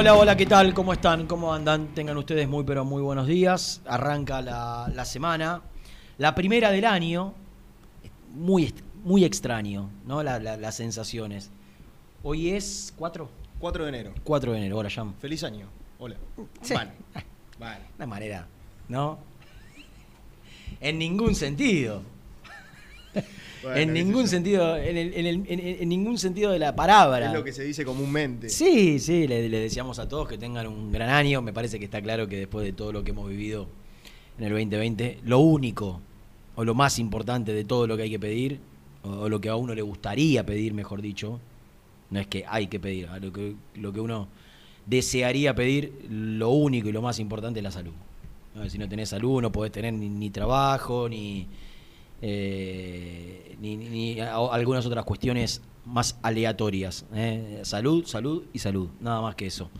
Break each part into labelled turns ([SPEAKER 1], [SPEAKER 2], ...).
[SPEAKER 1] Hola, hola, ¿qué tal? ¿Cómo están? ¿Cómo andan? Tengan ustedes muy, pero muy buenos días. Arranca la, semana, la primera del año. Muy, muy extraño, ¿no? las sensaciones. Hoy es 4.
[SPEAKER 2] 4 de enero.
[SPEAKER 1] 4 de enero, hola, Jan.
[SPEAKER 2] Feliz año. Hola.
[SPEAKER 1] Sí. Vale. Una manera, ¿no? En ningún sentido en ningún sentido, en, ningún sentido de la palabra.
[SPEAKER 2] Es lo que se dice comúnmente.
[SPEAKER 1] Sí, sí, le, deseamos a todos que tengan un gran año. Me parece que está claro que después de todo lo que hemos vivido en el 2020, lo único o lo más importante de todo lo que hay que pedir, o, lo que a uno le gustaría pedir, mejor dicho, no es que hay que pedir, lo que, lo que uno desearía pedir, lo único y lo más importante es la salud. Si no tenés salud, no podés tener ni trabajo, ni, eh, ni, algunas otras cuestiones más aleatorias. ¿eh? Salud, salud y salud, nada más que eso.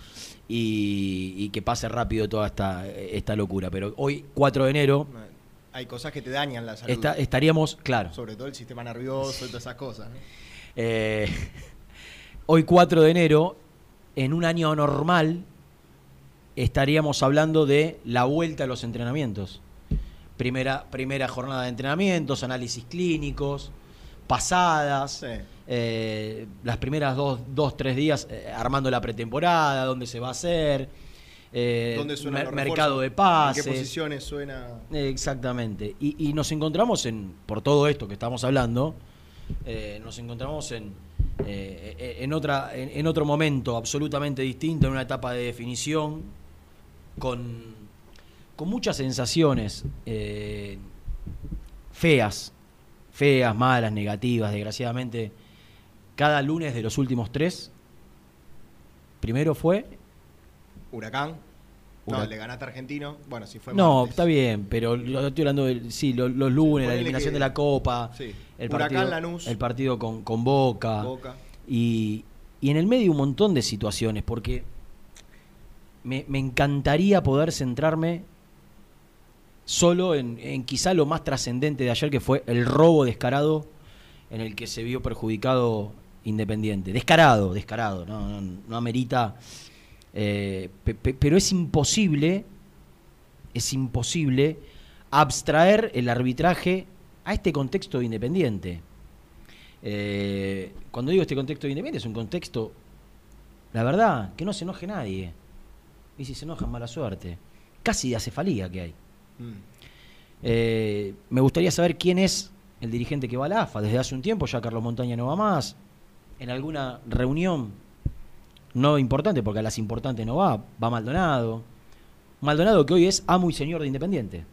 [SPEAKER 1] Y, que pase rápido toda esta, esta locura. Pero hoy, 4 de enero...
[SPEAKER 2] Hay cosas que te dañan la salud.
[SPEAKER 1] estaríamos, claro.
[SPEAKER 2] Sobre todo el sistema nervioso y todas esas cosas.
[SPEAKER 1] Eh, hoy, 4 de enero, en un año normal, estaríamos hablando de la vuelta a los entrenamientos primera, primera jornada de entrenamientos, análisis clínicos, pasadas, eh, las primeras dos, dos tres días eh, armando la pretemporada, dónde se va a hacer,
[SPEAKER 2] eh,
[SPEAKER 1] mercado de pases.
[SPEAKER 2] ¿En qué posiciones suena?
[SPEAKER 1] Exactamente. Y, nos encontramos en, por todo esto que estamos hablando, nos encontramos en, en, otra, en otro momento absolutamente distinto, en una etapa de definición, con con muchas sensaciones eh, feas, feas, malas, negativas, desgraciadamente. Cada lunes de los últimos tres, primero fue...
[SPEAKER 2] Huracán. No, le ganaste a Argentino. Bueno, si fue
[SPEAKER 1] No, está bien, pero lo estoy hablando de, sí, los, lunes, la eliminación de la Copa, el, partido,
[SPEAKER 2] Lanús,
[SPEAKER 1] el partido con, con Boca. Y, y, en el medio un montón de situaciones, porque me, me encantaría poder centrarme solo en, quizá lo más trascendente de ayer, que fue el robo descarado en el que se vio perjudicado Independiente. Descarado, descarado, no, no, amerita. Eh, pero es imposible, es imposible abstraer el arbitraje a este contexto de Independiente. Eh, cuando digo este contexto de Independiente, es un contexto, la verdad, que no se enoje nadie. Y si se enoja, mala suerte. Casi de acefalía que hay. Mm. Eh, me gustaría saber quién es el dirigente que va a la AFA. Desde hace un tiempo ya Carlos Montaña no va más. En alguna reunión no importante, porque a las importantes no va, va Maldonado. Maldonado que hoy es amo y señor de Independiente.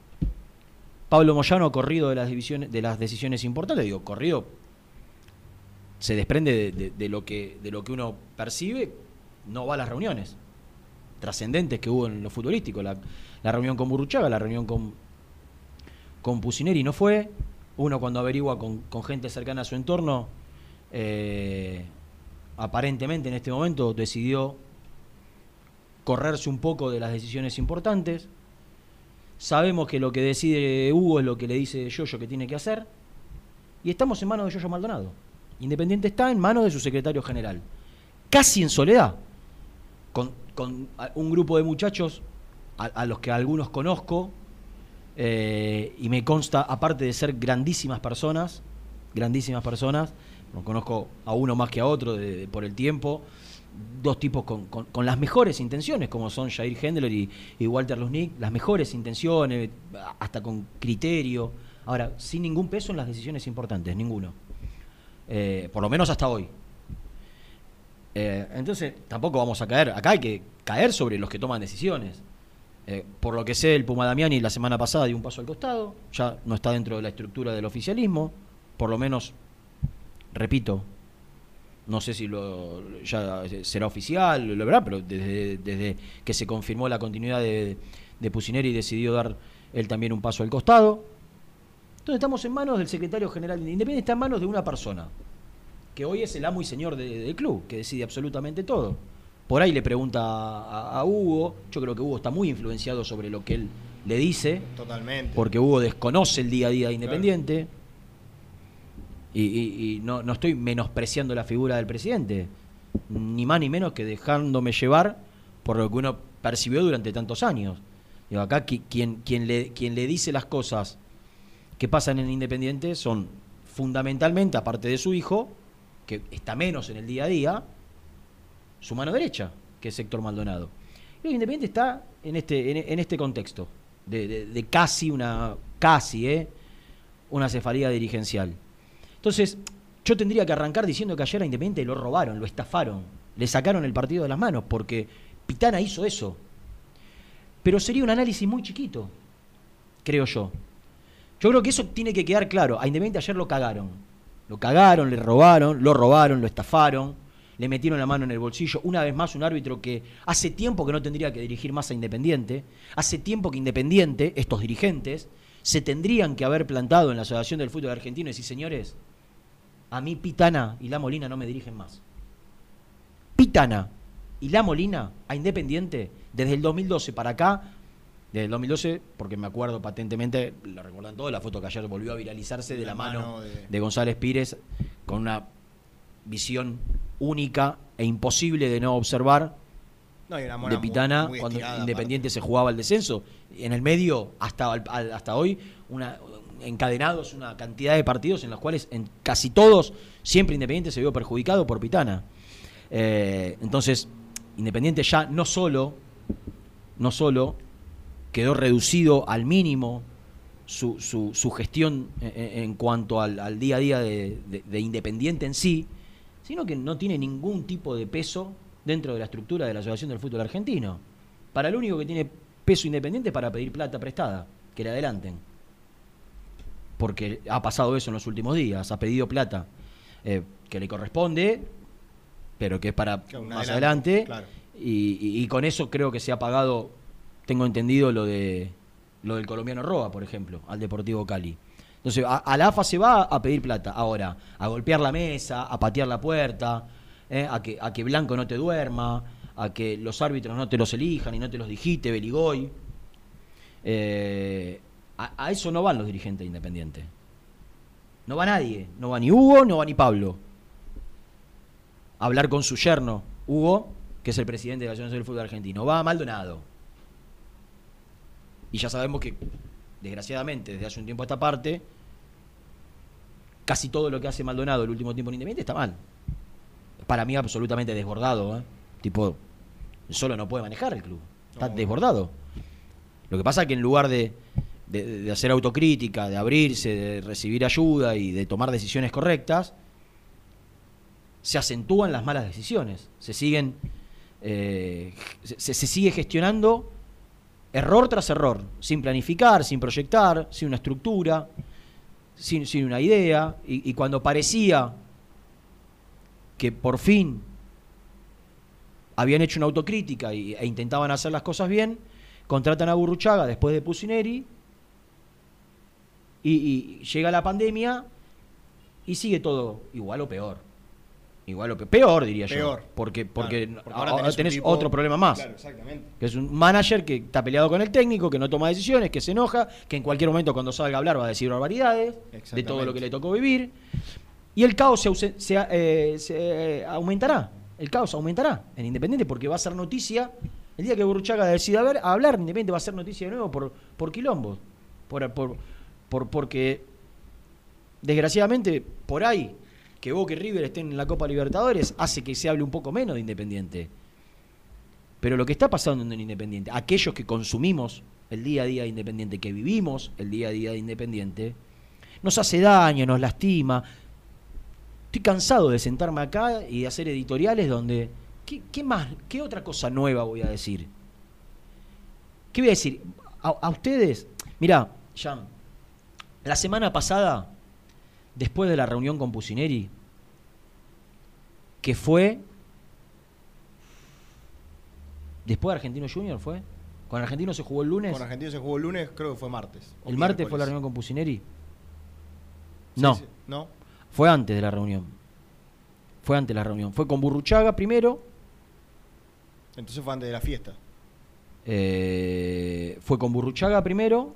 [SPEAKER 1] Pablo Moyano corrido de las, divisiones, de las decisiones importantes, digo, corrido se desprende de, lo que, de lo que uno percibe, no va a las reuniones. Trascendentes que hubo en lo futbolístico. La, reunión con Burruchaga, la reunión con, con Pusineri no fue. Uno cuando averigua con, gente cercana a su entorno, eh, aparentemente en este momento decidió correrse un poco de las decisiones importantes. Sabemos que lo que decide Hugo es lo que le dice Yoyo que tiene que hacer. Y estamos en manos de Yoyo Maldonado. Independiente está en manos de su secretario general. Casi en soledad. Con, un grupo de muchachos a, los que algunos conozco. Eh, y me consta, aparte de ser grandísimas personas, grandísimas personas, no conozco a uno más que a otro por el tiempo, dos tipos con, las mejores intenciones, como son Jair Hendler y, Walter Lusnik, las mejores intenciones, hasta con criterio. Ahora, sin ningún peso en las decisiones importantes, ninguno. Eh, por lo menos hasta hoy. Eh, entonces, tampoco vamos a caer. Acá hay que caer sobre los que toman decisiones. Eh, por lo que sé, el Puma Damiani la semana pasada dio un paso al costado, ya no está dentro de la estructura del oficialismo, por lo menos, repito, no sé si lo, ya será oficial, lo verdad, pero desde, que se confirmó la continuidad de, de Pusineri decidió dar él también un paso al costado. Entonces estamos en manos del secretario general de Independiente, está en manos de una persona, que hoy es el amo y señor del club, que decide absolutamente todo. Por ahí le pregunta a, a, Hugo, yo creo que Hugo está muy influenciado sobre lo que él le dice.
[SPEAKER 2] Totalmente.
[SPEAKER 1] Porque Hugo desconoce el día a día de Independiente. Y, no, no, estoy menospreciando la figura del presidente, ni más ni menos que dejándome llevar por lo que uno percibió durante tantos años. Digo, acá quien, quien, le, quien le dice las cosas que pasan en Independiente son fundamentalmente, aparte de su hijo, que está menos en el día a día, su mano derecha, que es Héctor Maldonado. Y Independiente está en este, en, este contexto, de, casi una, casi, ¿eh? una cefalía dirigencial. Entonces, yo tendría que arrancar diciendo que ayer a Independiente lo robaron, lo estafaron, le sacaron el partido de las manos, porque Pitana hizo eso. Pero sería un análisis muy chiquito, creo yo. Yo creo que eso tiene que quedar claro. A Independiente ayer lo cagaron. Lo cagaron, le robaron, lo robaron, lo estafaron, le metieron la mano en el bolsillo. Una vez más, un árbitro que hace tiempo que no tendría que dirigir más a Independiente. Hace tiempo que Independiente, estos dirigentes, se tendrían que haber plantado en la Asociación del Fútbol Argentino y decir, señores, a mí Pitana y La Molina no me dirigen más. Pitana y La Molina a Independiente, desde el 2012 para acá, desde el 2012, porque me acuerdo patentemente, lo recuerdan todos, la foto que ayer volvió a viralizarse de la, mano, de... González Pires, con una visión única e imposible de no observar de Pitana cuando Independiente se jugaba el descenso. En el medio, hasta, hasta hoy, una, encadenados una cantidad de partidos en los cuales en casi todos siempre Independiente se vio perjudicado por Pitana. Eh, entonces, Independiente ya no solo, no solo quedó reducido al mínimo su, su, gestión en, cuanto al, día a día de, Independiente en sí, sino que no tiene ningún tipo de peso dentro de la estructura de la Asociación del Fútbol Argentino. Para lo único que tiene peso Independiente es para pedir plata prestada, que le adelanten porque ha pasado eso en los últimos días, ha pedido plata eh, que le corresponde, pero que es para más adelante, y, con eso creo que se ha pagado, tengo entendido lo de lo del colombiano Roa, por ejemplo, al Deportivo Cali. Entonces, a, la AFA se va a pedir plata, ahora, a golpear la mesa, a patear la puerta, eh, a, que, a que Blanco no te duerma, a que los árbitros no te los elijan y no te los dijiste, Beligoy. Eh, a, eso no van los dirigentes independientes. No va nadie. No va ni Hugo, no va ni Pablo. hablar con su yerno, Hugo, que es el presidente de la Asociación del Fútbol Argentino. Va Maldonado. Y ya sabemos que, desgraciadamente, desde hace un tiempo a esta parte, casi todo lo que hace Maldonado el último tiempo en Independiente está mal. Para mí absolutamente desbordado. ¿eh? Tipo, solo no puede manejar el club. Está desbordado. Lo que pasa es que en lugar de, de, hacer autocrítica, de abrirse, de recibir ayuda y de tomar decisiones correctas, se acentúan las malas decisiones. Se siguen. Eh, se, sigue gestionando error tras error, sin planificar, sin proyectar, sin una estructura, sin, una idea. Y, y cuando parecía que por fin habían hecho una autocrítica y, e intentaban hacer las cosas bien, contratan a Burruchaga después de Pusineri y, llega la pandemia y sigue todo igual o peor. Igual o peor, diría
[SPEAKER 2] yo.
[SPEAKER 1] Porque, porque, ahora tenés, otro problema más. Claro, exactamente. Que es un manager que está peleado con el técnico, que no toma decisiones, que se enoja, que en cualquier momento cuando salga a hablar va a decir barbaridades de todo lo que le tocó vivir. Y el caos se, eh, eh, aumentará. El caos aumentará en Independiente porque va a ser noticia. El día que Burruchaga decida hablar, Independiente va a ser noticia de nuevo por, por quilombo. Por, por, porque, desgraciadamente, por ahí, que Boca y River estén en la Copa Libertadores hace que se hable un poco menos de Independiente. Pero lo que está pasando en Independiente, aquellos que consumimos el día a día de Independiente, que vivimos el día a día de Independiente, nos hace daño, nos lastima, Estoy cansado de sentarme acá y de hacer editoriales donde. ¿Qué, más? ¿Qué otra cosa nueva voy a decir? ¿Qué voy a decir? A, ustedes. Mirá, Jan, la semana pasada, después de la reunión con Pusineri, que fue. Después de Argentino Junior fue. ¿Con Argentino se jugó el lunes?
[SPEAKER 2] Con Argentino se jugó el lunes, creo que fue martes.
[SPEAKER 1] ¿El martes fue la reunión con Pusineri? no. ¿No? Fue antes de la reunión. Fue antes de la reunión. Fue con Burruchaga primero.
[SPEAKER 2] Entonces fue antes de la fiesta.
[SPEAKER 1] Eh, fue con Burruchaga primero.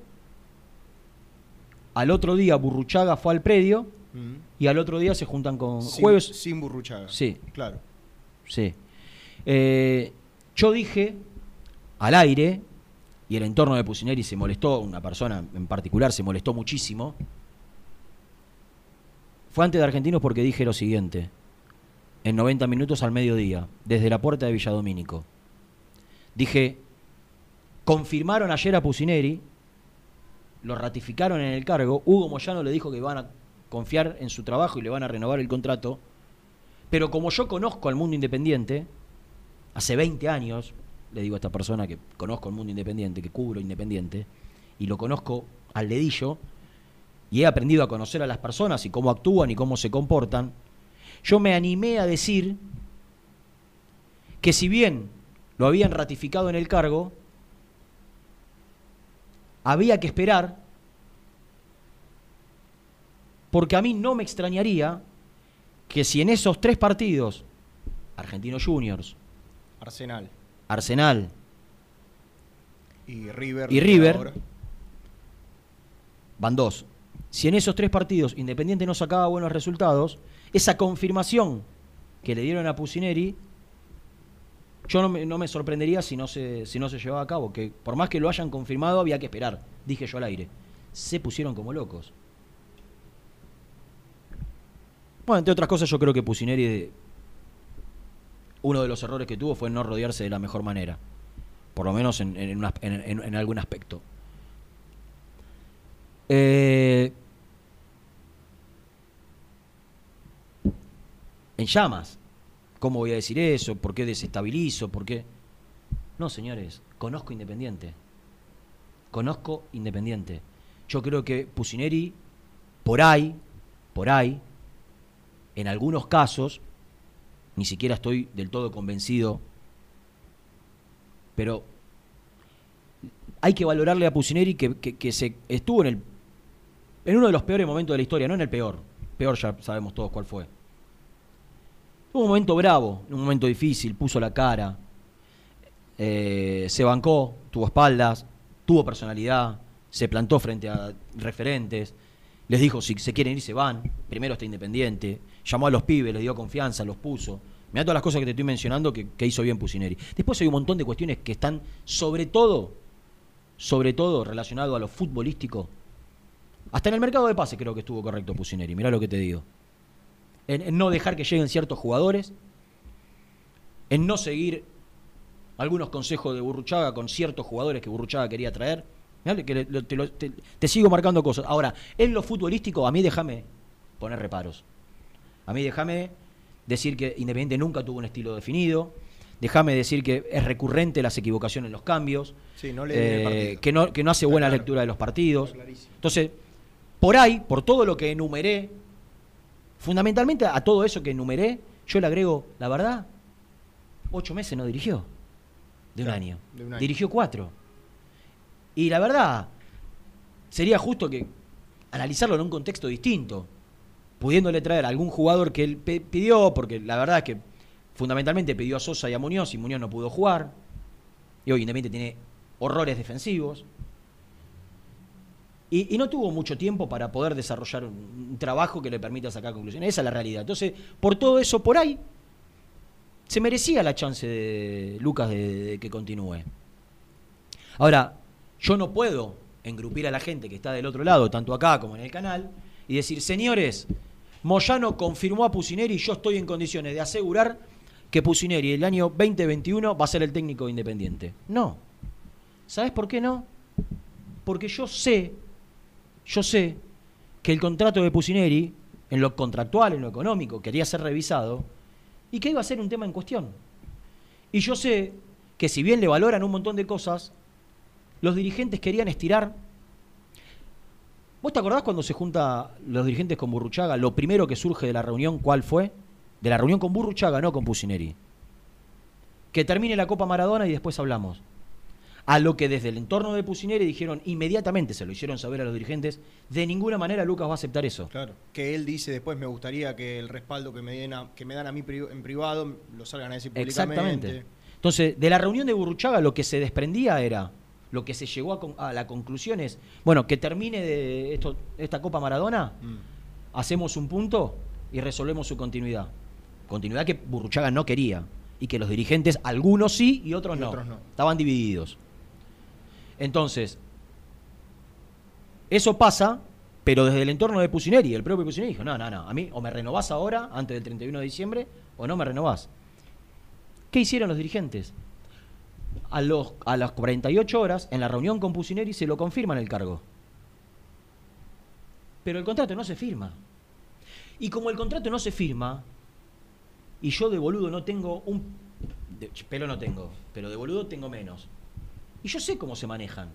[SPEAKER 1] Al otro día Burruchaga fue al predio. Y al otro día se juntan con
[SPEAKER 2] sin, jueves. Sin Burruchaga.
[SPEAKER 1] Sí. Claro. Sí. Eh, yo dije al aire, y el entorno de Pusineri se molestó, una persona en particular se molestó muchísimo fue antes de Argentinos porque dije lo siguiente. En 90 minutos al mediodía, desde la puerta de Villadomínico. Dije, confirmaron ayer a Pusineri, lo ratificaron en el cargo, Hugo Moyano le dijo que van a confiar en su trabajo y le van a renovar el contrato, pero como yo conozco al mundo independiente, hace 20 años, le digo a esta persona que conozco el mundo independiente, que cubro independiente, y lo conozco al dedillo, y he aprendido a conocer a las personas y cómo actúan y cómo se comportan, yo me animé a decir que si bien lo habían ratificado en el cargo, había que esperar, porque a mí no me extrañaría que si en esos tres partidos, Argentinos Juniors,
[SPEAKER 2] Arsenal,
[SPEAKER 1] Arsenal
[SPEAKER 2] y River,
[SPEAKER 1] y River van dos, si en esos tres partidos Independiente no sacaba buenos resultados, esa confirmación que le dieron a Pusineri, yo no me, sorprendería si no, se, si no se llevaba a cabo, que por más que lo hayan confirmado había que esperar, dije yo al aire. Se pusieron como locos. Bueno, entre otras cosas yo creo que Pusineri, uno de los errores que tuvo fue no rodearse de la mejor manera, por lo menos en, en algún aspecto. Eh, en llamas. ¿Cómo voy a decir eso? ¿Por qué desestabilizo? ¿Por qué? No, señores, conozco Independiente. Conozco Independiente. Yo creo que Pusineri, por ahí, por ahí, en algunos casos, ni siquiera estoy del todo convencido, pero hay que valorarle a Pusineri que, que, se estuvo en, el, en uno de los peores momentos de la historia, no en el peor. Peor ya sabemos todos cuál fue Tuvo un momento bravo, un momento difícil, puso la cara, eh, se bancó, tuvo espaldas, tuvo personalidad, se plantó frente a referentes, les dijo si se quieren ir se van, primero está independiente, llamó a los pibes, les dio confianza, los puso. Mira todas las cosas que te estoy mencionando que, hizo bien Pusineri. Después hay un montón de cuestiones que están sobre todo, sobre todo relacionado a lo futbolístico. Hasta en el mercado de pase creo que estuvo correcto Pusineri, mirá lo que te digo en, no dejar que lleguen ciertos jugadores, en no seguir algunos consejos de Burruchaga con ciertos jugadores que Burruchaga quería traer. Que te, sigo marcando cosas. Ahora, en lo futbolístico, a mí déjame poner reparos. A mí déjame decir que Independiente nunca tuvo un estilo definido. Déjame decir que es recurrente las equivocaciones en los cambios. Eh, que, no, que no hace buena lectura de los partidos. Entonces, por ahí, por todo lo que enumeré Fundamentalmente a todo eso que enumeré, yo le agrego la verdad. ocho meses no dirigió. De, un año. Dirigió cuatro. Y la verdad, sería justo que analizarlo en un contexto distinto, pudiéndole traer a algún jugador que él pidió, porque la verdad es que fundamentalmente pidió a Sosa y a Muñoz y Muñoz no pudo jugar. Y hoy Independiente tiene horrores defensivos. Y, no tuvo mucho tiempo para poder desarrollar un, trabajo que le permita sacar conclusiones. Esa es la realidad. Entonces, por todo eso, por ahí, se merecía la chance de Lucas de, que continúe. Ahora, yo no puedo engrupir a la gente que está del otro lado, tanto acá como en el canal, y decir, señores, Moyano confirmó a Pusineri y yo estoy en condiciones de asegurar que Pusineri el año 2021 va a ser el técnico independiente. No. ¿Sabes por qué no? Porque yo sé yo sé que el contrato de Pusineri, en lo contractual, en lo económico, quería ser revisado y que iba a ser un tema en cuestión. Y yo sé que si bien le valoran un montón de cosas, los dirigentes querían estirar. ¿Vos te acordás cuando se junta los dirigentes con Burruchaga? Lo primero que surge de la reunión, ¿cuál fue? De la reunión con Burruchaga, no con Pusineri. Que termine la Copa Maradona y después hablamos a lo que desde el entorno de Pusineri dijeron inmediatamente, se lo hicieron saber a los dirigentes, de ninguna manera Lucas va a aceptar eso.
[SPEAKER 2] Claro, que él dice después, me gustaría que el respaldo que me, den que me dan a mí en privado lo salgan a decir públicamente. Exactamente.
[SPEAKER 1] Entonces, de la reunión de Burruchaga lo que se desprendía era, lo que se llegó a, la conclusión es, bueno, que termine de esto, esta Copa Maradona, mm. hacemos un punto y resolvemos su continuidad. Continuidad que Burruchaga no quería y que los dirigentes, algunos sí y otros, otros no. Estaban divididos. Entonces, eso pasa, pero desde el entorno de Pusineri. El propio Pusineri dijo, no, no, no, a mí o me renovás ahora, antes del 31 de diciembre, o no me renovás. ¿Qué hicieron los dirigentes? A, los, a las 48 horas, en la reunión con Pusineri, se lo confirman el cargo. Pero el contrato no se firma. Y como el contrato no se firma, y yo de boludo no tengo un... Pelo no tengo, pero de boludo tengo menos. Y yo sé cómo se manejan.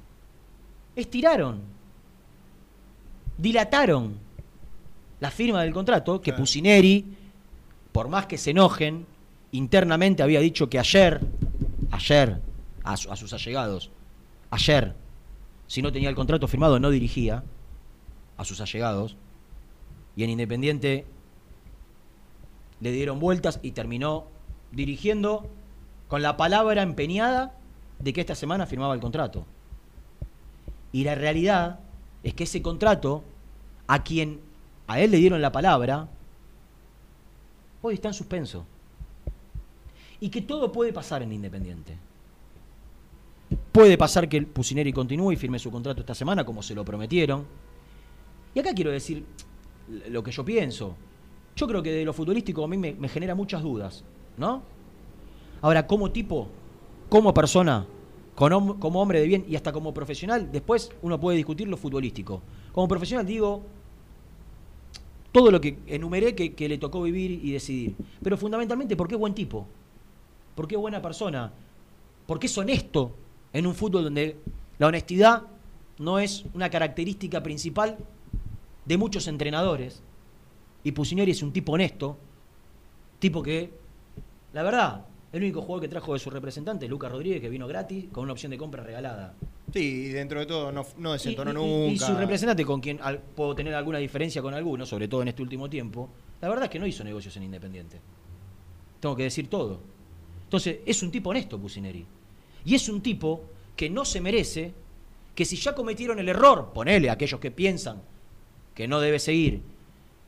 [SPEAKER 1] Estiraron, dilataron la firma del contrato que Pusineri, por más que se enojen, internamente había dicho que ayer, ayer, a, a sus allegados, ayer, si no tenía el contrato firmado no dirigía a sus allegados, y en Independiente le dieron vueltas y terminó dirigiendo con la palabra empeñada de que esta semana firmaba el contrato. Y la realidad es que ese contrato, a quien a él le dieron la palabra, hoy está en suspenso. Y que todo puede pasar en Independiente. Puede pasar que el Pusineri continúe y firme su contrato esta semana, como se lo prometieron. Y acá quiero decir lo que yo pienso. Yo creo que de lo futbolístico a mí me, me genera muchas dudas, ¿no? Ahora, como tipo como persona, como hombre de bien y hasta como profesional, después uno puede discutir lo futbolístico. Como profesional digo todo lo que enumeré que, le tocó vivir y decidir. Pero fundamentalmente porque es buen tipo, porque es buena persona, porque es honesto en un fútbol donde la honestidad no es una característica principal de muchos entrenadores. Y Pusineri es un tipo honesto, tipo que, la verdad, el único jugador que trajo de su representante es Lucas Rodríguez, que vino gratis con una opción de compra regalada.
[SPEAKER 2] Sí, dentro de todo no, no desentonó nunca.
[SPEAKER 1] Y su representante, con quien puedo tener alguna diferencia con alguno, sobre todo en este último tiempo, la verdad es que no hizo negocios en Independiente. Tengo que decir todo. Entonces, es un tipo honesto, Pusineri. Y es un tipo que no se merece que si ya cometieron el error, ponele a aquellos que piensan que no debe seguir,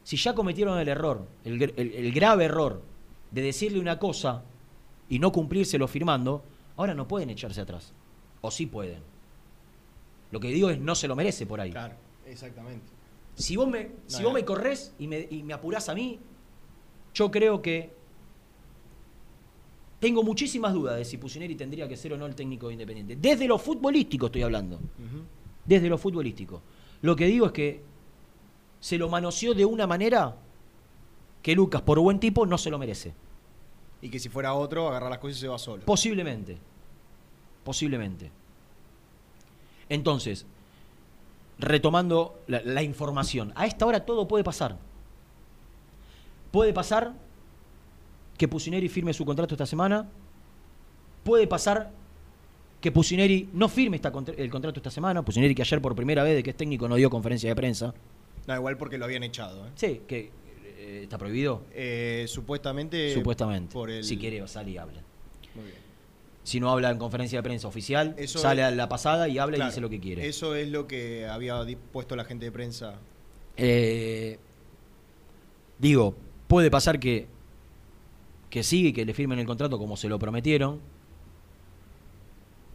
[SPEAKER 1] si ya cometieron el error, el grave error de decirle una cosa y no cumplírselo firmando, ahora no pueden echarse atrás. O sí pueden. Lo que digo es no se lo merece por ahí.
[SPEAKER 2] Claro, exactamente.
[SPEAKER 1] Si vos me, si vos me corres y me, y me apurás a mí, yo creo que tengo muchísimas dudas de si Pusineri tendría que ser o no el técnico independiente. Desde lo futbolístico estoy hablando. Desde lo futbolístico. Lo que digo es que se lo manoseó de una manera que Lucas, por buen tipo, no se lo merece.
[SPEAKER 2] Y que si fuera otro, agarra las cosas y se va solo.
[SPEAKER 1] Posiblemente. Posiblemente. Entonces, retomando la, información, a esta hora todo puede pasar. Puede pasar que Pusineri firme su contrato esta semana puede pasar que Pusineri no firme esta, el contrato esta semana. Pusineri que ayer por primera vez de que es técnico no dio conferencia de prensa.
[SPEAKER 2] No, igual porque lo habían echado. ¿eh?
[SPEAKER 1] Sí, que eh, está prohibido.
[SPEAKER 2] Eh, supuestamente.
[SPEAKER 1] Supuestamente. Si quiere, sale y habla. Muy bien. Si no habla en conferencia de prensa oficial, sale a la pasada y habla y dice lo que quiere.
[SPEAKER 2] Eso es lo que había puesto la gente de prensa.
[SPEAKER 1] digo, puede pasar que, que y que le firmen el contrato como se lo prometieron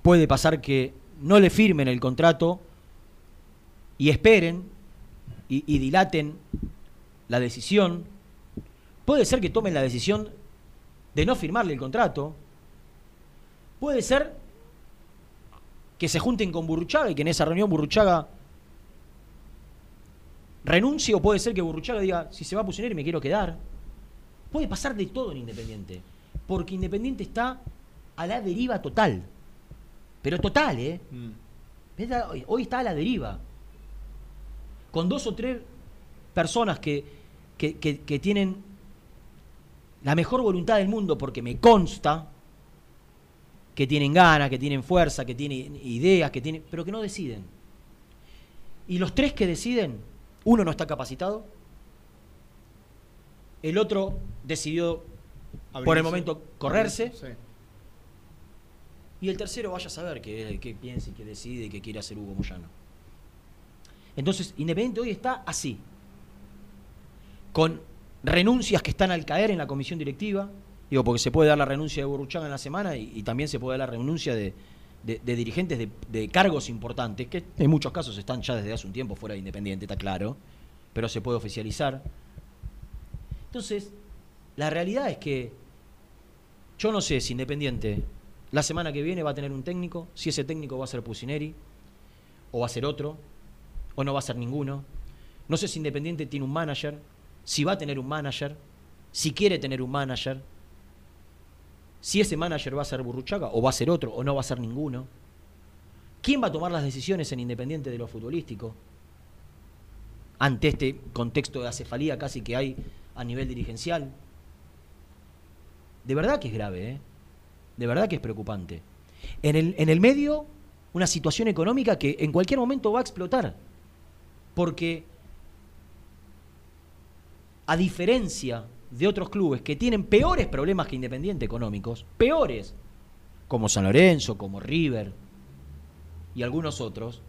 [SPEAKER 1] puede pasar que no le firmen el contrato y esperen y, dilaten la decisión. Puede ser que tomen la decisión de no firmarle el contrato. Puede ser que se junten con Burruchaga y que en esa reunión Burruchaga renuncie o puede ser que Burruchaga diga, si se va a y me quiero quedar. Puede pasar de todo en Independiente, porque Independiente está a la deriva total. Pero total, ¿eh? Mm. Hoy está a la deriva. Con dos o tres personas que, que, tienen la mejor voluntad del mundo, porque me consta que tienen ganas, que tienen fuerza, que tienen ideas, que tienen, pero que no deciden. Y los tres que deciden, uno no está capacitado, el otro decidió por el momento correrse. Y el tercero vaya a saber qué, qué piensa y qué decide y qué quiere hacer Hugo Moyano. Entonces, Independiente hoy está así, con renuncias que están al caer en la comisión directiva, digo, porque se puede dar la renuncia de Burruchaga en la semana y, también se puede dar la renuncia de, dirigentes de, cargos importantes, que en muchos casos están ya desde hace un tiempo fuera de Independiente, está claro, pero se puede oficializar. Entonces, la realidad es que yo no sé si Independiente la semana que viene va a tener un técnico, si ese técnico va a ser Pusineri, o va a ser otro, o no va a ser ninguno. No sé si Independiente tiene un manager, si va a tener un manager, si quiere tener un manager, si ese manager va a ser Burruchaga, o va a ser otro, o no va a ser ninguno. ¿Quién va a tomar las decisiones en Independiente de lo futbolístico? Ante este contexto de acefalía casi que hay a nivel dirigencial. De verdad que es grave, ¿eh? De verdad que es preocupante. En el, en el medio, una situación económica que en cualquier momento va a explotar. Porque, a diferencia de otros clubes que tienen peores problemas que Independiente económicos, peores, como San Lorenzo, como River y algunos otros,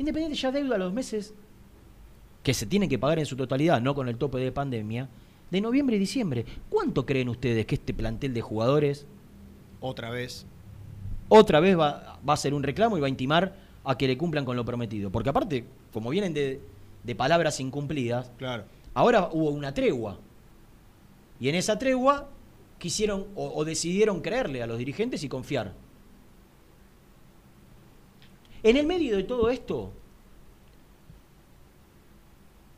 [SPEAKER 1] Independiente ya deuda a los meses que se tienen que pagar en su totalidad, no con el tope de pandemia, de noviembre y diciembre. ¿Cuánto creen ustedes que este plantel de jugadores...
[SPEAKER 2] Otra vez.
[SPEAKER 1] Otra vez va, a ser un reclamo y va a intimar a que le cumplan con lo prometido. Porque aparte, como vienen de, palabras incumplidas,
[SPEAKER 2] claro.
[SPEAKER 1] ahora hubo una tregua. Y en esa tregua quisieron o, decidieron creerle a los dirigentes y confiar. En el medio de todo esto,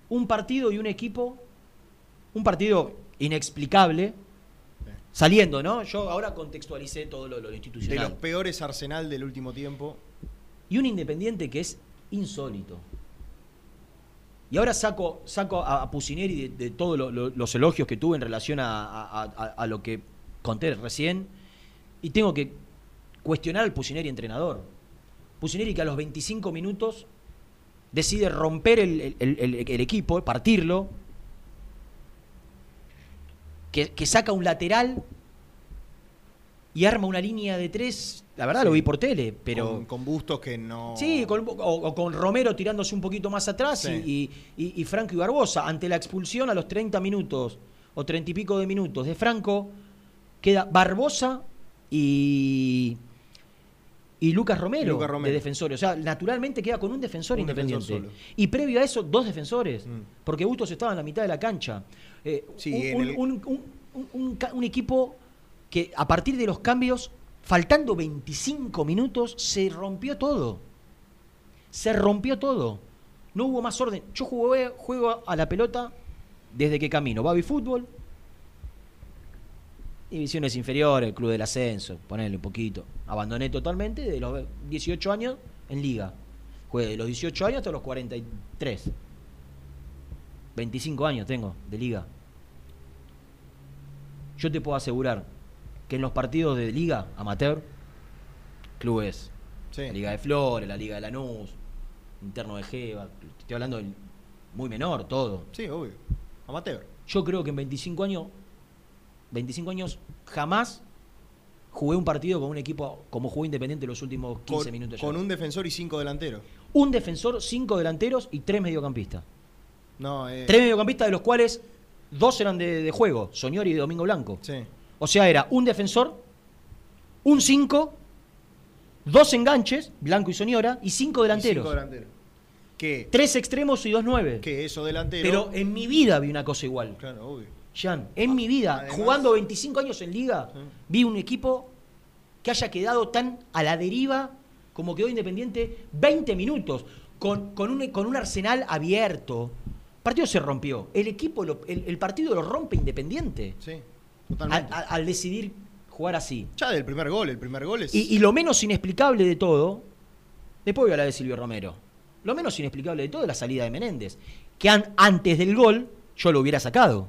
[SPEAKER 1] un partido y un equipo un partido inexplicable, saliendo, ¿no? Yo ahora contextualicé todo lo, institucional.
[SPEAKER 2] De los peores Arsenal del último tiempo.
[SPEAKER 1] Y un Independiente que es insólito. Y ahora saco, saco a, Pusineri de, todos los elogios que tuve en relación a, lo que conté recién. Y tengo que cuestionar al Pusineri entrenador. Pusineri que a los 25 minutos decide romper el equipo, partirlo, que, saca un lateral y arma una línea de tres. La verdad lo vi por tele, pero.
[SPEAKER 2] Con, bustos que no.
[SPEAKER 1] Sí, o, con Romero tirándose un poquito más atrás y, y, Franco y Barbosa. Ante la expulsión a los 30 minutos o 30 y pico de minutos de Franco, queda Barbosa y. Y Lucas Romero, de defensores. O sea, naturalmente queda con un defensor independiente. y previo a eso, dos defensores. Mm. Porque Bustos estaba en la mitad de la cancha. Eh, un, equipo que a partir de los cambios, faltando 25 minutos, se rompió todo. Se rompió todo. No hubo más orden. Yo jugué, juego a la pelota desde que camino. Baby Fútbol, divisiones inferiores, club del ascenso, ponerle un poquito. Abandoné totalmente de los 18 años en liga. Jugué de los 18 años hasta los 43. 25 años tengo de liga. Yo te puedo asegurar que en los partidos de liga amateur, clubes, la Liga de Flores, la Liga de Lanús, interno de Jeva, estoy hablando del muy menor, todo.
[SPEAKER 2] Sí, obvio. Amateur.
[SPEAKER 1] Yo creo que en 25 años, 25 años jamás jugué un partido con un equipo como jugó Independiente los últimos 15 minutos.
[SPEAKER 2] Con un defensor y cinco delanteros.
[SPEAKER 1] Un defensor, cinco delanteros y tres mediocampistas.
[SPEAKER 2] No, eh...
[SPEAKER 1] Tres mediocampistas de los cuales dos eran de, juego, Soñor y Domingo Blanco.
[SPEAKER 2] Sí.
[SPEAKER 1] O sea, era un defensor, un cinco, dos enganches, Blanco y Soñora, y cinco delanteros.
[SPEAKER 2] cinco delanteros. ¿Qué?
[SPEAKER 1] Tres extremos y dos nueve.
[SPEAKER 2] Que eso delantero.
[SPEAKER 1] Pero en mi vida vi una cosa igual.
[SPEAKER 2] Claro, obvio.
[SPEAKER 1] Jan, en mi vida, jugando 25 años en liga, vi un equipo que haya quedado tan a la deriva como quedó Independiente 20 minutos, con, con, un, con un arsenal abierto. El partido se rompió. El equipo, el, partido lo rompe Independiente.
[SPEAKER 2] Sí, totalmente.
[SPEAKER 1] Al, decidir jugar así.
[SPEAKER 2] Ya del primer gol, el primer gol es...
[SPEAKER 1] Y, lo menos inexplicable de todo, después voy a hablar de Silvio Romero, lo menos inexplicable de todo es la salida de Menéndez, que antes del gol yo lo hubiera sacado.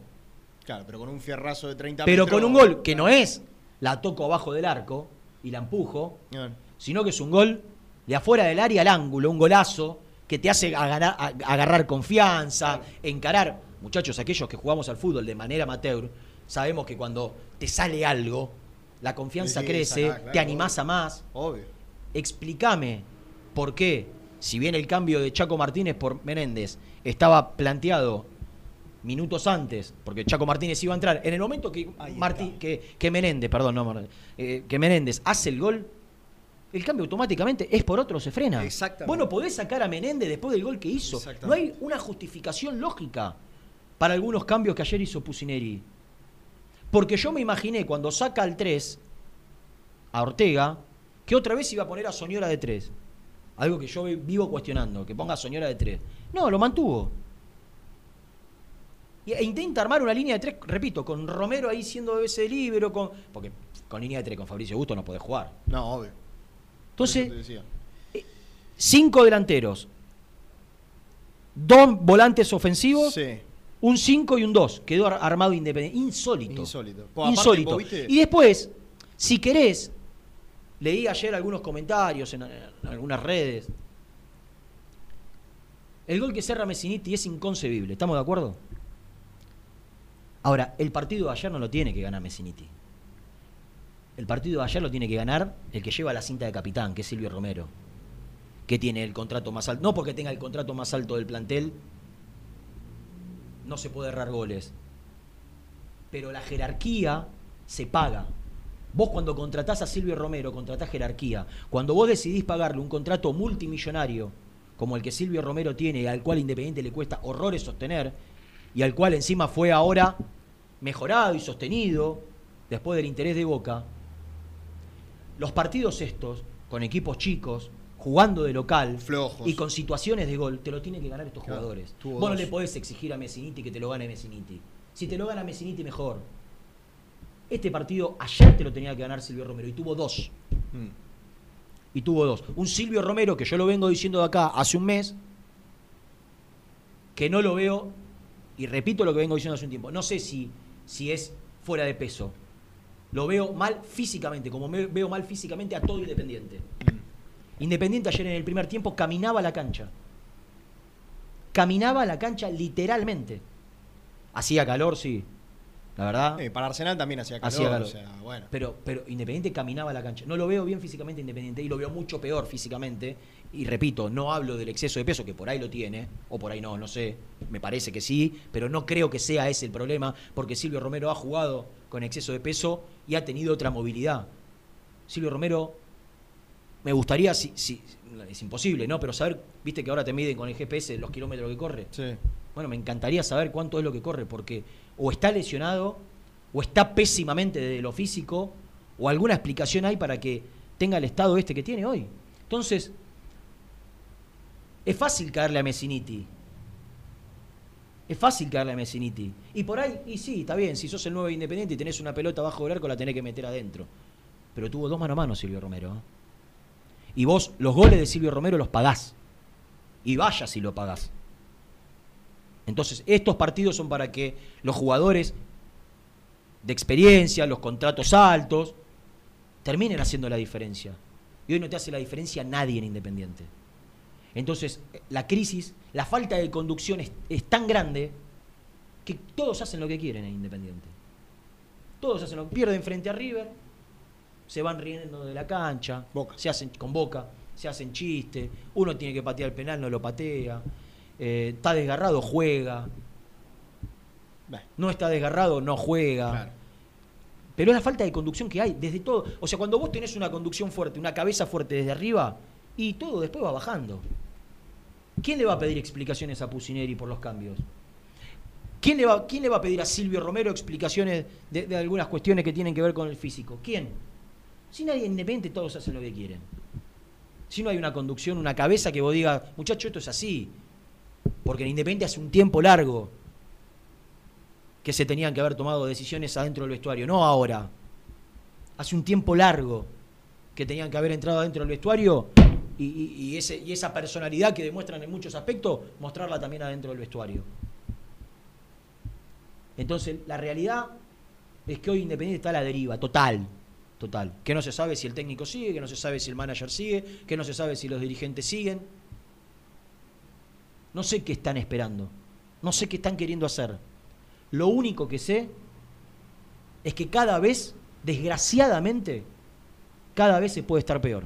[SPEAKER 2] Claro, pero con un fierrazo de 30
[SPEAKER 1] Pero con un gol que no es la toco abajo del arco y la empujo, sino que es un gol de afuera del área al ángulo, un golazo que te hace agarrar, confianza, encarar. Muchachos, aquellos que jugamos al fútbol de manera amateur, sabemos que cuando te sale algo, la confianza crece, te animás a más.
[SPEAKER 2] Obvio.
[SPEAKER 1] Explícame por qué, si bien el cambio de Chaco Martínez por Menéndez estaba planteado minutos antes, porque Chaco Martínez iba a entrar, en el momento que, que, que, Menéndez, perdón, no, eh, que Menéndez hace el gol, el cambio automáticamente es por otro, se frena.
[SPEAKER 2] Exactamente.
[SPEAKER 1] Bueno, podés sacar a Menéndez después del gol que hizo. No hay una justificación lógica para algunos cambios que ayer hizo Pusineri. Porque yo me imaginé cuando saca al 3 a Ortega, que otra vez iba a poner a Soñora de 3. Algo que yo vivo cuestionando, que ponga a Soñora de 3. No, lo mantuvo. E intenta armar una línea de tres, repito, con Romero ahí siendo ese libro, con, porque con línea de tres con Fabricio Gusto no podés jugar.
[SPEAKER 2] No, obvio.
[SPEAKER 1] Entonces, eh, cinco delanteros, dos volantes ofensivos, un cinco y un dos. Quedó armado independiente. Insólito.
[SPEAKER 2] Insólito.
[SPEAKER 1] Insólito. y después, si querés, leí ayer algunos comentarios en, en algunas redes. El gol que cerra Messiniti es inconcebible, ¿estamos de acuerdo? Ahora, el partido de ayer no lo tiene que ganar Messiniti. El partido de ayer lo tiene que ganar el que lleva la cinta de capitán, que es Silvio Romero, que tiene el contrato más alto. No porque tenga el contrato más alto del plantel, no se puede errar goles. Pero la jerarquía se paga. Vos cuando contratás a Silvio Romero, contratás jerarquía. Cuando vos decidís pagarle un contrato multimillonario, como el que Silvio Romero tiene y al cual Independiente le cuesta horrores sostener, y al cual encima fue ahora mejorado y sostenido después del interés de Boca, los partidos estos, con equipos chicos, jugando de local y con situaciones de gol, te lo tienen que ganar estos jugadores. Vos no le podés exigir a Messiniti que te lo gane Messiniti. Si te lo gana Messiniti, mejor. Este partido ayer te lo tenía que ganar Silvio Romero y tuvo dos. Mm. Y tuvo dos. Un Silvio Romero que yo lo vengo diciendo de acá hace un mes, que no lo veo y repito lo que vengo diciendo hace un tiempo, no sé si, si es fuera de peso. Lo veo mal físicamente, como me veo mal físicamente a todo Independiente. Mm. Independiente ayer en el primer tiempo caminaba la cancha. Caminaba la cancha literalmente. Hacía calor, sí. La verdad.
[SPEAKER 2] Eh, para Arsenal también hacía calor. bueno.
[SPEAKER 1] pero, pero Independiente caminaba la cancha. No lo veo bien físicamente Independiente y lo veo mucho peor físicamente y repito, no hablo del exceso de peso, que por ahí lo tiene, o por ahí no, no sé, me parece que sí, pero no creo que sea ese el problema, porque Silvio Romero ha jugado con exceso de peso y ha tenido otra movilidad. Silvio Romero, me gustaría, si, si, es imposible, ¿no? Pero saber, viste que ahora te miden con el GPS los kilómetros que corre.
[SPEAKER 2] Sí.
[SPEAKER 1] Bueno, me encantaría saber cuánto es lo que corre, porque o está lesionado, o está pésimamente de lo físico, o alguna explicación hay para que tenga el estado este que tiene hoy. Entonces, es fácil caerle a Messiniti. Es fácil caerle a Messiniti. Y por ahí, y sí, está bien, si sos el nuevo Independiente y tenés una pelota bajo del arco, la tenés que meter adentro. Pero tuvo dos mano a mano Silvio Romero. ¿eh? Y vos los goles de Silvio Romero los pagás. Y vaya si lo pagás. Entonces, estos partidos son para que los jugadores de experiencia, los contratos altos, terminen haciendo la diferencia. Y hoy no te hace la diferencia nadie en Independiente. Entonces, la crisis, la falta de conducción es, tan grande que todos hacen lo que quieren en Independiente. Todos hacen lo que pierden frente a River, se van riendo de la cancha, se hacen con boca, se hacen chistes, uno tiene que patear el penal, no lo patea, eh, está desgarrado, juega. No está desgarrado, no juega. Pero es la falta de conducción que hay desde todo. O sea, cuando vos tenés una conducción fuerte, una cabeza fuerte desde arriba, y todo después va bajando. ¿Quién le va a pedir explicaciones a Pusineri por los cambios? ¿Quién le va, quién le va a pedir a Silvio Romero explicaciones de, algunas cuestiones que tienen que ver con el físico? ¿Quién? Si nadie independiente, todos hacen lo que quieren. Si no hay una conducción, una cabeza que vos digas, muchacho, esto es así. Porque en Independiente hace un tiempo largo que se tenían que haber tomado decisiones adentro del vestuario, no ahora. Hace un tiempo largo que tenían que haber entrado adentro del vestuario y, y esa personalidad que demuestran en muchos aspectos, mostrarla también adentro del vestuario. Entonces, la realidad es que hoy Independiente está a la deriva, total, total. Que no se sabe si el técnico sigue, que no se sabe si el manager sigue, que no se sabe si los dirigentes siguen. No sé qué están esperando, no sé qué están queriendo hacer. Lo único que sé es que cada vez, desgraciadamente, cada vez se puede estar peor.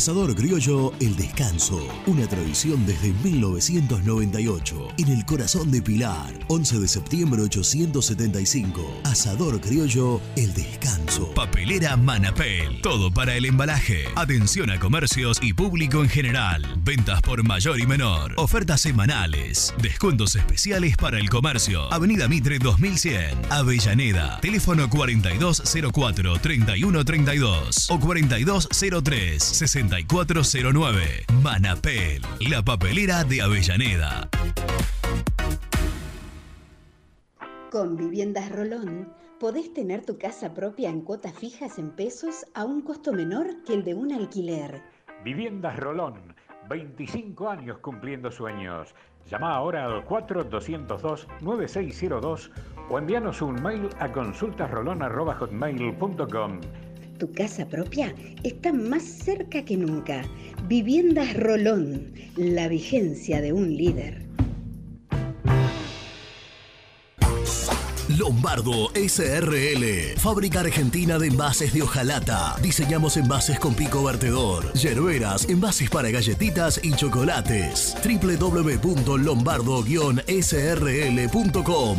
[SPEAKER 3] Asador Criollo El Descanso, una tradición desde 1998, en el corazón de Pilar, 11 de septiembre 875. Asador Criollo El Descanso. Papelera Manapel, todo para el embalaje. Atención a comercios y público en general. Ventas por mayor y menor. Ofertas semanales. Descuentos especiales para el comercio. Avenida Mitre 2100, Avellaneda. Teléfono 4204-3132 o 4203 60 6409. Manapel, la papelera de Avellaneda.
[SPEAKER 4] Con Viviendas Rolón podés tener tu casa propia en cuotas fijas en pesos a un costo menor que el de un alquiler.
[SPEAKER 5] Viviendas Rolón, 25 años cumpliendo sueños. Llama ahora al 4202-9602 o envíanos un mail a consultasrolón.com.
[SPEAKER 4] Tu casa propia está más cerca que nunca. Viviendas Rolón, la vigencia de un líder.
[SPEAKER 3] Lombardo SRL, fábrica argentina de envases de hojalata. Diseñamos envases con pico vertedor, yerberas, envases para galletitas y chocolates. www.lombardo-srl.com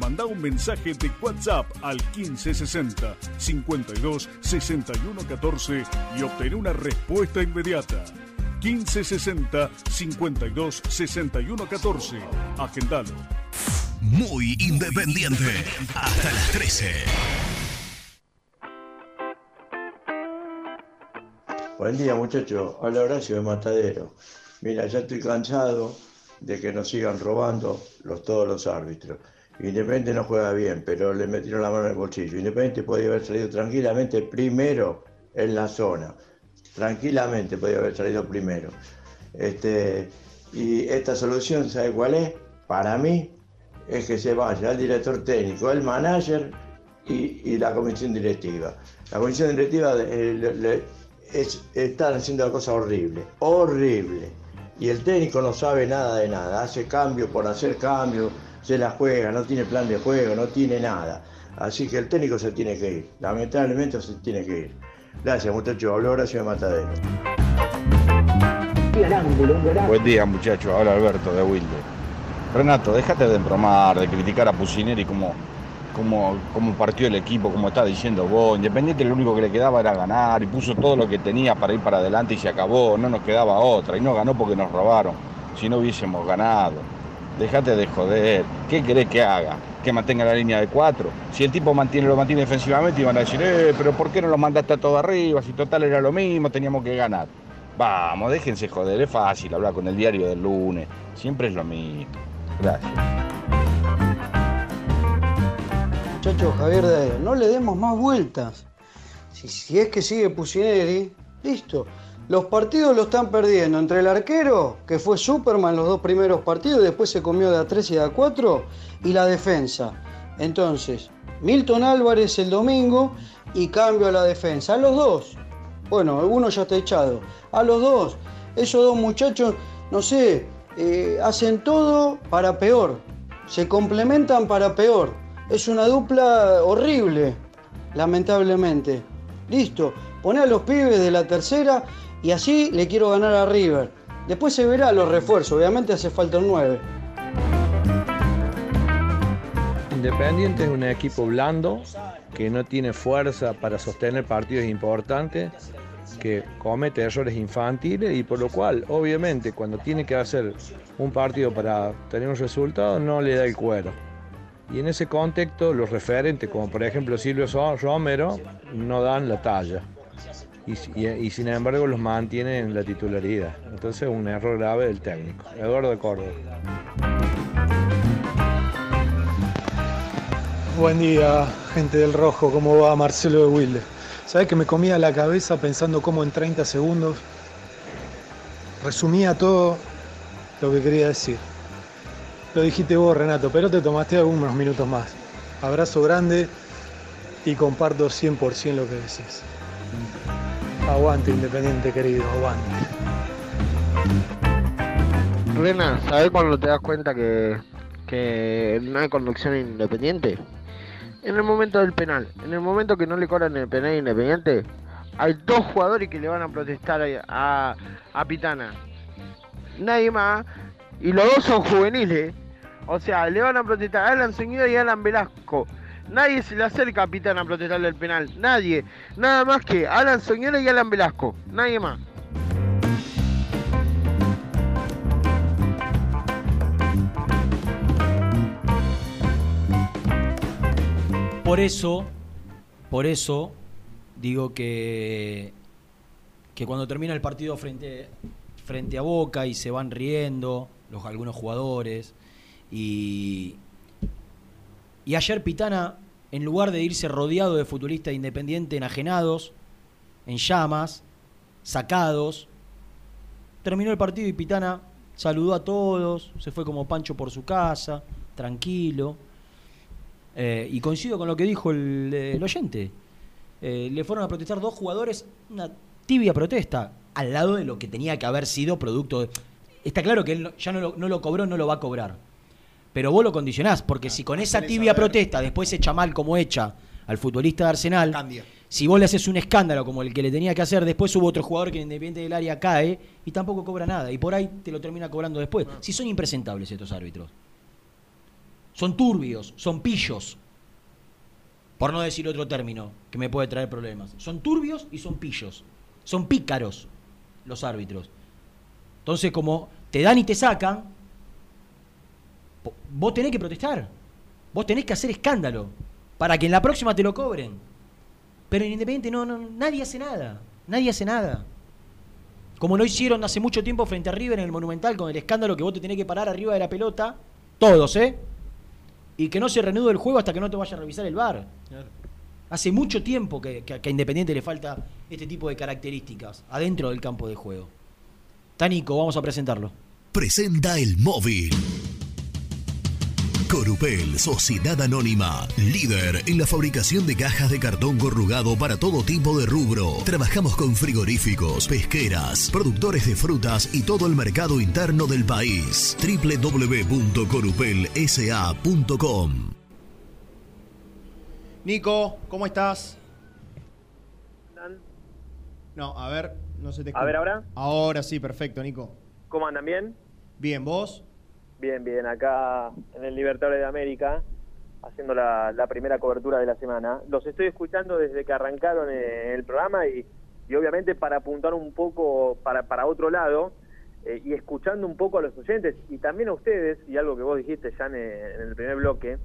[SPEAKER 6] Manda un mensaje de WhatsApp al 1560 52 61 14 y obtén una respuesta inmediata. 1560 52 61 14. Agendalo.
[SPEAKER 3] Muy independiente. Hasta las 13.
[SPEAKER 7] Buen día muchachos, habla Horacio de Matadero. Mira, ya estoy cansado de que nos sigan robando los, todos los árbitros. Independiente no juega bien, pero le metieron la mano en el bolsillo. Independiente podía haber salido tranquilamente primero en la zona. Tranquilamente podía haber salido primero. Este, y esta solución, ¿sabe cuál es? Para mí, es que se vaya el director técnico, el manager y, la comisión directiva. La comisión directiva eh, le- le- es- están haciendo una cosa horrible, horrible. Y el técnico no sabe nada de nada, hace cambio por hacer cambio, se la juega, no tiene plan de juego, no tiene nada. Así que el técnico se tiene que ir, lamentablemente se tiene que ir. Gracias muchachos, habló Horacio de Matadero.
[SPEAKER 8] Buen día muchachos, habla Alberto de Wilde. Renato, déjate de embromar, de criticar a Pusineri como, como, como partió el equipo, como está diciendo vos. Independiente lo único que le quedaba era ganar y puso todo lo que tenía para ir para adelante y se acabó, no nos quedaba otra. Y no ganó porque nos robaron, si no hubiésemos ganado. Déjate de joder, ¿qué querés que haga? ¿Que mantenga la línea de cuatro? Si el tipo mantiene, lo mantiene defensivamente iban a decir, eh, pero ¿por qué no lo mandaste a todo arriba? Si total era lo mismo, teníamos que ganar. Vamos, déjense joder, es fácil hablar con el diario del lunes. Siempre es lo mismo. Gracias.
[SPEAKER 9] Muchachos, Javier de no le demos más vueltas. Si, si es que sigue Pusineri, listo. Los partidos lo están perdiendo entre el arquero, que fue Superman los dos primeros partidos, después se comió de a 3 y de a 4, y la defensa. Entonces, Milton Álvarez el domingo y cambio a la defensa. A los dos. Bueno, alguno ya está echado. A los dos. Esos dos muchachos, no sé, eh, hacen todo para peor. Se complementan para peor. Es una dupla horrible, lamentablemente. Listo. Poné a los pibes de la tercera y así le quiero ganar a River. Después se verá los refuerzos, obviamente hace falta un 9.
[SPEAKER 10] Independiente es un equipo blando que no tiene fuerza para sostener partidos importantes, que comete errores infantiles y por lo cual, obviamente, cuando tiene que hacer un partido para tener un resultado, no le da el cuero. Y en ese contexto, los referentes, como por ejemplo Silvio Romero, no dan la talla y, sin embargo los mantiene en la titularidad. Entonces un error grave del técnico. Eduardo Córdoba.
[SPEAKER 11] Buen día, gente del Rojo, ¿cómo va Marcelo de Wilde? Sabes que me comía la cabeza pensando cómo en 30 segundos resumía todo lo que quería decir. Lo dijiste vos, Renato, pero te tomaste algunos minutos más. Abrazo grande y comparto 100% lo que decís. Aguante, Independiente querido, aguante.
[SPEAKER 12] Rena, ¿sabes cuando te das cuenta que, no hay conducción independiente? En el momento del penal. En el momento que no le cobran el penal independiente, hay dos jugadores que le van a protestar a, Pitana. Nadie más. Y los dos son juveniles. O sea, le van a protestar a Alan Señor y Alan Velasco. Nadie se le acerca a Pitana a protestarle el penal. Nadie. Nada más que Alan Soñola y Alan Velasco. Nadie más.
[SPEAKER 1] Por eso, por eso digo que, que cuando termina el partido frente, frente a Boca y se van riendo los, algunos jugadores y, y ayer Pitana, en lugar de irse rodeado de futbolistas independientes enajenados, en llamas, sacados, terminó el partido y Pitana saludó a todos, se fue como Pancho por su casa, tranquilo. Eh, y coincido con lo que dijo el, oyente. Eh, le fueron a protestar dos jugadores, una tibia protesta, al lado de lo que tenía que haber sido producto de... Está claro que él ya no no lo cobró, no lo va a cobrar pero vos lo condicionás, porque si con esa tibia protesta después echa mal como echa al futbolista de Arsenal, si vos le haces un escándalo como el que le tenía que hacer, después hubo otro jugador que independiente del área cae y tampoco cobra nada, y por ahí te lo termina cobrando después. Si son impresentables estos árbitros. Son turbios, son pillos. Por no decir otro término que me puede traer problemas. Son turbios y son pillos. Son pícaros los árbitros. Entonces, como te dan y te sacan, vos tenés que protestar. Vos tenés que hacer escándalo para que en la próxima te lo cobren. Pero en Independiente no, no, nadie hace nada. Nadie hace nada. Como lo hicieron hace mucho tiempo frente a River en el Monumental con el escándalo que vos te tenés que parar arriba de la pelota. Todos, ¿eh? Y que no se reanude el juego hasta que no te vaya a revisar el bar. Hace mucho tiempo que, que, a Independiente le falta este tipo de características adentro del campo de juego. Tánico, vamos a presentarlo.
[SPEAKER 3] Presenta el móvil. Corupel, Sociedad Anónima, líder en la fabricación de cajas de cartón corrugado para todo tipo de rubro. Trabajamos con frigoríficos, pesqueras, productores de frutas y todo el mercado interno del país. www.corupelsa.com
[SPEAKER 2] Nico, ¿cómo estás? No, a ver, no se te
[SPEAKER 13] A ver, ¿ahora?
[SPEAKER 2] Ahora sí, perfecto, Nico.
[SPEAKER 13] ¿Cómo andan bien?
[SPEAKER 2] Bien, ¿vos?
[SPEAKER 13] Bien, bien, acá en el Libertadores de América, haciendo la, primera cobertura de la semana. Los estoy escuchando desde que arrancaron en el programa y, obviamente para apuntar un poco para, para otro lado eh, y escuchando un poco a los oyentes y también a ustedes, y algo que vos dijiste ya en, el primer bloque,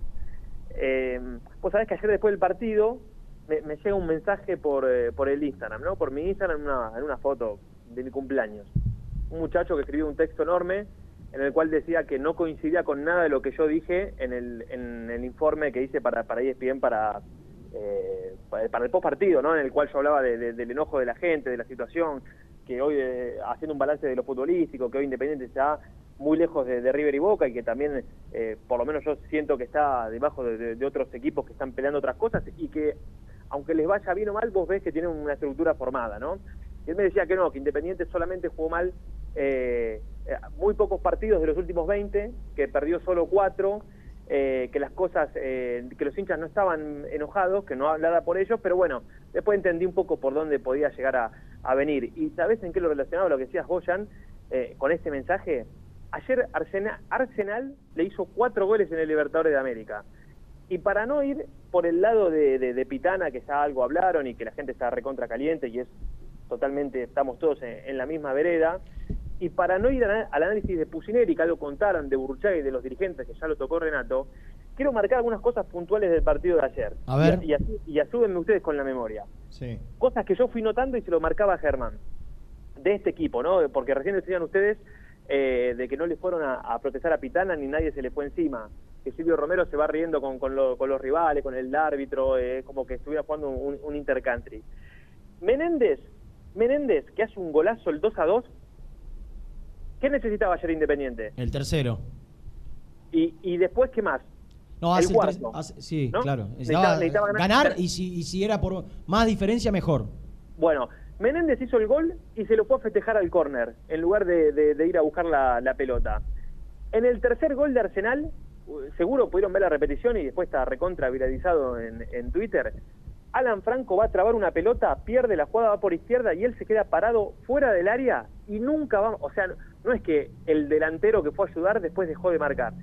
[SPEAKER 13] eh, vos sabés que ayer después del partido me, llega un mensaje por, eh, por el Instagram, ¿no? Por mi Instagram en una, en una foto de mi cumpleaños. Un muchacho que escribió un texto enorme en el cual decía que no coincidía con nada de lo que yo dije en el, en el informe que hice para, para ESPN para, eh, para el post partido, ¿no? en el cual yo hablaba del enojo de la gente, de la situación, que hoy, eh, haciendo un balance de lo futbolístico, que hoy Independiente está muy lejos de, de River y Boca y que también, eh, por lo menos yo siento que está debajo de, de- de otros equipos que están peleando otras cosas y que, aunque les vaya bien o mal, vos ves que tienen una estructura formada, ¿no? Y él me decía que no, que Independiente solamente jugó mal eh, eh, muy pocos partidos de los últimos 20, que perdió solo cuatro, eh, que las cosas, eh, que los hinchas no estaban enojados, que no hablaba por ellos, pero bueno, después entendí un poco por dónde podía llegar a, venir. ¿Y sabés en qué lo relacionaba lo que decías vos, Jan, eh, con este mensaje? Ayer Arsenal, Arsenal le hizo cuatro goles en el Libertadores de América. Y para no ir por el lado de- de Pitana, que ya algo hablaron y que la gente está recontra caliente y es totalmente, estamos todos en, en la misma vereda, y para no ir al al análisis de Pusineri, que algo contaron de Burchay y de los dirigentes, que ya lo tocó Renato, quiero marcar algunas cosas puntuales del partido de ayer.
[SPEAKER 1] A ver.
[SPEAKER 13] Y, y, ayúdenme ustedes con la memoria.
[SPEAKER 2] Sí.
[SPEAKER 13] Cosas que yo fui notando y se lo marcaba Germán, de este equipo, ¿no? Porque recién decían ustedes eh, de que no le fueron a, a protestar a Pitana ni nadie se le fue encima. Que Silvio Romero se va riendo con, con, lo- con los rivales, con el árbitro, eh, como que estuviera jugando un, un intercountry. Menéndez, Menéndez, que hace un golazo el 2 a 2, ¿qué necesitaba ayer Independiente?
[SPEAKER 1] El tercero.
[SPEAKER 13] Y, y después, ¿qué más?
[SPEAKER 1] No, hace el tres-
[SPEAKER 13] cuarto.
[SPEAKER 1] hace- sí,
[SPEAKER 13] ¿No?
[SPEAKER 1] claro.
[SPEAKER 13] Necesitaba- ganar-
[SPEAKER 1] ganar y si, y si era por más diferencia, mejor.
[SPEAKER 13] Bueno, Menéndez hizo el gol y se lo fue a festejar al córner, en lugar de, de- de ir a buscar la, la pelota. En el tercer gol de Arsenal, seguro pudieron ver la repetición y después está recontra viralizado en, en Twitter. Alan Franco va a trabar una pelota, pierde la jugada, va por izquierda y él se queda parado fuera del área y nunca va, o sea, no es que el delantero que fue a ayudar después dejó de marcar.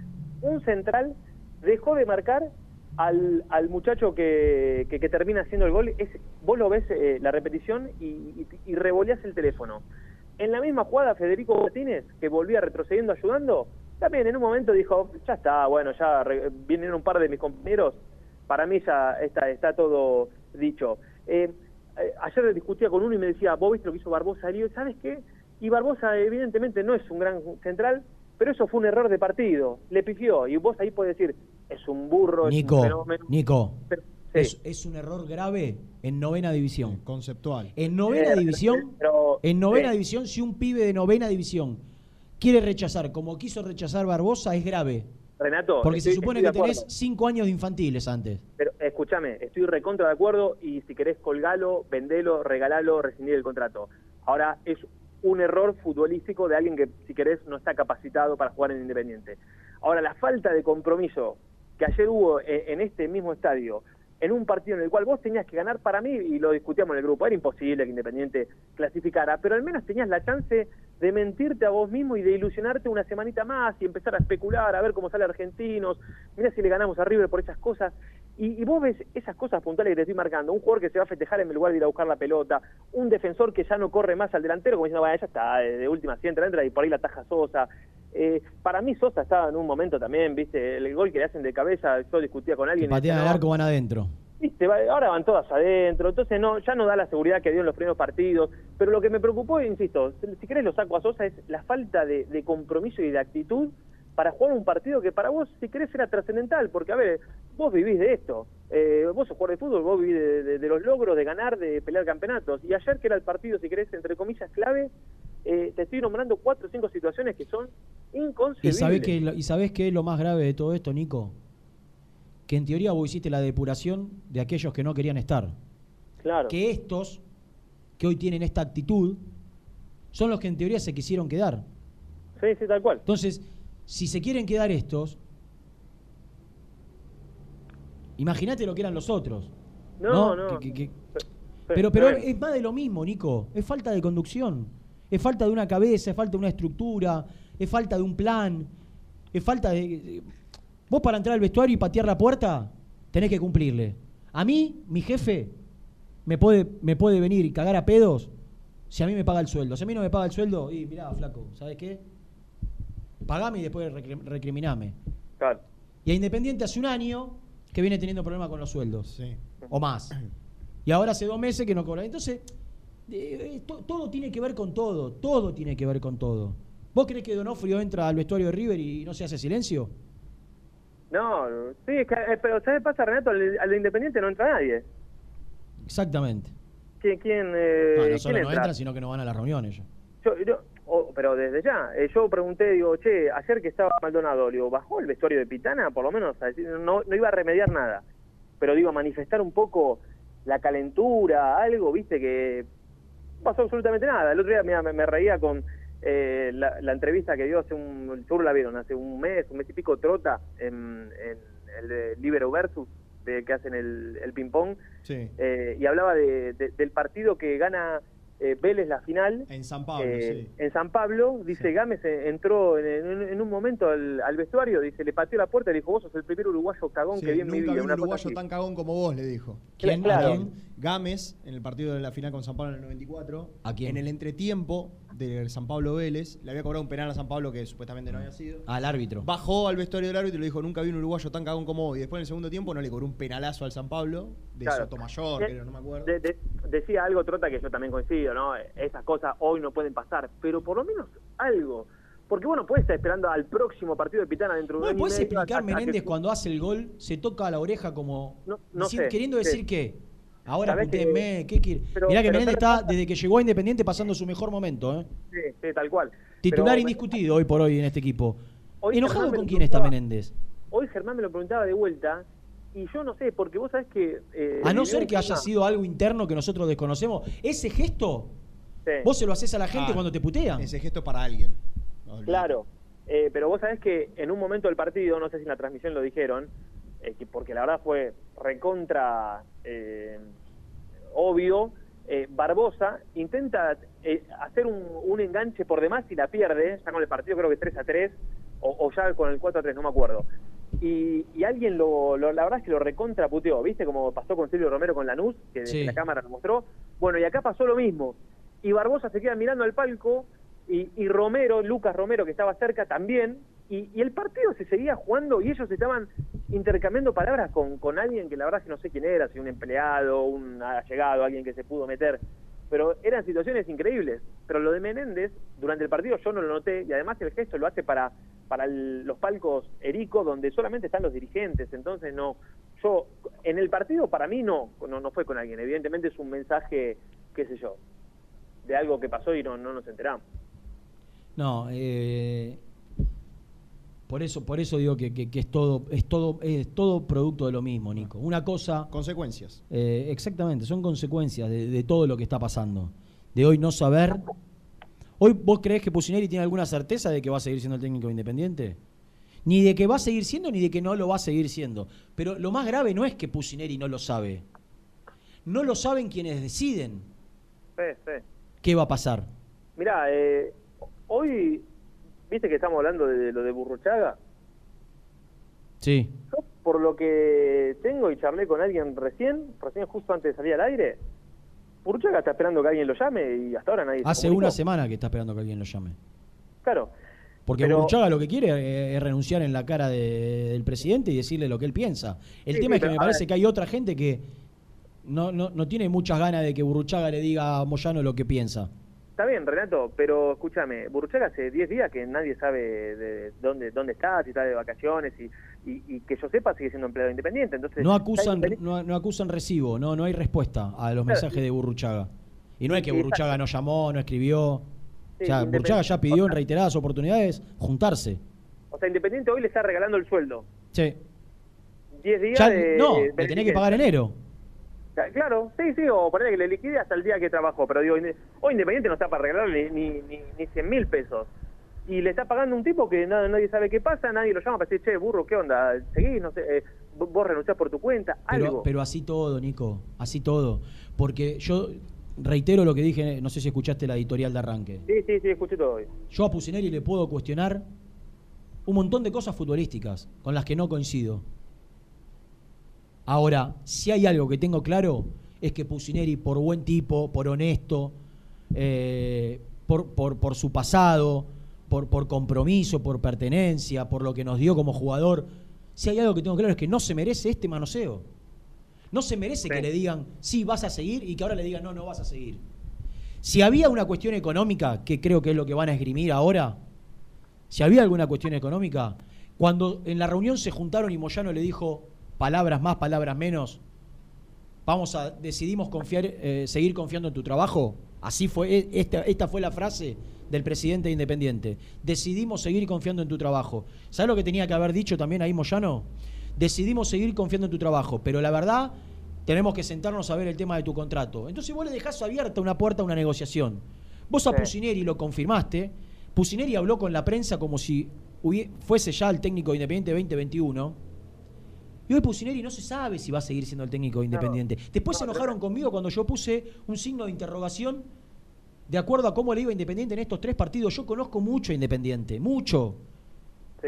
[SPEAKER 13] Un central dejó de marcar al, al muchacho que, que, termina haciendo el gol, es, vos lo ves eh, la repetición y, y, el teléfono. En la misma jugada, Federico Martínez, que volvía retrocediendo, ayudando, también en un momento dijo, ya está, bueno, ya re- vienen un par de mis compañeros, para mí ya está, está todo dicho. Eh, eh, ayer discutía con uno y me decía, vos viste lo que hizo Barbosa, y digo, ¿sabes qué? Y Barbosa evidentemente no es un gran central, pero eso fue un error de partido, le pifió, y vos ahí podés decir, es un burro, es un
[SPEAKER 1] Nico,
[SPEAKER 13] fenómeno.
[SPEAKER 1] Nico,
[SPEAKER 13] Pero-
[SPEAKER 1] es, es un error grave en novena división.
[SPEAKER 2] Conceptual.
[SPEAKER 1] En novena
[SPEAKER 13] Eh,
[SPEAKER 1] división,
[SPEAKER 13] pero-
[SPEAKER 1] en novena división, si un pibe de novena división quiere rechazar como quiso rechazar Barbosa, es grave.
[SPEAKER 13] Renato,
[SPEAKER 1] Porque se supone que tenés cinco años de infantiles antes.
[SPEAKER 13] Pero escúchame, estoy recontra de acuerdo y si querés colgalo, vendelo, regalalo, rescindir el contrato. Ahora es un error futbolístico de alguien que, si querés, no está capacitado para jugar en Independiente. Ahora, la falta de compromiso que ayer hubo en, en este mismo estadio, en un partido en el cual vos tenías que ganar para mí, y lo discutíamos en el grupo, era imposible que Independiente clasificara, pero al menos tenías la chance de mentirte a vos mismo y de ilusionarte una semanita más y empezar a especular, a ver cómo sale Argentinos, mira si le ganamos a River por esas cosas. Y, y vos ves esas cosas puntuales que te estoy marcando, un jugador que se va a festejar en lugar de ir a buscar la pelota, un defensor que ya no corre más al delantero, como diciendo, vaya, ya está, de, última, si entra, entra y por ahí la taja Sosa. Eh, para mí Sosa estaba en un momento también, viste, el gol que le hacen de cabeza, yo discutía con alguien.
[SPEAKER 1] patean al
[SPEAKER 13] "No,
[SPEAKER 1] arco, van adentro.
[SPEAKER 13] Viste, ahora van todas adentro, entonces no, ya no da la seguridad que dio en los primeros partidos. Pero lo que me preocupó, insisto, si querés lo saco a Sosa, es la falta de, de compromiso y de actitud para jugar un partido que para vos, si querés, era trascendental. Porque, a ver, vos vivís de esto. Eh, vos sos jugador de fútbol, vos vivís de, de- de los logros, de ganar, de pelear campeonatos. Y ayer, que era el partido, si querés, entre comillas, clave, eh, te estoy nombrando cuatro o cinco situaciones que son
[SPEAKER 1] ¿Y
[SPEAKER 13] inconcebibles.
[SPEAKER 1] sabés, qué, es lo- ¿Y sabés qué es lo más grave de todo esto, Nico? Que en teoría vos hiciste la depuración de aquellos que no querían estar.
[SPEAKER 13] Claro.
[SPEAKER 1] Que estos, que hoy tienen esta actitud, son los que en teoría se quisieron quedar.
[SPEAKER 13] Sí, sí, tal cual.
[SPEAKER 1] Entonces, si se quieren quedar estos, imagínate lo que eran los otros.
[SPEAKER 13] No, no.
[SPEAKER 1] Que- que- que-
[SPEAKER 13] Sí,
[SPEAKER 1] pero pero es más de lo mismo, Nico. Es falta de conducción. Es falta de una cabeza, es falta de una estructura, es falta de un plan, es falta de... Vos para entrar al vestuario y patear la puerta, tenés que cumplirle. A mí, mi jefe, me puede, me puede venir y cagar a pedos si a mí me paga el sueldo. Si a mí no me paga el sueldo, y mirá, flaco, ¿sabes qué? Pagame y después recri- recriminame.
[SPEAKER 13] Claro.
[SPEAKER 1] Y a Independiente hace un año que viene teniendo problemas con los sueldos.
[SPEAKER 2] Sí.
[SPEAKER 1] O más. Y ahora hace dos meses que no cobra. Entonces, eh, eh, to- todo tiene que ver con todo. Todo tiene que ver con todo. ¿Vos crees que Donofrio entra al vestuario de River y no se hace silencio?
[SPEAKER 13] No, sí, es que, eh, pero ¿sabes qué pasa, Renato? Al, al de Independiente no entra nadie.
[SPEAKER 1] Exactamente.
[SPEAKER 13] ¿Quién, quién, eh,
[SPEAKER 1] no
[SPEAKER 13] ¿quién
[SPEAKER 1] solo no
[SPEAKER 13] entra?
[SPEAKER 1] sino que no van a las reuniones. ya.
[SPEAKER 13] Yo- yo- o- pero desde ya, eh, yo pregunté, digo, che, ayer que estaba Maldonado, digo, ¿bajó el vestuario de Pitana? Por lo menos, no, no iba a remediar nada, pero digo, manifestar un poco la calentura, algo, viste, que no pasó absolutamente nada. El otro día me, me reía con eh, la, la entrevista que dio hace un, seguro la vieron, hace un mes, un mes y pico, Trota, en, en el de Libero Versus, de, que hacen el, el ping-pong,
[SPEAKER 2] Sí.
[SPEAKER 13] eh, y hablaba de- de- del partido que gana eh, Vélez la final
[SPEAKER 2] En San Pablo,
[SPEAKER 13] eh,
[SPEAKER 2] sí.
[SPEAKER 13] en San Pablo, dice Gámez eh, entró en, en- en un momento al, al vestuario, dice, le pateó la puerta y le dijo, vos sos el primer uruguayo cagón
[SPEAKER 2] Sí,
[SPEAKER 13] que vi en mi
[SPEAKER 2] nunca
[SPEAKER 13] vida.
[SPEAKER 2] vi un uruguayo tan cagón como vos, le dijo.
[SPEAKER 13] ¿Quién? Claro.
[SPEAKER 2] ¿A quién? Gámez, en el partido de la final con San Pablo en el 94.
[SPEAKER 1] ¿A quién?
[SPEAKER 2] En el entretiempo de San Pablo Vélez, le había cobrado un penal a San Pablo que supuestamente no había sido.
[SPEAKER 1] Al árbitro.
[SPEAKER 2] Bajó al vestuario del árbitro y le dijo, nunca vi un uruguayo tan cagón como vos. Y después en el segundo tiempo no le cobró un penalazo al San Pablo, de
[SPEAKER 13] Claro.
[SPEAKER 2] Sotomayor, creo, no me acuerdo.
[SPEAKER 13] de- de- decía algo Trota que yo también coincido, ¿no? Esas cosas hoy no pueden pasar, pero por lo menos algo. Porque bueno, puedes estar esperando al próximo partido de Pitana dentro de
[SPEAKER 1] ¿No
[SPEAKER 13] un
[SPEAKER 1] me
[SPEAKER 13] año y
[SPEAKER 1] puedes explicar,
[SPEAKER 13] que-
[SPEAKER 1] Menéndez, cuando hace el gol, se toca la oreja como.
[SPEAKER 13] no
[SPEAKER 1] dici-
[SPEAKER 13] sé,
[SPEAKER 1] queriendo
[SPEAKER 13] sí.
[SPEAKER 1] decir qué? Ahora putéenme, ¿qué quiere?
[SPEAKER 13] pero-
[SPEAKER 1] Mirá que
[SPEAKER 13] pero
[SPEAKER 1] Menéndez
[SPEAKER 13] ¿sabés
[SPEAKER 1] está, desde que llegó a Independiente, pasando su mejor momento, ¿eh?
[SPEAKER 13] Sí, sí, tal cual.
[SPEAKER 1] Titular
[SPEAKER 13] Pero-
[SPEAKER 1] indiscutido hoy por hoy en este equipo.
[SPEAKER 13] Hoy
[SPEAKER 1] ¿Enojado
[SPEAKER 13] Germán
[SPEAKER 1] con quién está. Menéndez?
[SPEAKER 13] Hoy Germán me lo preguntaba de vuelta y yo no sé, porque vos sabés que... eh,
[SPEAKER 1] A no ser que haya sido algo interno que nosotros desconocemos. Ese gesto,
[SPEAKER 13] Sí.
[SPEAKER 1] vos se lo haces a la gente
[SPEAKER 2] Ah,
[SPEAKER 1] cuando te putean.
[SPEAKER 2] Ese gesto para alguien. No.
[SPEAKER 13] Claro, eh, pero vos sabés que en un momento del partido, no sé si en la transmisión lo dijeron, eh, que porque la verdad fue recontra eh, obvio, eh, Barbosa intenta eh, hacer un, un enganche por demás y la pierde, ya con el partido creo que 3 a 3, o, o ya con el 4 a 3, no me acuerdo. Y, y alguien lo, lo- la verdad es que lo recontra puteó, ¿viste? Como pasó con Silvio Romero con Lanús, que
[SPEAKER 1] Sí.
[SPEAKER 13] la cámara lo mostró. Bueno, y acá pasó lo mismo. Y Barbosa se queda mirando al palco y, y Romero, Lucas Romero, que estaba cerca también, y, y el partido se seguía jugando y ellos estaban intercambiando palabras con, con alguien que la verdad que no sé quién era, si un empleado, un allegado, alguien que se pudo meter, pero eran situaciones increíbles. Pero lo de Menéndez, durante el partido yo no lo noté, y además el gesto lo hace para, para los palcos Erico, donde solamente están los dirigentes, entonces no, yo, en el partido para mí no, no, no fue con alguien, evidentemente es un mensaje, qué sé yo, de algo que pasó y no, no nos enteramos.
[SPEAKER 1] No, eh, por eso, por eso digo que, que- que es todo, es todo, es todo producto de lo mismo, Nico. Una cosa.
[SPEAKER 2] Consecuencias.
[SPEAKER 1] eh, exactamente, son consecuencias de, de todo lo que está pasando. De hoy no saber. ¿Hoy vos creés que Pusineri tiene alguna certeza de que va a seguir siendo el técnico independiente? Ni de que va a seguir siendo, ni de que no lo va a seguir siendo. Pero lo más grave no es que Pusineri no lo sabe. No lo saben quienes deciden
[SPEAKER 13] Sí, sí.
[SPEAKER 1] qué va a pasar.
[SPEAKER 13] Mirá, eh, hoy, viste que estamos hablando de lo de Burruchaga.
[SPEAKER 1] Sí.
[SPEAKER 13] Yo, por lo que tengo y charlé con alguien recién, recién justo antes de salir al aire, Burruchaga está esperando que alguien lo llame y hasta ahora nadie
[SPEAKER 1] Hace una semana que está esperando que alguien lo llame.
[SPEAKER 13] Claro.
[SPEAKER 1] Porque
[SPEAKER 13] Pero-
[SPEAKER 1] Burruchaga lo que quiere eh, es renunciar en la cara de- del presidente y decirle lo que él piensa. El
[SPEAKER 13] Sí,
[SPEAKER 1] tema
[SPEAKER 13] sí,
[SPEAKER 1] es que me parece que hay otra gente que no, no, no tiene muchas ganas de que Burruchaga le diga a Moyano lo que piensa.
[SPEAKER 13] Está bien, Renato, pero escúchame, Burruchaga hace 10 días que nadie sabe de dónde dónde está, si está de vacaciones y, y, y que yo sepa sigue siendo empleado independiente. Entonces
[SPEAKER 1] No acusan, no, no acusan recibo, no, no hay respuesta a los
[SPEAKER 13] Claro,
[SPEAKER 1] mensajes de Burruchaga. Y no es que Burruchaga no llamó, no escribió.
[SPEAKER 13] Sí,
[SPEAKER 1] o sea, Burruchaga ya pidió en reiteradas oportunidades juntarse.
[SPEAKER 13] O sea, Independiente hoy le está regalando el sueldo.
[SPEAKER 1] Sí.
[SPEAKER 13] 10 días
[SPEAKER 1] Ya,
[SPEAKER 13] de
[SPEAKER 1] no,
[SPEAKER 13] de
[SPEAKER 1] le tenés que pagar enero.
[SPEAKER 13] Claro, sí, sí, o ponerle que le liquide hasta el día que trabajó, pero digo, hoy Independiente no está para regalarle ni, ni, ni 100 mil pesos. Y le está pagando un tipo que na- nadie sabe qué pasa, nadie lo llama para decir, che, burro, ¿qué onda? ¿Seguís? No sé, eh, vos renunciás por tu cuenta,
[SPEAKER 1] Pero,
[SPEAKER 13] algo.
[SPEAKER 1] pero así todo, Nico, así todo. Porque yo reitero lo que dije, no sé si escuchaste la editorial de arranque.
[SPEAKER 13] Sí, sí, sí, escuché todo hoy.
[SPEAKER 1] Yo a Pusineri le puedo cuestionar un montón de cosas futbolísticas con las que no coincido. Ahora, si hay algo que tengo claro, es que Pusineri, por buen tipo, por honesto, eh, por, por, por su pasado, por, por compromiso, por pertenencia, por lo que nos dio como jugador, si hay algo que tengo claro es que no se merece este manoseo. No se merece que le digan, sí, vas a seguir, y que ahora le digan, no, no vas a seguir. Si había una cuestión económica, que creo que es lo que van a esgrimir ahora, si había alguna cuestión económica, cuando en la reunión se juntaron y Moyano le dijo palabras más, palabras menos, vamos a, decidimos confiar, eh, seguir confiando en tu trabajo, así fue, e- esta, esta fue la frase del presidente de Independiente. Decidimos seguir confiando en tu trabajo. ¿Sabes lo que tenía que haber dicho también ahí Moyano? Decidimos seguir confiando en tu trabajo, pero la verdad tenemos que sentarnos a ver el tema de tu contrato. Entonces vos le dejás abierta una puerta a una negociación. Vos a Pusineri lo confirmaste. Pusineri habló con la prensa como si fuese ya el técnico de Independiente 2021. Y hoy Pusineri no se sabe si va a seguir siendo el técnico de Independiente. Después se enojaron conmigo cuando yo puse un signo de interrogación de acuerdo a cómo le iba Independiente en estos tres partidos. Yo conozco mucho a Independiente, mucho.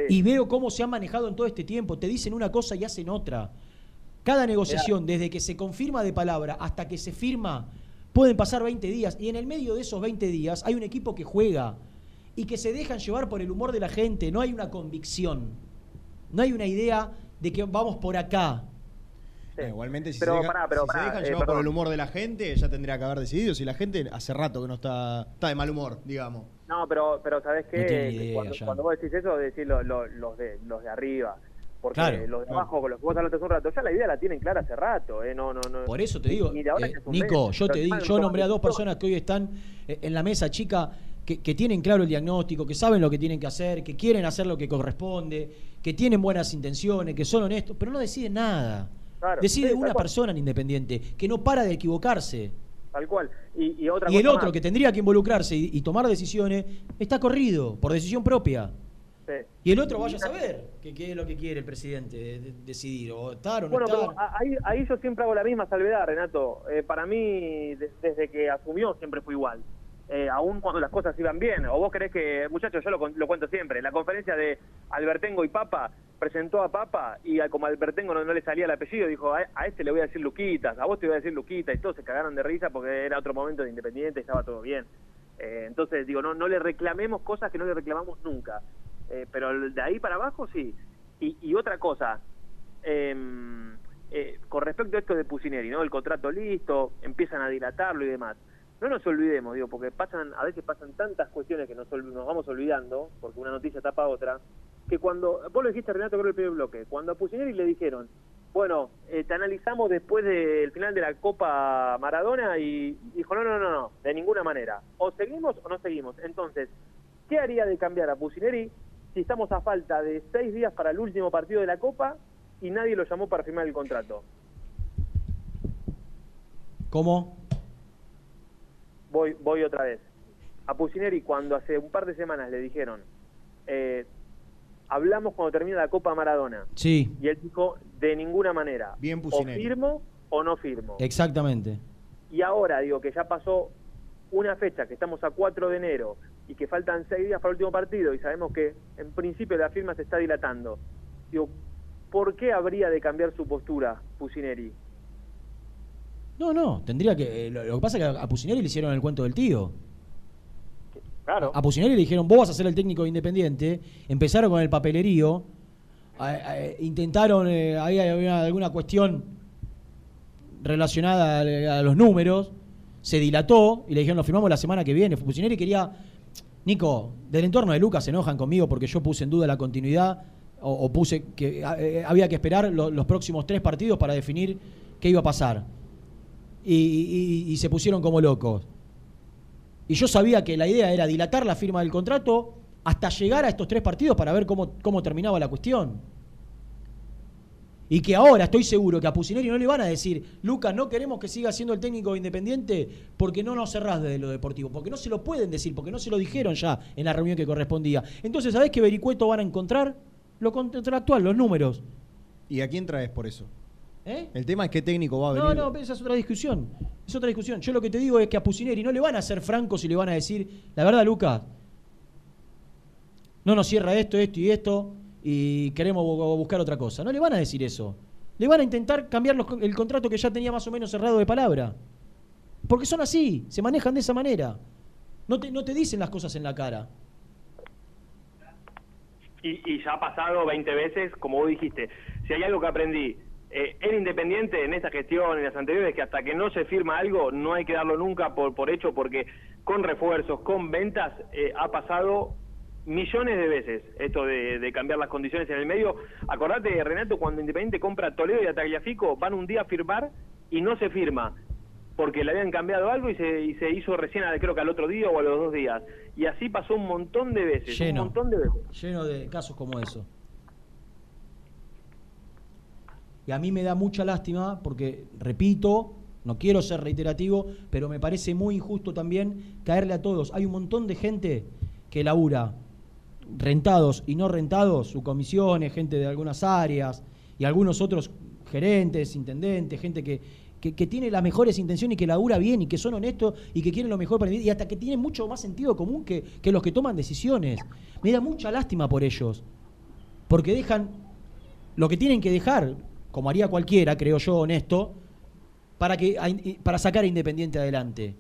[SPEAKER 1] Y veo cómo se ha manejado en todo este tiempo. Te dicen una cosa y hacen otra. Cada negociación, desde que se confirma de palabra hasta que se firma, pueden pasar 20 días. Y en el medio de esos 20 días hay un equipo que juega y que se dejan llevar por el humor de la gente. No hay una convicción. No hay una idea de que vamos por acá.
[SPEAKER 2] igualmente, si, se, dejan llevar por el humor de la gente, ya tendría que haber decidido. Si la gente hace rato que no está, está de mal humor, digamos.
[SPEAKER 13] No, pero, pero ¿sabes qué? cuando, vos decís eso, decís los, de, los de arriba. Porque los de abajo, con los que vos hablaste hace un rato, ya la idea la tienen clara hace rato. ¿eh? No, no, no,
[SPEAKER 1] Por eso te digo, eh, Nico, yo te digo, yo nombré a dos personas que hoy están eh, en la mesa chica que, tienen claro el diagnóstico, que saben lo que tienen que hacer, que quieren hacer lo que corresponde, que tienen buenas intenciones, que son honestos, pero no deciden nada. Decide una persona en Independiente, que no para de equivocarse.
[SPEAKER 13] Tal cual. Y, otra
[SPEAKER 1] y el otro que tendría que involucrarse y, tomar decisiones está corrido por decisión propia. Y el otro vaya a saber qué, es lo que quiere el presidente decidir, o estar o no estar.
[SPEAKER 13] Ahí, ahí, yo siempre hago la misma salvedad, Renato. Eh, para mí, desde que asumió, siempre fue igual. Eh, aún cuando las cosas iban bien. O vos querés que, muchachos, yo lo, lo, cuento siempre, la conferencia de Albertengo y Papa presentó a Papa y como Albertengo no, le salía el apellido, dijo, a, este le voy a decir Luquitas, a vos te voy a decir Luquitas, y todos se cagaron de risa porque era otro momento de Independiente y estaba todo bien. Eh, entonces, digo, no, no le reclamemos cosas que no le reclamamos nunca. Eh, pero de ahí para abajo sí. Y, otra cosa, em, eh, con respecto a esto de Pusineri, ¿no? El contrato listo, empiezan a dilatarlo y demás. No nos olvidemos, digo, porque pasan, a veces pasan tantas cuestiones que nos, vamos olvidando, porque una noticia tapa otra, que cuando, vos lo dijiste Renato, creo el primer bloque, cuando a Pusineri le dijeron, bueno, eh, te analizamos después del final de la Copa Maradona y dijo, no, no, no, no, de ninguna manera. O seguimos o no seguimos. Entonces, ¿qué haría de cambiar a Pusineri si estamos a falta de seis días para el último partido de la Copa y nadie lo llamó para firmar el contrato.
[SPEAKER 1] ¿Cómo?
[SPEAKER 13] Voy, voy otra vez. A Pusineri cuando hace un par de semanas le dijeron, eh, hablamos cuando termina la Copa Maradona.
[SPEAKER 1] Sí.
[SPEAKER 13] Y él dijo, de ninguna manera.
[SPEAKER 2] Bien
[SPEAKER 13] O firmo o no firmo.
[SPEAKER 1] Exactamente.
[SPEAKER 13] Y ahora digo que ya pasó una fecha, que estamos a 4 de enero, y que faltan seis días para el último partido y sabemos que en principio la firma se está dilatando. Digo, ¿por qué habría de cambiar su postura Pusineri?
[SPEAKER 1] No, no, tendría que. Eh, lo, que pasa es que a Pusineri le hicieron el cuento del tío.
[SPEAKER 13] Claro.
[SPEAKER 1] A Pusineri le dijeron, vos vas a ser el técnico independiente. Empezaron con el papelerío. intentaron, eh, ahí había alguna cuestión relacionada a, a, los números. Se dilató y le dijeron, lo firmamos la semana que viene. Pusineri quería Nico, del entorno de Lucas se enojan conmigo porque yo puse en duda la continuidad o, puse que eh, había que esperar los próximos tres partidos para definir qué iba a pasar. Y, se pusieron como locos. Y yo sabía que la idea era dilatar la firma del contrato hasta llegar a estos tres partidos para ver cómo, cómo terminaba la cuestión. Y que ahora estoy seguro que a Pusineri no le van a decir, Lucas, no queremos que siga siendo el técnico independiente porque no nos cerrás de lo deportivo, porque no se lo pueden decir, porque no se lo dijeron ya en la reunión que correspondía. Entonces, ¿sabés qué Vericueto van a encontrar? Lo contractual, los números.
[SPEAKER 2] ¿Y a quién traes por eso?
[SPEAKER 1] ¿Eh?
[SPEAKER 2] El tema es qué técnico va a venir.
[SPEAKER 1] No, no, esa es otra discusión. Es otra discusión. Yo lo que te digo es que a Pusineri no le van a ser francos y le van a decir, la verdad, Lucas, no nos cierra esto, esto y esto y queremos buscar otra cosa. No le van a decir eso. Le van a intentar cambiar el contrato que ya tenía más o menos cerrado de palabra. Porque son así, se manejan de esa manera. No te, no te dicen las cosas en la cara.
[SPEAKER 13] Y, ya ha pasado 20 veces, como vos dijiste. Si hay algo que aprendí eh, en Independiente, en esta gestión, en las anteriores, que hasta que no se firma algo, no hay que darlo nunca por, por hecho, porque con refuerzos, con ventas, eh, ha pasado millones de veces esto de, cambiar las condiciones en el medio. Acordate, Renato, cuando Independiente compra Toledo y a Tagliafico, van un día a firmar y no se firma. porque le habían cambiado algo y se, y se hizo recién, creo que al otro día o a los dos días. Y así pasó un montón de veces, un montón de veces.
[SPEAKER 1] Lleno de casos como eso. Y a mí me da mucha lástima porque, repito, no quiero ser reiterativo, pero me parece muy injusto también caerle a todos. Hay un montón de gente que labura, rentados y no rentados, sus comisiones, gente de algunas áreas y algunos otros gerentes, intendentes, gente que, que, tiene las mejores intenciones y que labura bien y que son honestos y que quieren lo mejor para mí y hasta que tienen mucho más sentido común que, que los que toman decisiones. Me da mucha lástima por ellos, porque dejan lo que tienen que dejar, como haría cualquiera, creo yo, honesto, para, que, para sacar a Independiente adelante.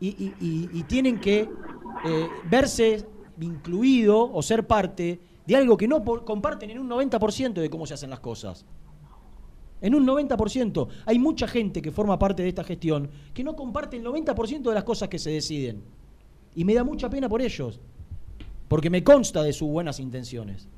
[SPEAKER 1] Y, tienen que eh, verse incluido o ser parte de algo que no comparten en un 90% de cómo se hacen las cosas. En un 90%. Hay mucha gente que forma parte de esta gestión que no comparte el 90% de las cosas que se deciden. Y me da mucha pena por ellos. Porque me consta de sus buenas intenciones.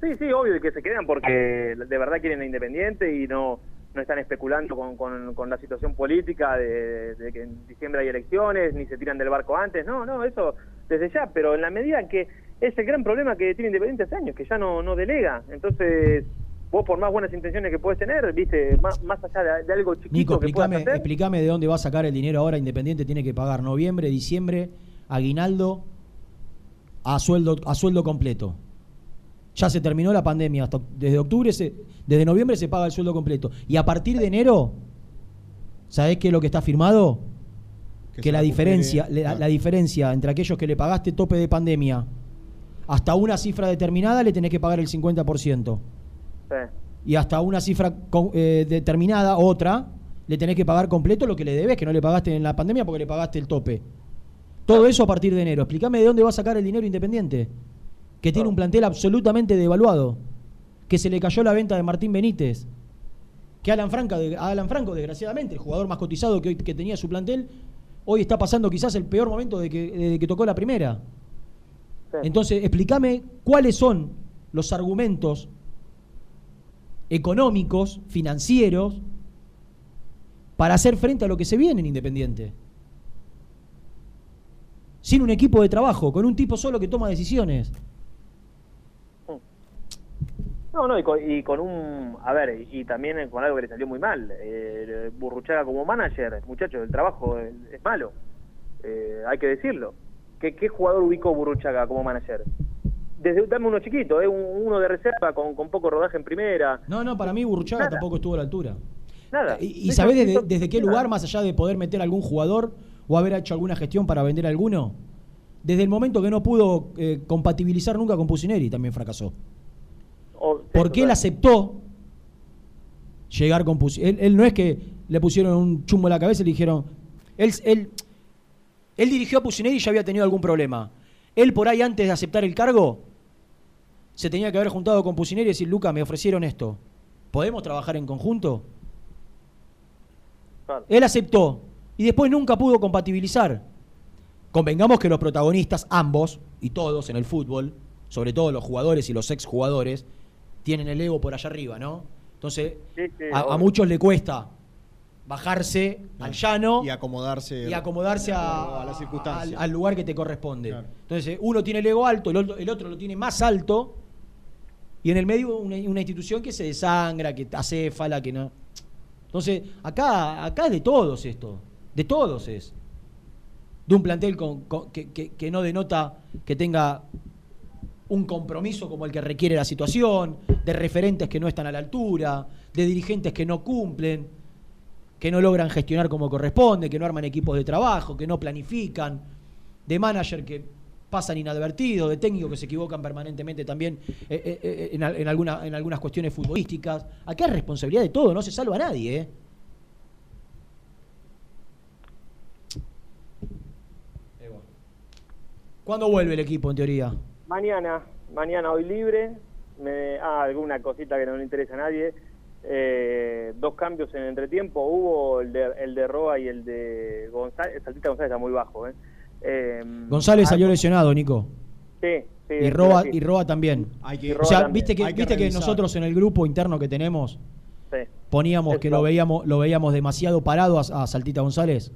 [SPEAKER 13] Sí, sí, obvio que se quedan porque de verdad quieren a Independiente y no, no están especulando con, con, la situación política de, que en diciembre hay elecciones, ni se tiran del barco antes. No, no, eso desde ya. Pero en la medida en que es el gran problema que tiene Independiente hace años, que ya no, no delega. Entonces vos por más buenas intenciones que puedes tener, viste, más, más allá de, algo chiquito
[SPEAKER 1] Nico, explícame, de dónde va a sacar el dinero ahora Independiente tiene que pagar noviembre, diciembre, aguinaldo a sueldo a sueldo completo. Ya se terminó la pandemia, desde octubre desde noviembre se paga el sueldo completo y a partir de enero ¿sabés qué es lo que está firmado? Que, la diferencia, la, la diferencia entre aquellos que le pagaste tope de pandemia hasta una cifra determinada le tenés que pagar el 50%. Y hasta una cifra eh, determinada, otra, le tenés que pagar completo lo que le debes, que no le pagaste en la pandemia porque le pagaste el tope. Todo eso a partir de enero. Explícame de dónde va a sacar el dinero Independiente, que tiene un plantel absolutamente devaluado, que se le cayó la venta de Martín Benítez, que Alan, Franco, Alan Franco, desgraciadamente, el jugador más cotizado que, que tenía su plantel, hoy está pasando quizás el peor momento de que, de que tocó la primera. Entonces, explícame cuáles son los argumentos económicos, financieros, para hacer frente a lo que se viene en Independiente. Sin un equipo de trabajo, con un tipo solo que toma decisiones.
[SPEAKER 13] No, no, y con, un. A ver, y también con algo que le salió muy mal. Eh, Burruchaga como manager, muchachos, el trabajo es, malo. Eh, hay que decirlo. ¿Qué, ¿Qué jugador ubicó Burruchaga como manager? desde dame uno chiquito, ¿eh? uno de reserva con, poco rodaje en primera.
[SPEAKER 1] No, no, para mí Burruchaga tampoco estuvo a la altura. Nada. ¿Y, sabés desde, qué lugar, más allá de poder meter algún jugador o haber hecho alguna gestión para vender alguno? Desde el momento que no pudo eh, compatibilizar nunca con Pusineri, también fracasó. Porque él aceptó llegar con Pusineri. Él, no es que le pusieron un chumbo en la cabeza y le dijeron. Él, él, él dirigió a Pusineri y ya había tenido algún problema. Él por ahí antes de aceptar el cargo se tenía que haber juntado con Pusineri y decir, Luca, me ofrecieron esto. ¿Podemos trabajar en conjunto? Él aceptó y después nunca pudo compatibilizar. Convengamos que los protagonistas, ambos y todos en el fútbol, sobre todo los jugadores y los exjugadores, tienen el ego por allá arriba, ¿no? Entonces, a, muchos le cuesta bajarse al llano
[SPEAKER 2] y acomodarse
[SPEAKER 1] y acomodarse a, al, lugar que te corresponde. Entonces, uno tiene el ego alto, el otro, el otro lo tiene más alto y en el medio una, institución que se desangra, que acéfala, que no. Entonces, acá, acá es de todos esto. De todos es. De un plantel con, que, no denota que tenga un compromiso como el que requiere la situación, de referentes que no están a la altura, de dirigentes que no cumplen, que no logran gestionar como corresponde, que no arman equipos de trabajo, que no planifican, de manager que pasan inadvertidos, de técnicos que se equivocan permanentemente también eh, eh, eh, en, en, algunas cuestiones futbolísticas. Acá es responsabilidad de todo, no se salva a nadie. ¿eh? ¿Cuándo vuelve el equipo en teoría?
[SPEAKER 13] Mañana, mañana hoy libre. Me, ah, alguna cosita que no le interesa a nadie. dos cambios en entretiempo. Hubo el de, el de Roa y el de González. Saltita González está muy bajo. ¿eh?
[SPEAKER 1] Em, González salió lesionado, Nico.
[SPEAKER 13] Sí, sí.
[SPEAKER 1] Y Roa, y Roa también. o sea, viste que, viste que nosotros en el grupo interno que tenemos Poníamos que lo veíamos, lo veíamos demasiado parado a, Saltita González.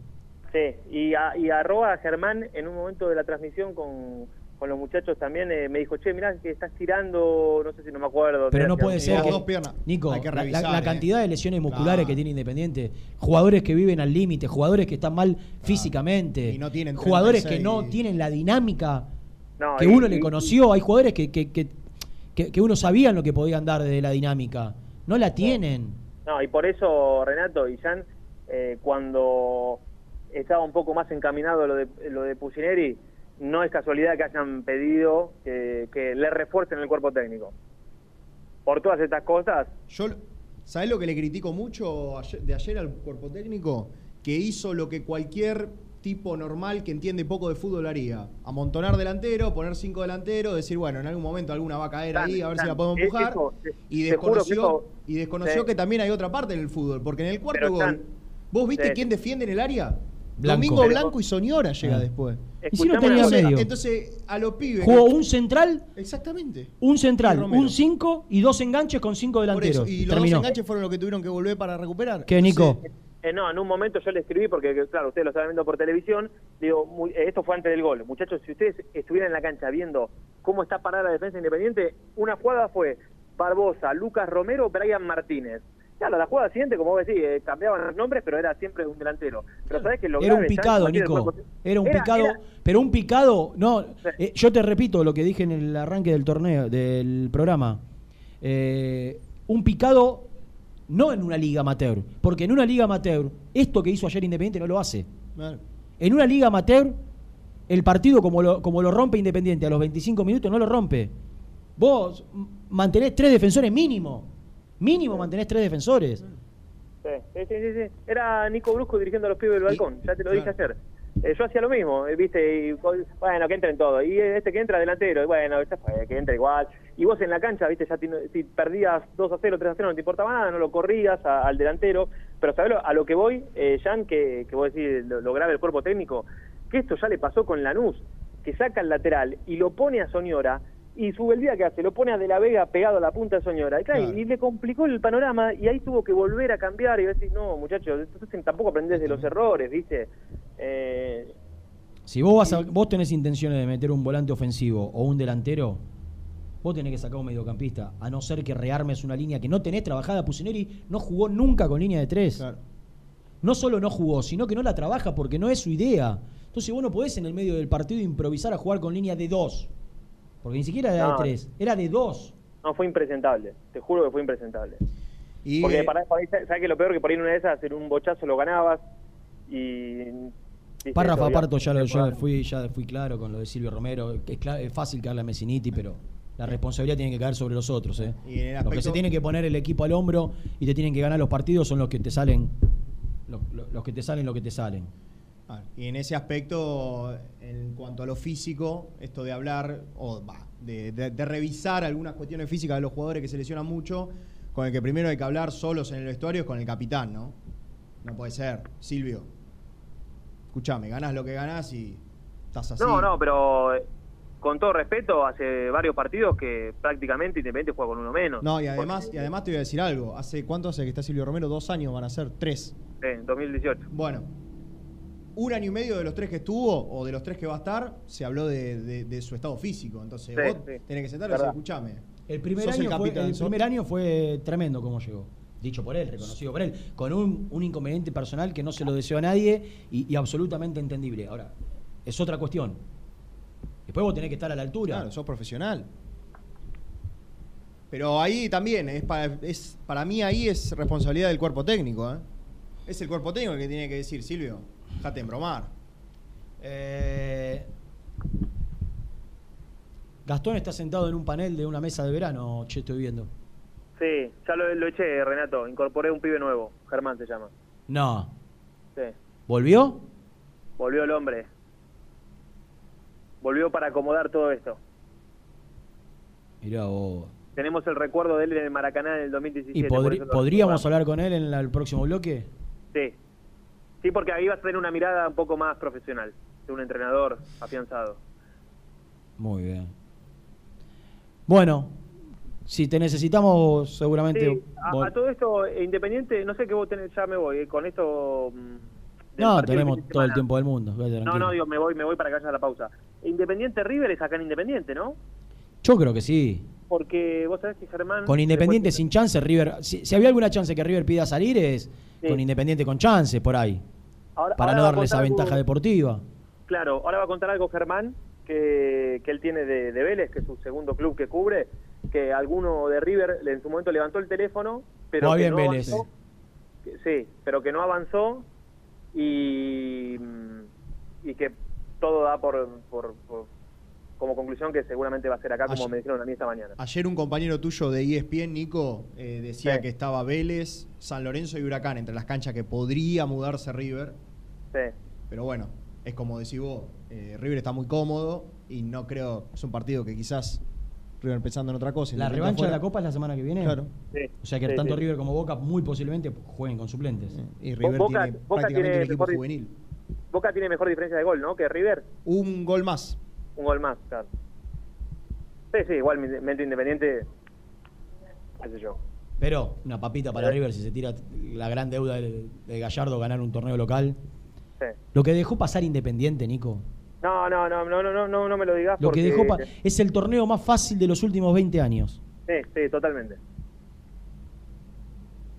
[SPEAKER 13] Sí, y, a, y a Germán en un momento de la transmisión con, con los muchachos también eh, me dijo, che, mirá que estás tirando, no sé si no me acuerdo.
[SPEAKER 1] Pero no puede ser que, dos piernas. Nico, la, eh. cantidad de lesiones musculares que tiene Independiente, jugadores que viven al límite, jugadores que están mal físicamente, jugadores que no tienen la dinámica que uno le conoció, hay jugadores que, que, que, uno sabía lo que podían dar desde la dinámica, no la tienen.
[SPEAKER 13] No, y por eso Renato y Jan, eh, cuando estaba un poco más encaminado lo de, lo de Pusineri, no es casualidad que hayan pedido que, le refuercen el cuerpo técnico. Por todas estas cosas.
[SPEAKER 2] Yo, ¿Sabes lo que le critico mucho de ayer al cuerpo técnico? Que hizo lo que cualquier tipo normal que entiende poco de fútbol haría. Amontonar delantero, poner cinco delanteros, decir, bueno, en algún momento alguna va a caer ahí, a ver si la podemos empujar. y desconoció, y desconoció que también hay otra parte en el fútbol, porque en el cuarto gol, ¿vos viste quién defiende en el área? Domingo Blanco y Soñora llega ah. después.
[SPEAKER 1] Y si no tenía medio.
[SPEAKER 2] Entonces, a los pibes.
[SPEAKER 1] Jugó un central.
[SPEAKER 2] Exactamente.
[SPEAKER 1] Un central, un 5 y dos enganches con cinco delanteros.
[SPEAKER 2] y los dos enganches fueron los que tuvieron que volver para recuperar.
[SPEAKER 1] ¿Qué, Nico?
[SPEAKER 13] Eh, no, en un momento yo le escribí, porque claro, ustedes lo estaban viendo por televisión, digo, eh, esto fue antes del gol. Muchachos, si ustedes estuvieran en la cancha viendo cómo está parada la defensa independiente, una jugada fue Barbosa, Lucas Romero, Brian Martínez. Claro, la jugada siguiente, como vos decís, eh, cambiaban los nombres, pero era siempre un delantero. Pero sabés que lo
[SPEAKER 1] Era un picado, Nico. Era un picado, pero un picado, no, eh, yo te repito lo que dije en el arranque del torneo, del programa. Eh, un picado no en una liga amateur, porque en una liga amateur, esto que hizo ayer Independiente no lo hace. En una liga amateur, el partido como lo, como lo rompe Independiente a los 25 minutos no lo rompe. Vos mantenés tres defensores mínimo. Mínimo mantenés tres defensores.
[SPEAKER 13] Sí, sí, sí, sí. Era Nico Brusco dirigiendo a los pibes del balcón, ya te lo dije ayer. Eh, yo hacía lo mismo, eh, viste, y, bueno, que entren todos. Y este que entra delantero, y bueno, que entra igual. Y vos en la cancha, viste, ya si perdías 2 a 0, 3 a 0, no te importaba nada, no lo corrías al delantero. Pero sabes a lo que voy, eh, Jan, que, que vos decís, lo, lo grave el cuerpo técnico, que esto ya le pasó con Lanús, que saca el lateral y lo pone a Soñora y sube el día que hace, lo pone a De la Vega pegado a la punta de Soñora. Y, y le complicó el panorama y ahí tuvo que volver a cambiar y decir, no, muchachos, entonces tampoco aprendés de los errores, ¿viste? Eh,
[SPEAKER 1] si vos, vas a, vos tenés intenciones de meter un volante ofensivo o un delantero, vos tenés que sacar un mediocampista, a no ser que rearmes una línea que no tenés trabajada. Pusineri no jugó nunca con línea de tres. No solo no jugó, sino que no la trabaja porque no es su idea. Entonces vos no podés en el medio del partido improvisar a jugar con línea de dos. Porque ni siquiera era de tres, era de dos.
[SPEAKER 13] No, fue impresentable. Te juro que fue impresentable. Porque para, ¿sabes que lo peor que por ahí en una de esas, en un bochazo lo ganabas y...
[SPEAKER 1] Párrafo aparto, ya, lo, ya, fui, ya fui claro con lo de Silvio Romero. Es, es fácil que a Messiniti, pero la responsabilidad tiene que caer sobre los otros. ¿eh? Los que se tiene que poner el equipo al hombro y te tienen que ganar los partidos son los que te salen, los que te salen, los que te salen.
[SPEAKER 2] Y en ese aspecto, en cuanto a lo físico, esto de hablar, o de, revisar algunas cuestiones físicas de los jugadores que se lesionan mucho, con el que primero hay que hablar solos en el vestuario es con el capitán, ¿no? No puede ser. Silvio, escúchame, ganas lo que ganas y estás así.
[SPEAKER 13] No, no, pero eh, con todo respeto, hace varios partidos que prácticamente Independiente juega con uno menos.
[SPEAKER 2] No, y además, y además te voy a decir algo. ¿Hace cuánto hace que está Silvio Romero? Dos años van a ser, tres.
[SPEAKER 13] Sí, 2018.
[SPEAKER 2] Bueno, un año y medio de los tres que estuvo, o de los tres que va a estar, se habló de, su estado físico. Entonces, vos tenés que sentar y decir, escuchame.
[SPEAKER 1] El primer, año fue, el primer año fue tremendo como llegó. Dicho por él, reconocido por él, con un, inconveniente personal que no se lo deseó a nadie y, absolutamente entendible. Ahora, es otra cuestión. Después vos tenés que estar a la altura.
[SPEAKER 2] Claro, sos profesional. Pero ahí también, es para, es, para mí ahí es responsabilidad del cuerpo técnico. ¿eh? Es el cuerpo técnico el que tiene que decir, Silvio, Déjate embromar.
[SPEAKER 1] Eh, Gastón está sentado en un panel de una mesa de verano, che, estoy viendo.
[SPEAKER 13] Sí, ya lo, eché, Renato. Incorporé un pibe nuevo. Germán se llama.
[SPEAKER 1] No.
[SPEAKER 13] Sí.
[SPEAKER 1] ¿Volvió?
[SPEAKER 13] Volvió el hombre. Volvió para acomodar todo esto.
[SPEAKER 1] Mirá vos.
[SPEAKER 13] Tenemos el recuerdo de él en el Maracaná en el 2017.
[SPEAKER 1] ¿Y podríamos hablar con él en el próximo bloque?
[SPEAKER 13] Sí. Sí, porque ahí vas a tener una mirada un poco más profesional, de un entrenador afianzado.
[SPEAKER 1] Muy bien. Bueno, Si te necesitamos, seguramente.
[SPEAKER 13] Sí, a, todo esto, eh, Independiente, no sé qué vos tenés, ya me voy, eh, con esto... mm,
[SPEAKER 1] no, tenemos todo el tiempo del mundo. vaya,
[SPEAKER 13] No, no, digo, me voy, me voy para que haya la pausa. Independiente River es acá en Independiente, ¿no?
[SPEAKER 1] Yo creo que sí.
[SPEAKER 13] Porque vos sabés que Germán...
[SPEAKER 1] Con Independiente sin chance, River. Si, si había alguna chance que River pida salir, es
[SPEAKER 13] Sí.
[SPEAKER 1] con Independiente con chance por ahí.
[SPEAKER 13] Ahora-
[SPEAKER 1] para
[SPEAKER 13] ahora
[SPEAKER 1] no darle esa
[SPEAKER 13] algo-
[SPEAKER 1] ventaja deportiva.
[SPEAKER 13] Claro, ahora va a contar algo Germán que, que él tiene de, de Vélez, que es su segundo club que cubre, que alguno de River en su momento levantó el teléfono, pero que
[SPEAKER 1] bien
[SPEAKER 13] no
[SPEAKER 1] Vélez.
[SPEAKER 13] avanzó. Que- sí, pero que no avanzó y, y que todo da por, por- por- como conclusión que seguramente va a ser acá, como me dijeron a mí esta mañana.
[SPEAKER 2] Ayer un compañero tuyo de ESPN, Nico, eh, decía
[SPEAKER 13] Sí.
[SPEAKER 2] que estaba Vélez, San Lorenzo y Huracán entre las canchas que podría mudarse River.
[SPEAKER 13] Sí.
[SPEAKER 2] Pero bueno, es como decís vos, eh, River está muy cómodo y no creo, es un partido que quizás River pensando en otra cosa.
[SPEAKER 1] La revancha de la Copa es la semana que viene.
[SPEAKER 2] Claro.
[SPEAKER 13] Sí,
[SPEAKER 1] O sea que
[SPEAKER 13] sí,
[SPEAKER 1] tanto
[SPEAKER 13] sí.
[SPEAKER 1] River como Boca muy posiblemente jueguen con suplentes.
[SPEAKER 2] Y River
[SPEAKER 13] Boca-
[SPEAKER 2] tiene
[SPEAKER 13] Boca
[SPEAKER 2] prácticamente
[SPEAKER 13] tiene
[SPEAKER 2] un equipo
[SPEAKER 13] mejor-
[SPEAKER 2] juvenil.
[SPEAKER 13] Boca tiene mejor diferencia de gol, ¿no? Que River,
[SPEAKER 2] Un gol más.
[SPEAKER 13] Un gol más, claro. Sí, sí, igualmente Independiente, qué sé yo.
[SPEAKER 1] Pero una papita para River si se tira la gran deuda de, de Gallardo ganar un torneo local.
[SPEAKER 13] Sí.
[SPEAKER 1] Lo que dejó pasar Independiente, Nico.
[SPEAKER 13] No, no, no, no, no, no, no me lo digas
[SPEAKER 1] Lo
[SPEAKER 13] porque...
[SPEAKER 1] que dejó pa- es el torneo más fácil de los últimos 20 años.
[SPEAKER 13] Sí, sí, totalmente.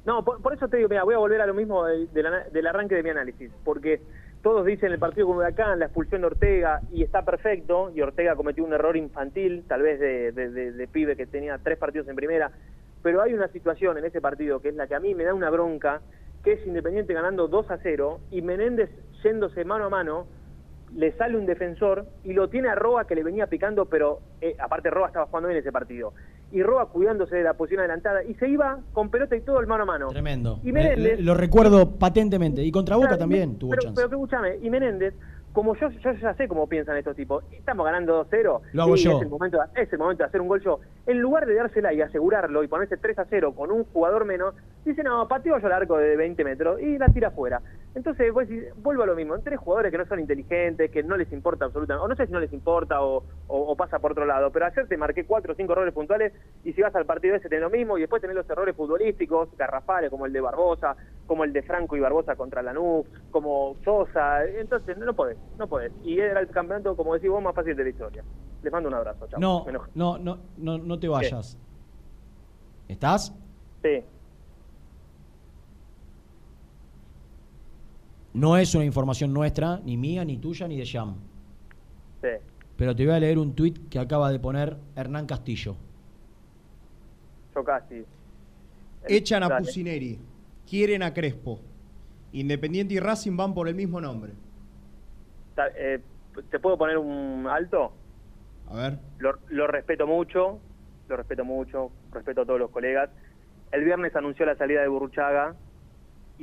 [SPEAKER 13] No, por, por eso te digo, mira, voy a volver a lo mismo del, del ana- del arranque de mi análisis, porque todos dicen el partido con Huracán, la expulsión de Ortega, y está perfecto, y Ortega cometió un error infantil, tal vez de, de- de- de pibe que tenía tres partidos en primera, pero hay una situación en ese partido que es la que a mí me da una bronca, que es Independiente ganando 2 a 0, y Menéndez yéndose mano a mano, le sale un defensor y lo tiene a Roa que le venía picando, pero eh, aparte Roa estaba jugando bien ese partido. Y Roa cuidándose de la posición adelantada y se iba con pelota y todo el mano a mano.
[SPEAKER 1] Tremendo.
[SPEAKER 13] Y
[SPEAKER 1] Me-
[SPEAKER 13] Menéndez-
[SPEAKER 1] lo recuerdo patentemente. Y contra Boca
[SPEAKER 13] Claro,
[SPEAKER 1] también tuvo
[SPEAKER 13] pero,
[SPEAKER 1] chance.
[SPEAKER 13] Pero que escúchame, y Menéndez, como yo, yo ya sé cómo piensan estos tipos, estamos ganando 2-0.
[SPEAKER 1] Lo hago
[SPEAKER 13] sí,
[SPEAKER 1] yo.
[SPEAKER 13] Es el, momento, de- es el momento de hacer un gol yo. En lugar de dársela y asegurarlo y ponerse 3-0 con un jugador menos, dice, no, pateo yo al arco de 20 metros y la tira afuera. Entonces, vos decís, vuelvo a lo mismo. En tres jugadores que no son inteligentes, que no les importa absolutamente, o no sé si no les importa o, o- o pasa por otro lado, pero ayer te marqué cuatro o cinco errores puntuales y si vas al partido ese tenés lo mismo y después tenés los errores futbolísticos, garrafales, como el de Barbosa, como el de Franco y Barbosa contra Lanús, como Sosa. Entonces, no podés, no podés. Y era el campeonato, como decís vos, más fácil de la historia. Les mando un abrazo, chao.
[SPEAKER 1] No, no, no, no, no te vayas. ¿Estás?
[SPEAKER 13] Sí.
[SPEAKER 1] No es una información nuestra, ni mía, ni tuya, ni de Jam.
[SPEAKER 13] Sí.
[SPEAKER 1] Pero te voy a leer un tuit que acaba de poner Hernán Castillo.
[SPEAKER 13] Yo casi.
[SPEAKER 2] Echan a
[SPEAKER 13] Dale.
[SPEAKER 2] Pusineri, quieren a Crespo. Independiente y Racing van por el mismo nombre.
[SPEAKER 13] Eh, ¿Te puedo poner un alto?
[SPEAKER 2] A ver.
[SPEAKER 13] Lo, lo respeto mucho, lo respeto mucho, respeto a todos los colegas. El viernes anunció la salida de Burruchaga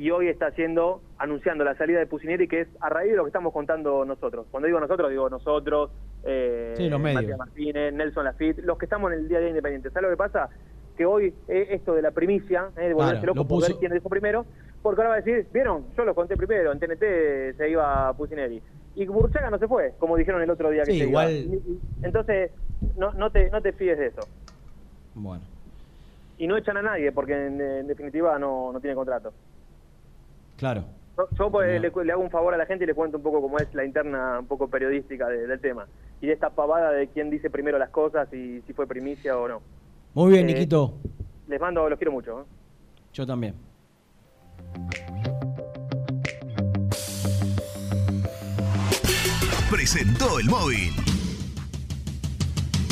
[SPEAKER 13] y hoy está haciendo, anunciando la salida de Pusineri, que es a raíz de lo que estamos contando nosotros. Cuando digo nosotros, digo nosotros, eh,
[SPEAKER 1] Sí, los medios.
[SPEAKER 13] Matías Martínez, Nelson Lafitte, los que estamos en el día a día independiente. ¿Sabes lo que pasa? Que hoy eh, esto de la primicia, eh, de volverse
[SPEAKER 1] Claro,
[SPEAKER 13] loco
[SPEAKER 1] lo
[SPEAKER 13] por ver quién dijo primero, porque ahora va a decir, vieron, yo lo conté primero, en TNT se iba Pusineri. Y Burruchaga no se fue, como dijeron el otro día que
[SPEAKER 1] Sí,
[SPEAKER 13] se
[SPEAKER 1] igual-
[SPEAKER 13] iba. Entonces, no, no, te, no te fíes de eso.
[SPEAKER 1] Bueno.
[SPEAKER 13] Y no echan a nadie, porque en, en definitiva no, no tiene contrato.
[SPEAKER 1] Claro.
[SPEAKER 13] Yo, yo, pues, le, le hago un favor a la gente y le cuento un poco cómo es la interna un poco periodística de- del tema. Y de esta pavada de quién dice primero las cosas y si fue primicia o no.
[SPEAKER 1] Muy bien,
[SPEAKER 13] Eh,
[SPEAKER 1] Niquito.
[SPEAKER 13] Les mando, los quiero mucho. ¿eh?
[SPEAKER 1] Yo también.
[SPEAKER 3] Presentó el móvil.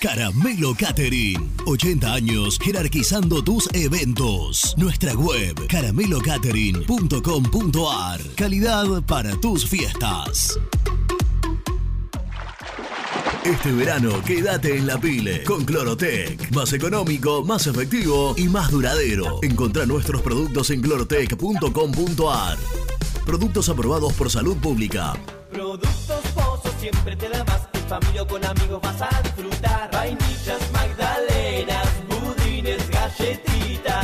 [SPEAKER 3] Caramelo Catering. 80 años jerarquizando tus eventos. Nuestra web caramelocatering.com.ar. Calidad para tus fiestas. Este verano quédate en la pile con Clorotec. Más económico, más efectivo y más duradero. Encontrá nuestros productos en clorotec.com.ar. Productos aprobados por salud pública.
[SPEAKER 14] Productos Pozo siempre te da. Familia o con amigos vas a disfrutar. Vainillas, magdalenas, budines, galletitas.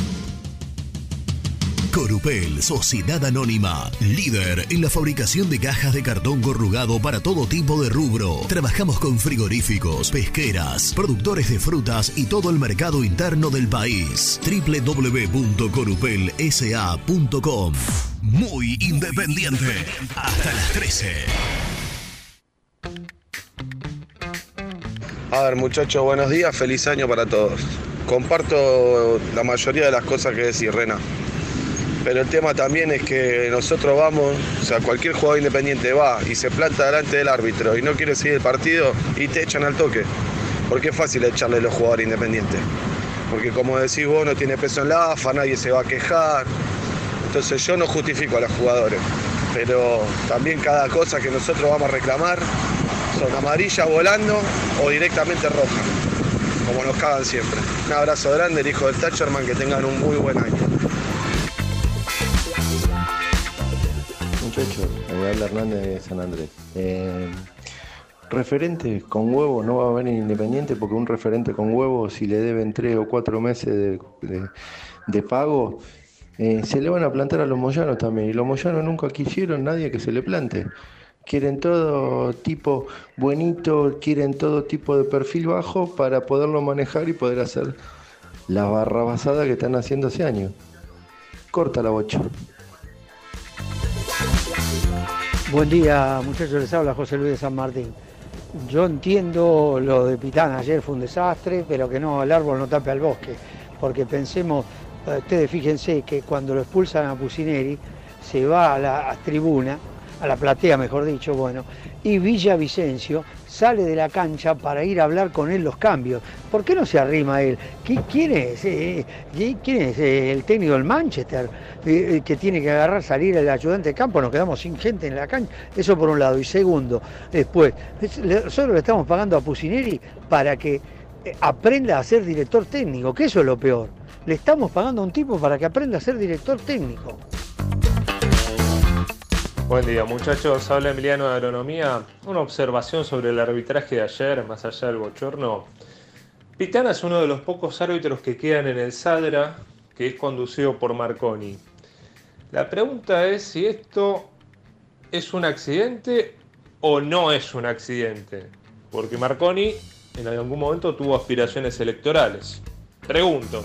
[SPEAKER 3] Corupel, Sociedad Anónima, líder en la fabricación de cajas de cartón corrugado para todo tipo de rubro. Trabajamos con frigoríficos, pesqueras, productores de frutas y todo el mercado interno del país. www.corupelsa.com Muy independiente. Hasta las 13.
[SPEAKER 15] A ver muchachos, buenos días, feliz año para todos. Comparto la mayoría de las cosas que decís, Rena. Pero el tema también es que nosotros vamos, o sea, cualquier jugador independiente va y se planta delante del árbitro y no quiere seguir el partido y te echan al toque. Porque es fácil echarle a los jugadores independientes. Porque como decís vos, no tiene peso en la AFA, nadie se va a quejar. Entonces yo no justifico a los jugadores. Pero también cada cosa que nosotros vamos a reclamar son amarilla volando o directamente roja. Como nos cagan siempre. Un abrazo grande, el hijo del Thatcherman, que tengan un muy buen año.
[SPEAKER 16] Muchachos, habla Hernández de San Andrés. Eh, referente con huevo no va a haber en Independiente porque un referente con huevo, si le deben tres o cuatro meses de, de- de pago, eh, se le van a plantar a los moyanos también. Y los moyanos nunca quisieron nadie que se le plante. Quieren todo tipo buenito, quieren todo tipo de perfil bajo para poderlo manejar y poder hacer la barrabasada que están haciendo hace años. Corta la bocha.
[SPEAKER 17] Buen día, muchachos. Les habla José Luis de San Martín. Yo entiendo lo de Pitán ayer fue un desastre, pero que no, el árbol no tape al bosque. Porque pensemos, eh, ustedes fíjense que cuando lo expulsan a Pusineri, se va a la tribuna, a la platea mejor dicho, bueno, y Villavicencio sale de la cancha para ir a hablar con él los cambios. ¿Por qué no se arrima él? ¿Qui- ¿Quién es? eh, qui- ¿Quién es eh, el técnico del Manchester eh, que tiene que agarrar, salir el ayudante de campo? Nos quedamos sin gente en la cancha. Eso por un lado. Y segundo, después, nosotros le estamos pagando a Pusineri para que aprenda a ser director técnico, que eso es lo peor. Le estamos pagando a un tipo para que aprenda a ser director técnico.
[SPEAKER 18] Buen día muchachos, habla Emiliano de Agronomía. Una observación sobre el arbitraje de ayer, más allá del bochorno. Pitana es uno de los pocos árbitros que quedan en el Sadra, que es conducido por Marconi. La pregunta es si esto es un accidente o no es un accidente. Porque Marconi en algún momento tuvo aspiraciones electorales. Pregunto.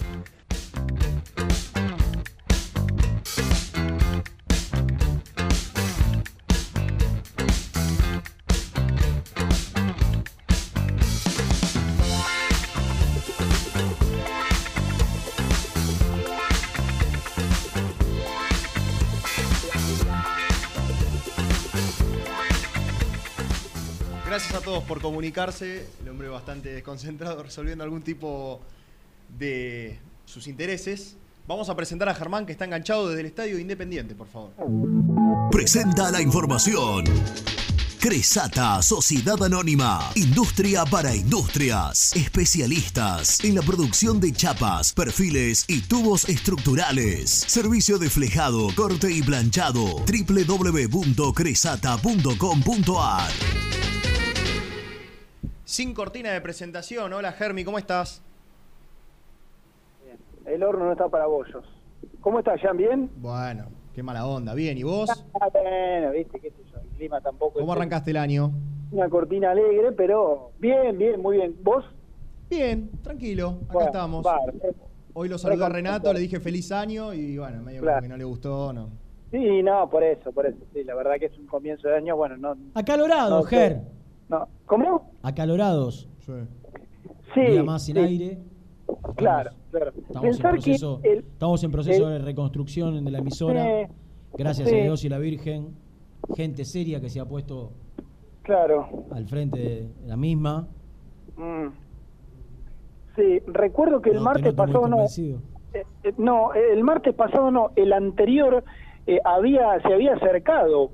[SPEAKER 2] Por comunicarse. El hombre bastante desconcentrado resolviendo algún tipo de sus intereses. Vamos a presentar a Germán que está enganchado desde el estadio Independiente, por favor.
[SPEAKER 3] Presenta la información. Cresata, Sociedad Anónima, Industria para Industrias, especialistas en la producción de chapas, perfiles y tubos estructurales. Servicio de flejado, corte y planchado. www.cresata.com.ar
[SPEAKER 2] Sin cortina de presentación. Hola Germi, ¿cómo estás?
[SPEAKER 19] El horno no está para bollos. ¿Cómo estás, Jan? ¿Bien?
[SPEAKER 2] Bueno, qué mala onda. Bien, ¿y vos?
[SPEAKER 19] Ah, bueno, viste, qué sé yo, el clima tampoco
[SPEAKER 2] ¿Cómo
[SPEAKER 19] es
[SPEAKER 2] arrancaste el año?
[SPEAKER 19] una cortina alegre, pero bien, bien, muy bien. ¿Vos?
[SPEAKER 2] Bien, tranquilo, acá
[SPEAKER 19] Bueno,
[SPEAKER 2] estamos. Hoy lo saludé a
[SPEAKER 19] Re
[SPEAKER 2] Renato, le dije feliz año y bueno, medio como
[SPEAKER 19] Claro.
[SPEAKER 2] que no le gustó, no.
[SPEAKER 19] Sí, no, por eso, por eso. Sí, la verdad que es un comienzo de año, bueno, no...
[SPEAKER 1] Acalorados,
[SPEAKER 19] no,
[SPEAKER 1] Ger.
[SPEAKER 19] No, ¿cómo?
[SPEAKER 1] Acalorados.
[SPEAKER 19] Sí.
[SPEAKER 1] Día más sin
[SPEAKER 19] sí.
[SPEAKER 1] aire.
[SPEAKER 19] Claro, claro.
[SPEAKER 1] Estamos en
[SPEAKER 19] Pensar
[SPEAKER 1] proceso,
[SPEAKER 19] el-
[SPEAKER 1] estamos en proceso
[SPEAKER 19] el-
[SPEAKER 1] de reconstrucción de la emisora.
[SPEAKER 19] Sí,
[SPEAKER 1] Gracias
[SPEAKER 19] sí.
[SPEAKER 1] a Dios y la Virgen. Gente seria que se ha puesto
[SPEAKER 19] Claro.
[SPEAKER 1] al frente de la misma.
[SPEAKER 19] Mm. Sí, recuerdo que el
[SPEAKER 1] No,
[SPEAKER 19] martes pasado no. Eh, eh, no, el martes pasado no, el anterior eh, había se había acercado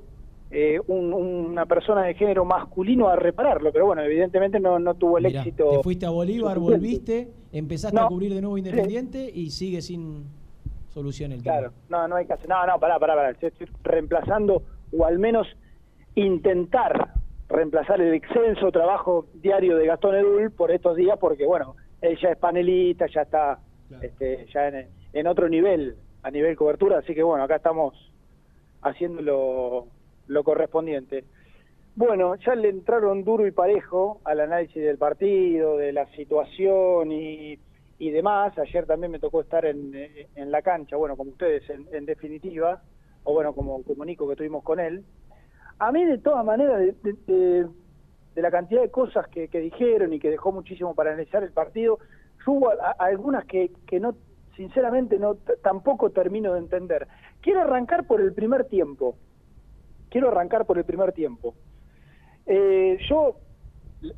[SPEAKER 19] eh, un- una persona de género masculino a repararlo, pero bueno, evidentemente no, no tuvo el
[SPEAKER 1] Mirá,
[SPEAKER 19] éxito.
[SPEAKER 1] te fuiste a Bolívar, volviste, empezaste
[SPEAKER 19] No,
[SPEAKER 1] a cubrir de nuevo
[SPEAKER 19] sí.
[SPEAKER 1] Independiente y sigue sin solución el tema.
[SPEAKER 19] Claro, no, no hay que hacer. No, no, pará, pará, pará. Estoy reemplazando, o al menos intentar reemplazar el extenso trabajo diario de Gastón Edul por estos días, porque bueno, él ya es panelista, ya está este, ya en, en otro nivel, a nivel cobertura, así que bueno, acá estamos haciendo lo, correspondiente. Bueno, ya le entraron duro y parejo al análisis del partido, de la situación y, demás. Ayer también me tocó estar en, la cancha, bueno, como ustedes en, en definitiva, o bueno, como, como Nico que tuvimos con él. A mí de todas maneras, de, de- la cantidad de cosas que, que dijeron y que dejó muchísimo para analizar el partido, hubo algunas que, que no sinceramente no tampoco termino de entender. Quiero arrancar por el primer tiempo. Quiero arrancar por el primer tiempo. Eh, yo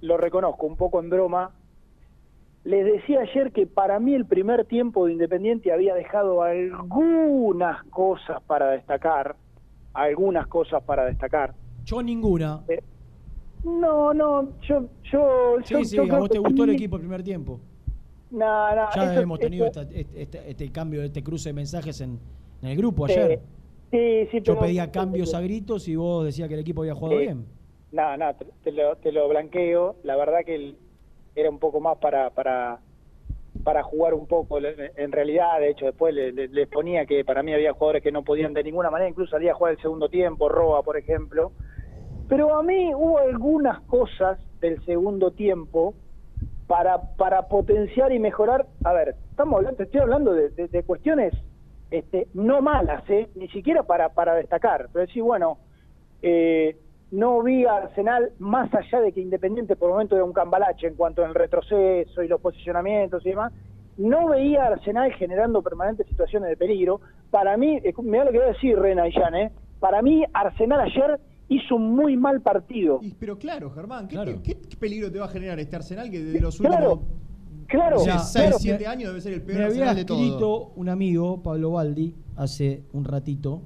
[SPEAKER 19] lo reconozco un poco en broma. Les decía ayer que para mí el primer tiempo de Independiente había dejado algunas cosas para destacar, algunas cosas para destacar.
[SPEAKER 1] Yo ninguna.
[SPEAKER 19] Eh, No, no, yo, yo, yo,
[SPEAKER 1] Sí, sí,
[SPEAKER 19] yo
[SPEAKER 1] a vos te gustó el equipo el primer tiempo.
[SPEAKER 19] No, no,
[SPEAKER 1] Ya
[SPEAKER 19] eso-
[SPEAKER 1] hemos tenido esta- este, este- este cambio, este cruce de mensajes en, en el grupo ayer.
[SPEAKER 19] Sí, sí,
[SPEAKER 1] Yo
[SPEAKER 19] pero-
[SPEAKER 1] pedía cambios a gritos y vos decías que el equipo había jugado bien.
[SPEAKER 19] No, no, te, te lo, te lo blanqueo. La verdad que el- era un poco más para, para, para jugar un poco. En realidad, de hecho, después le- le- les ponía que para mí había jugadores que no podían de ninguna manera, incluso salía a jugar el segundo tiempo, Roa, por ejemplo. Pero a mí hubo algunas cosas del segundo tiempo para, para potenciar y mejorar. A ver, estamos hablando, estoy hablando de, de- de cuestiones este, no malas, ¿eh? ni siquiera para, para destacar. Pero decir, bueno, eh, no vi a Arsenal más allá de que Independiente por momento era un cambalache en cuanto al retroceso y los posicionamientos y demás. No veía a Arsenal generando permanentes situaciones de peligro. Para mí, eh, mirá lo que voy a decir Rena y Jan, ¿eh? para mí Arsenal ayer hizo un muy mal partido.
[SPEAKER 2] Pero claro, Germán, ¿qué,
[SPEAKER 1] Claro.
[SPEAKER 2] qué- qué peligro te va a generar este Arsenal que de los
[SPEAKER 19] Claro,
[SPEAKER 2] últimos
[SPEAKER 19] claro,
[SPEAKER 1] O sea,
[SPEAKER 2] seis,
[SPEAKER 1] claro.
[SPEAKER 2] siete años debe ser el peor
[SPEAKER 1] Me había
[SPEAKER 2] de todo?
[SPEAKER 1] escrito un amigo, Pablo Baldi, hace un ratito.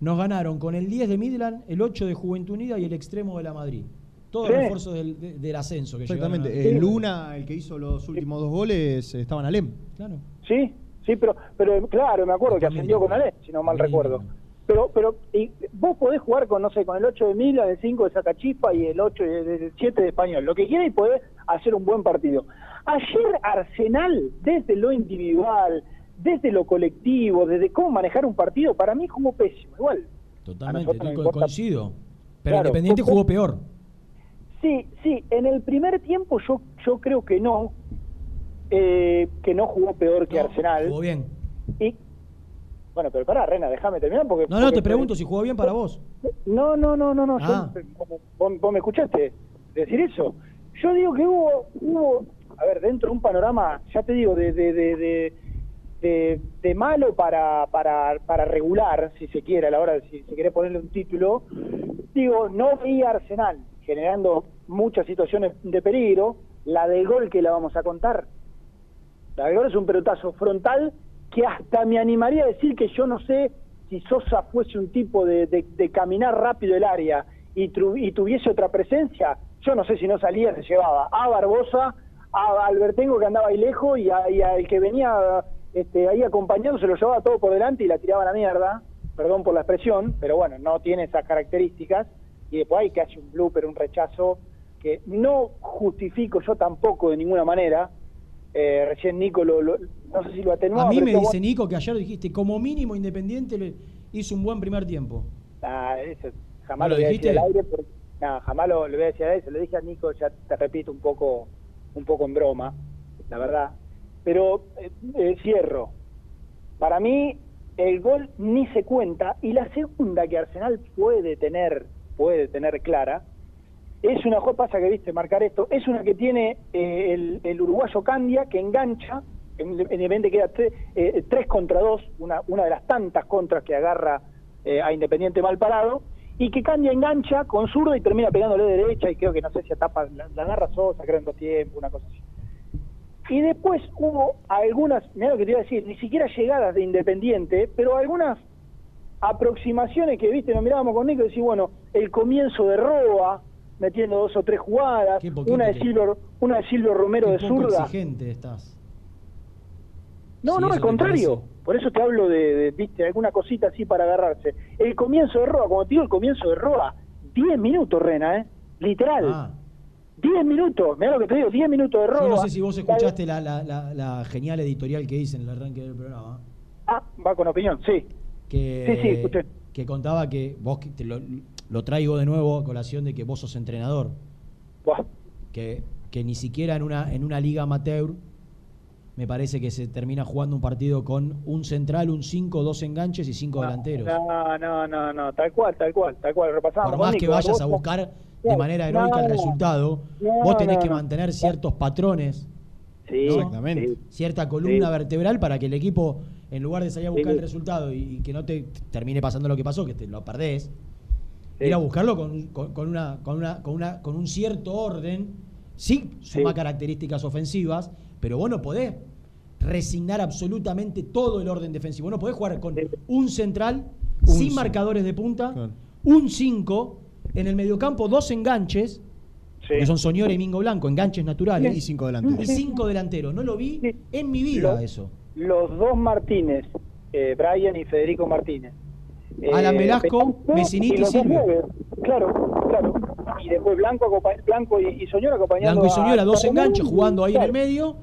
[SPEAKER 1] Nos ganaron con el 10 de Midland, el 8 de Juventud Unida y el extremo de la Madrid. Todos
[SPEAKER 2] Sí.
[SPEAKER 1] los refuerzos del, de- del ascenso que
[SPEAKER 2] Exactamente.
[SPEAKER 1] llegaron a-
[SPEAKER 2] El Luna, el que hizo los últimos dos goles, estaba en Alem.
[SPEAKER 1] Claro.
[SPEAKER 19] Sí, sí, pero, pero claro, me acuerdo que ascendió con Ale, si no mal recuerdo. Pero, pero y vos podés jugar con, no sé, con el 8 de Mila, el 5 de Sacachispa y el 8 de, el 7 de Español. Lo que quieras y podés hacer un buen partido. Ayer Arsenal, desde lo individual, desde lo colectivo, desde cómo manejar un partido, para mí jugó pésimo. Igual.
[SPEAKER 1] Totalmente, coincido. Pero
[SPEAKER 19] Claro,
[SPEAKER 1] Independiente
[SPEAKER 19] jugó-
[SPEAKER 1] peor.
[SPEAKER 19] Sí, sí, en el primer tiempo yo, yo creo que no, eh, que no jugó peor que Arsenal.
[SPEAKER 1] Jugó bien.
[SPEAKER 19] Y, bueno, pero pará, Rena, déjame terminar porque...
[SPEAKER 1] No, no,
[SPEAKER 19] porque-
[SPEAKER 1] te pregunto si jugó bien para vos.
[SPEAKER 19] No, no, no, no, no. yo-
[SPEAKER 1] Ah.
[SPEAKER 19] vos, vos me escuchaste decir eso. Yo digo que hubo, hubo, a ver, dentro de un panorama, ya te digo, de, de, de, de, de- malo para, para, para regular, si se quiere, a la hora de si se quiere ponerle un título, digo, no veía a Arsenal generando muchas situaciones de peligro. La del gol que la vamos a contar, la del gol es un pelotazo frontal que hasta me animaría a decir que yo no sé si Sosa fuese un tipo de, de- de caminar rápido el área y, tru- y tuviese otra presencia, yo no sé si no salía, se llevaba a Barbosa, a Albertengo que andaba ahí lejos y, a- y al que venía este, ahí acompañando se lo llevaba todo por delante y la tiraba a la mierda, perdón por la expresión, pero bueno, no tiene esas características y después hay que hacer un blooper, un rechazo que no justifico yo tampoco de ninguna manera. Eh, recién Nico lo, lo- no sé si lo atenuaba.
[SPEAKER 1] A mí me dice Nico que ayer dijiste, como mínimo Independiente le hizo un buen primer tiempo.
[SPEAKER 19] Ah, eso jamás
[SPEAKER 1] ¿No
[SPEAKER 19] lo
[SPEAKER 1] lo
[SPEAKER 19] decir al
[SPEAKER 1] dijiste?
[SPEAKER 19] aire, porque, nah, jamás lo, lo voy a decir al aire, se lo dije a Nico, ya te repito un poco, un poco en broma, la verdad. Pero eh, eh, cierro. Para mí el gol ni se cuenta y la segunda que Arsenal puede tener, puede tener clara, es una pasa que viste marcar esto, es una que tiene eh, el, uruguayo Candia que engancha, en en Independiente queda tre- eh, tres contra dos, una, una de las tantas contras que agarra a Independiente mal parado, y que Candia engancha con zurdo y termina pegándole de derecha y creo que no sé si tapa, la, la agarra Sosa, creo en dos tiempos, una cosa así. Y después hubo algunas, mira lo que te iba a decir, ni siquiera llegadas de Independiente, pero algunas aproximaciones que, viste, nos mirábamos con Nico y decís, bueno, el comienzo de Roa, metiendo dos o tres jugadas, una de Silvio, una de Silvio Romero
[SPEAKER 1] Qué
[SPEAKER 19] de zurda.
[SPEAKER 1] exigente estás.
[SPEAKER 19] No, no, al contrario. Por eso te hablo de, de, viste, alguna cosita así para agarrarse. El comienzo de Roa, como te digo, el comienzo de Roa, 10 minutos, Rena, ¿eh? Literal.
[SPEAKER 1] Ah.
[SPEAKER 19] 10 minutos, mira lo que te digo, 10 minutos de Roa.
[SPEAKER 1] Yo no sé si vos escuchaste la, la- la- la genial editorial que hice en el arranque del programa.
[SPEAKER 19] Ah, va con opinión, sí.
[SPEAKER 1] Que,
[SPEAKER 19] Sí, sí, escuché.
[SPEAKER 1] que contaba que vos, te lo, lo traigo de nuevo a colación de que vos sos entrenador.
[SPEAKER 19] Buah.
[SPEAKER 1] Que, que ni siquiera en una, en una liga amateur me parece que se termina jugando un partido con un central, un 5, dos enganches y cinco delanteros.
[SPEAKER 19] No, no, no, no, tal cual, tal cual, tal cual. Repasamos.
[SPEAKER 1] Por más que vayas a buscar de manera heroica el resultado,
[SPEAKER 19] no,
[SPEAKER 1] vos tenés
[SPEAKER 19] no,
[SPEAKER 1] que
[SPEAKER 19] no.
[SPEAKER 1] mantener ciertos patrones
[SPEAKER 19] Sí,
[SPEAKER 1] ¿no?
[SPEAKER 2] Exactamente.
[SPEAKER 1] Cierta columna
[SPEAKER 19] Sí.
[SPEAKER 1] vertebral para que el equipo, en lugar de salir a buscar
[SPEAKER 19] Sí.
[SPEAKER 1] el resultado y, y que no te termine pasando lo que pasó, que te lo perdés,
[SPEAKER 19] Sí.
[SPEAKER 1] ir a buscarlo con, con- con una, con, una, con, una, con un cierto orden, sí, suma
[SPEAKER 19] Sí.
[SPEAKER 1] características ofensivas, pero vos no podés resignar absolutamente todo el orden defensivo. No podés jugar con un central,
[SPEAKER 2] Un
[SPEAKER 1] sin
[SPEAKER 2] cinco.
[SPEAKER 1] marcadores de punta,
[SPEAKER 2] Claro.
[SPEAKER 1] un 5, en el mediocampo dos enganches,
[SPEAKER 19] Sí.
[SPEAKER 1] que son Soñora y Mingo Blanco, enganches naturales,
[SPEAKER 2] Y cinco delanteros.
[SPEAKER 1] y cinco delanteros. No lo vi en mi vida eso.
[SPEAKER 19] Los dos Martínez, eh, Brian y Federico Martínez. Eh,
[SPEAKER 1] Alan Velasco,
[SPEAKER 19] Velasco
[SPEAKER 1] Messiniti
[SPEAKER 19] y dos
[SPEAKER 1] Silvio.
[SPEAKER 19] Claro, claro. Y después Blanco, Blanco y, y Soñora acompañando
[SPEAKER 1] Blanco y
[SPEAKER 19] a-
[SPEAKER 1] Soñora, dos
[SPEAKER 19] a Romero.
[SPEAKER 1] enganches jugando ahí en el medio.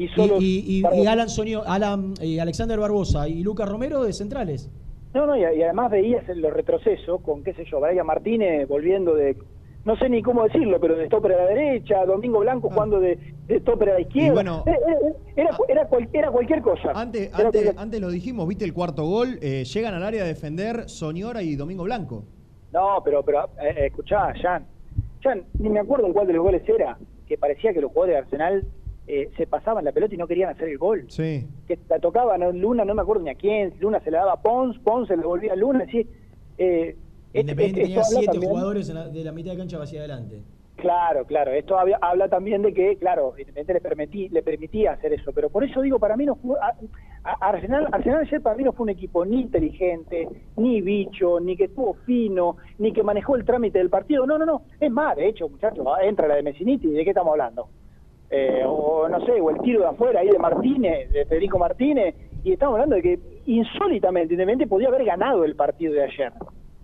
[SPEAKER 19] Y solo-
[SPEAKER 1] y- y-
[SPEAKER 19] perdón.
[SPEAKER 1] y Alan, Soño- Alan eh, Alexander Barbosa y Lucas Romero de centrales.
[SPEAKER 19] No, no, y, además veías los retrocesos con, qué sé yo, Brian Martínez volviendo de, no sé ni cómo decirlo, pero de stopper a la derecha, Domingo Blanco jugando de, de stopper a la izquierda.
[SPEAKER 2] Bueno-
[SPEAKER 19] era, era- era, era cual- era cualquier cosa.
[SPEAKER 2] Antes, antes,
[SPEAKER 19] cualquier-
[SPEAKER 2] antes lo dijimos, viste el cuarto gol, eh, llegan al área a defender Soñora y Domingo Blanco.
[SPEAKER 19] No, pero, pero eh, eh, escuchá, Jan, Jan, ni me acuerdo en cuál de los goles era, que parecía que los jugadores de Arsenal eh, se pasaban la pelota y no querían hacer el gol.
[SPEAKER 2] Sí.
[SPEAKER 19] que la tocaban a Luna, no me acuerdo ni a quién, Luna se la daba a Pons, Pons se la devolvía a Luna, así, eh,
[SPEAKER 1] Independiente tenía siete
[SPEAKER 19] también-
[SPEAKER 1] jugadores en la- de la mitad de cancha hacia adelante.
[SPEAKER 19] Claro, claro, esto habla, habla también de que, claro, Independiente le, permití, le permitía hacer eso, pero por eso digo, para mí no fue, a- a- Arsenal, Arsenal ayer para mí no fue un equipo ni inteligente, ni bicho, ni que estuvo fino, ni que manejó el trámite del partido, no, no, no, es más, de hecho, muchachos, entra la de Messiniti, ¿de qué estamos hablando? Eh, o no sé, o el tiro de afuera ahí de Martínez, de Federico Martínez, y estamos hablando de que insólitamente Independiente podía haber ganado el partido de ayer,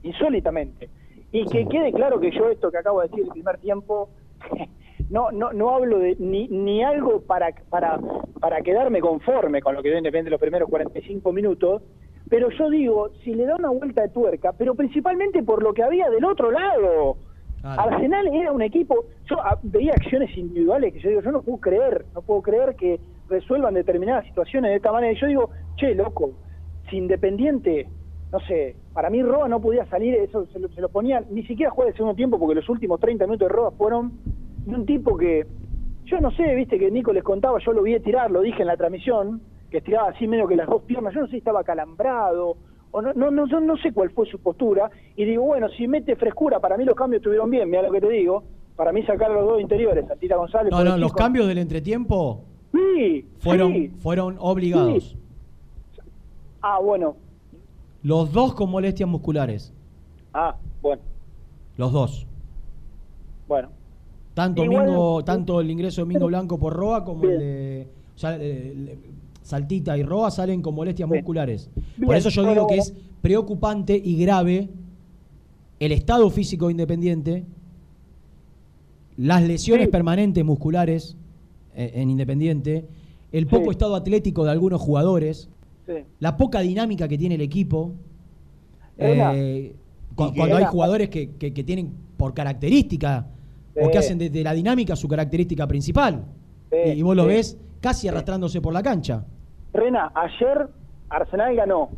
[SPEAKER 19] insólitamente. Y que quede claro que yo esto que acabo de decir el primer tiempo, no no no hablo de ni, ni algo para, para, para quedarme conforme con lo que dio Independiente los primeros 45 minutos, pero yo digo, si le da una vuelta de tuerca, pero principalmente por lo que había del otro lado. Arsenal era un equipo, yo ah, veía acciones individuales que yo digo, yo no puedo creer, no puedo creer que resuelvan determinadas situaciones de esta manera. Y yo digo, che, loco, si Independiente, no sé, para mí Roa no podía salir, eso se lo, se lo ponía, ni siquiera juega el segundo tiempo porque los últimos 30 minutos de Roa fueron de un tipo que, yo no sé, viste que Nico les contaba, yo lo vi tirar, lo dije en la transmisión, que estiraba así medio que las dos piernas, yo no sé si estaba calambrado, o no, no, no, yo no sé cuál fue su postura, y digo, bueno, si mete frescura, para mí los cambios estuvieron bien, mira lo que te digo, para mí sacar los dos interiores, a Tita González.
[SPEAKER 1] No, no, los cambios del entretiempo
[SPEAKER 19] Sí,
[SPEAKER 1] fueron,
[SPEAKER 19] sí.
[SPEAKER 1] fueron obligados.
[SPEAKER 19] Ah, bueno,
[SPEAKER 1] Los dos con molestias musculares.
[SPEAKER 19] ah, bueno,
[SPEAKER 1] Los dos.
[SPEAKER 19] bueno.
[SPEAKER 1] Tanto,
[SPEAKER 19] Igual-
[SPEAKER 1] Mingo, tanto el ingreso de Mingo Blanco por Roa como el de. O sea, el- el- Saltita y Roa salen con molestias musculares. Por eso yo digo que es preocupante y grave el estado físico de independiente, las lesiones permanentes musculares eh, en Independiente, el poco
[SPEAKER 19] Sí.
[SPEAKER 1] estado atlético de algunos jugadores,
[SPEAKER 19] Sí.
[SPEAKER 1] la poca dinámica que tiene el equipo. Eh, cu- cuando hay jugadores que, que- que tienen por característica o que hacen de, de la dinámica su característica principal. Y, y vos lo ves casi arrastrándose por la cancha.
[SPEAKER 19] Rena, ayer Arsenal ganó.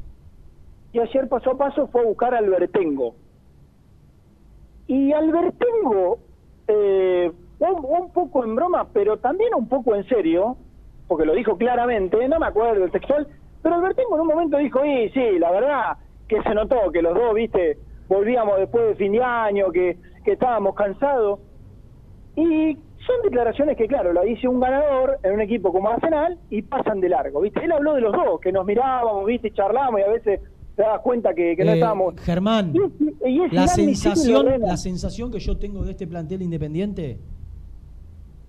[SPEAKER 19] Y ayer paso a paso fue a buscar a Albertengo. Y Albertengo, eh, un, un poco en broma, pero también un poco en serio, porque lo dijo claramente, no me acuerdo el textual, pero Albertengo en un momento dijo, y sí, la verdad que se notó que los dos, viste, volvíamos después de fin de año, que, que estábamos cansados. Y son declaraciones que, claro, la dice un ganador en un equipo como Arsenal y pasan de largo, ¿viste? Él habló de los dos, que nos mirábamos, ¿viste? Y charlábamos y a veces te das cuenta que, que no
[SPEAKER 1] Eh,
[SPEAKER 19] estábamos...
[SPEAKER 1] Germán,
[SPEAKER 19] Y
[SPEAKER 1] la sensación, la sensación que yo tengo de este plantel independiente,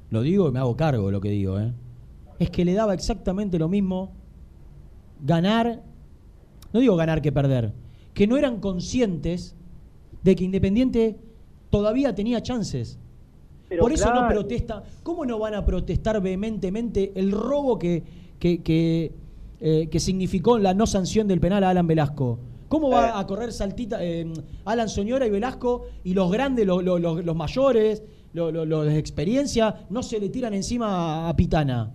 [SPEAKER 1] lo digo y me hago cargo de lo que digo, ¿eh? es que le daba exactamente lo mismo ganar, no digo ganar que perder, que no eran conscientes de que Independiente todavía tenía chances.
[SPEAKER 19] Pero
[SPEAKER 1] Por eso no protesta. ¿Cómo no van a protestar vehementemente el robo que, que, que, eh, que significó la no sanción del penal a Alan Velasco? ¿Cómo va a correr saltita eh, Alan Soñora y Velasco y los grandes, los, los- mayores, los de experiencia, no se le tiran encima a, a Pitana?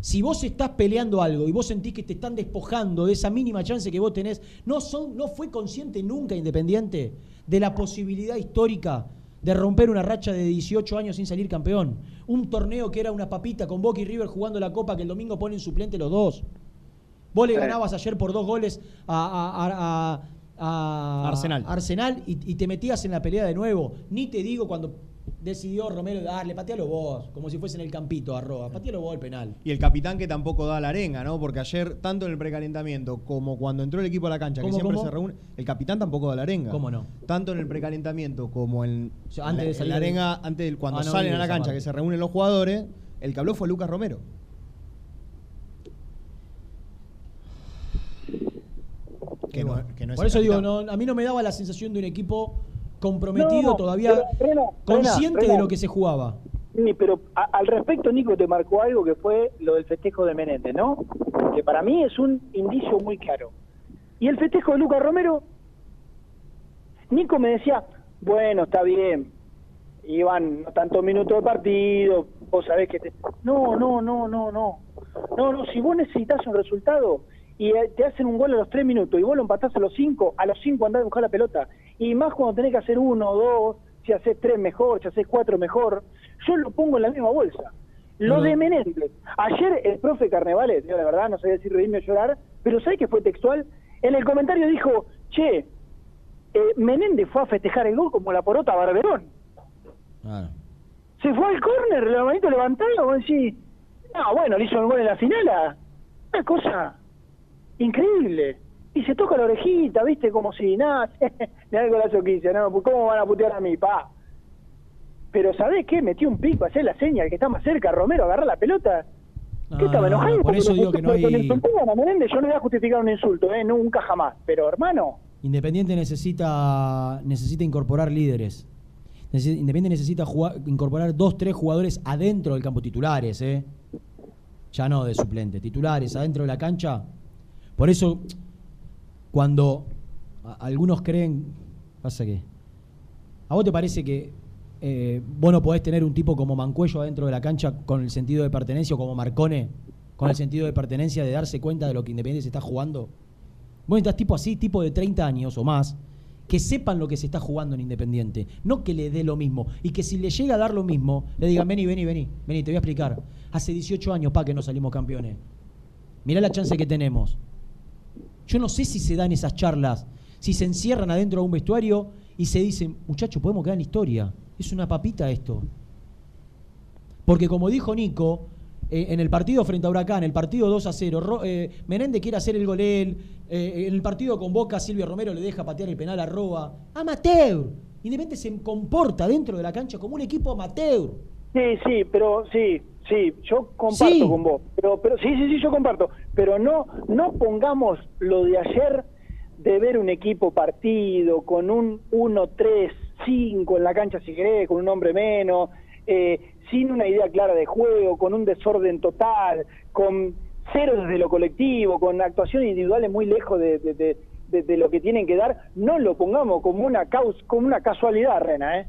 [SPEAKER 1] Si vos estás peleando algo y vos sentís que te están despojando de esa mínima chance que vos tenés, ¿no, son, no fue consciente nunca Independiente de la posibilidad histórica de romper una racha de 18 años sin salir campeón. Un torneo que era una papita con Boca y River jugando la Copa que el domingo ponen suplente los dos. Vos le
[SPEAKER 2] Sí.
[SPEAKER 1] ganabas ayer por dos goles a, a- a- a- a
[SPEAKER 2] Arsenal.
[SPEAKER 1] Arsenal y, y te metías en la pelea de nuevo. Ni te digo cuando decidió Romero darle, patealo vos, como si fuese en el campito arroba, patealo vos el penal.
[SPEAKER 2] Y el capitán que tampoco da la arenga, ¿no? Porque ayer, tanto en el precalentamiento como cuando entró el equipo a la cancha, que
[SPEAKER 1] ¿Cómo,
[SPEAKER 2] siempre
[SPEAKER 1] cómo?
[SPEAKER 2] se reúne, el capitán tampoco da la arenga.
[SPEAKER 1] ¿Cómo no?
[SPEAKER 2] Tanto en el precalentamiento como en,
[SPEAKER 1] sea, antes
[SPEAKER 2] la,
[SPEAKER 1] de salir
[SPEAKER 2] la
[SPEAKER 1] de-
[SPEAKER 2] arenga, antes del, cuando
[SPEAKER 1] Ah, no
[SPEAKER 2] salen a la cancha,
[SPEAKER 1] parte.
[SPEAKER 2] que se reúnen los jugadores, el que habló fue Lucas Romero. Que no- que no es
[SPEAKER 1] Por eso digo, no, a mí no me daba la sensación de un equipo comprometido
[SPEAKER 19] No,
[SPEAKER 1] todavía,
[SPEAKER 19] pero, Rena,
[SPEAKER 1] consciente
[SPEAKER 19] Rena,
[SPEAKER 1] de lo que se jugaba.
[SPEAKER 19] Sí, pero a- al respecto Nico te marcó algo que fue lo del festejo de Menéndez, ¿no? Que para mí es un indicio muy claro. Y el festejo de Lucas Romero, Nico me decía, bueno, está bien, iban no tantos minutos de partido, vos sabés que te... No, no, no, no, no. No, no, si vos necesitas un resultado y eh, te hacen un gol a los tres minutos y vos lo empatás a los cinco, a los cinco andás a buscar la pelota. Y más cuando tenés que hacer uno, dos, si haces tres mejor, si haces cuatro mejor, yo lo pongo en la misma bolsa. Lo de. Menéndez. Ayer el profe Carnevales, yo la verdad no sabía si reírme o llorar, pero ¿sabés que fue textual? En el comentario dijo, che, eh, Menéndez fue a festejar el gol como la porota Barberón. Se fue al córner, la manito levantada, vos decís, no, bueno, le hizo el gol en la final, una cosa increíble. Y se toca la orejita, viste, como si nada, le da el golazo que hice, no, pues, ¿cómo van a putear a mí, pa? Pero ¿sabés qué? Metió un pico, hacer la seña, el que está más cerca, Romero, agarrar la pelota. ¿Qué
[SPEAKER 1] No,
[SPEAKER 19] estaba
[SPEAKER 1] no,
[SPEAKER 19] enojado?
[SPEAKER 1] no, por eso digo que no hay-
[SPEAKER 19] Menéndez, yo no voy a justificar un insulto, ¿eh? Nunca jamás. Pero, hermano,
[SPEAKER 1] Independiente necesita, necesita incorporar líderes. Independiente necesita jugar- incorporar dos, tres jugadores adentro del campo titulares, ¿eh? Ya no de suplente, titulares adentro de la cancha. Por eso, cuando algunos creen, pasa que, ¿a vos te parece que eh, vos no podés tener un tipo como Mancuello adentro de la cancha con el sentido de pertenencia o como Marcone con el sentido de pertenencia de darse cuenta de lo que Independiente se está jugando? Vos necesitas tipo así, tipo de 30 años o más, que sepan lo que se está jugando en Independiente. No que le dé lo mismo. Y que si le llega a dar lo mismo, le digan, vení, vení, vení, vení, te voy a explicar. Hace 18 años, pa, que no salimos campeones. Mirá la chance que tenemos. Yo no sé si se dan esas charlas, si se encierran adentro de un vestuario y se dicen, muchachos, podemos quedar en historia. Es una papita esto. Porque como dijo Nico, eh, en el partido frente a Huracán, el partido 2 a 0, Ro- eh, Menéndez quiere hacer el gol él, eh, en el partido con Boca, Silvio Romero le deja patear el penal a Roa. Amateur. Independiente se comporta dentro de la cancha como un equipo amateur.
[SPEAKER 19] Sí, sí, pero sí, sí, yo comparto
[SPEAKER 1] Sí.
[SPEAKER 19] con vos. Pero, pero sí, sí, sí, yo comparto. Pero no, no pongamos lo de ayer de ver un equipo partido con un 1-3-5 en la cancha, si querés, con un hombre menos, eh, sin una idea clara de juego, con un desorden total, con cero desde lo colectivo, con actuaciones individuales muy lejos de, de- de- de- de lo que tienen que dar. No lo pongamos como una, caus como una casualidad, Rena, ¿eh?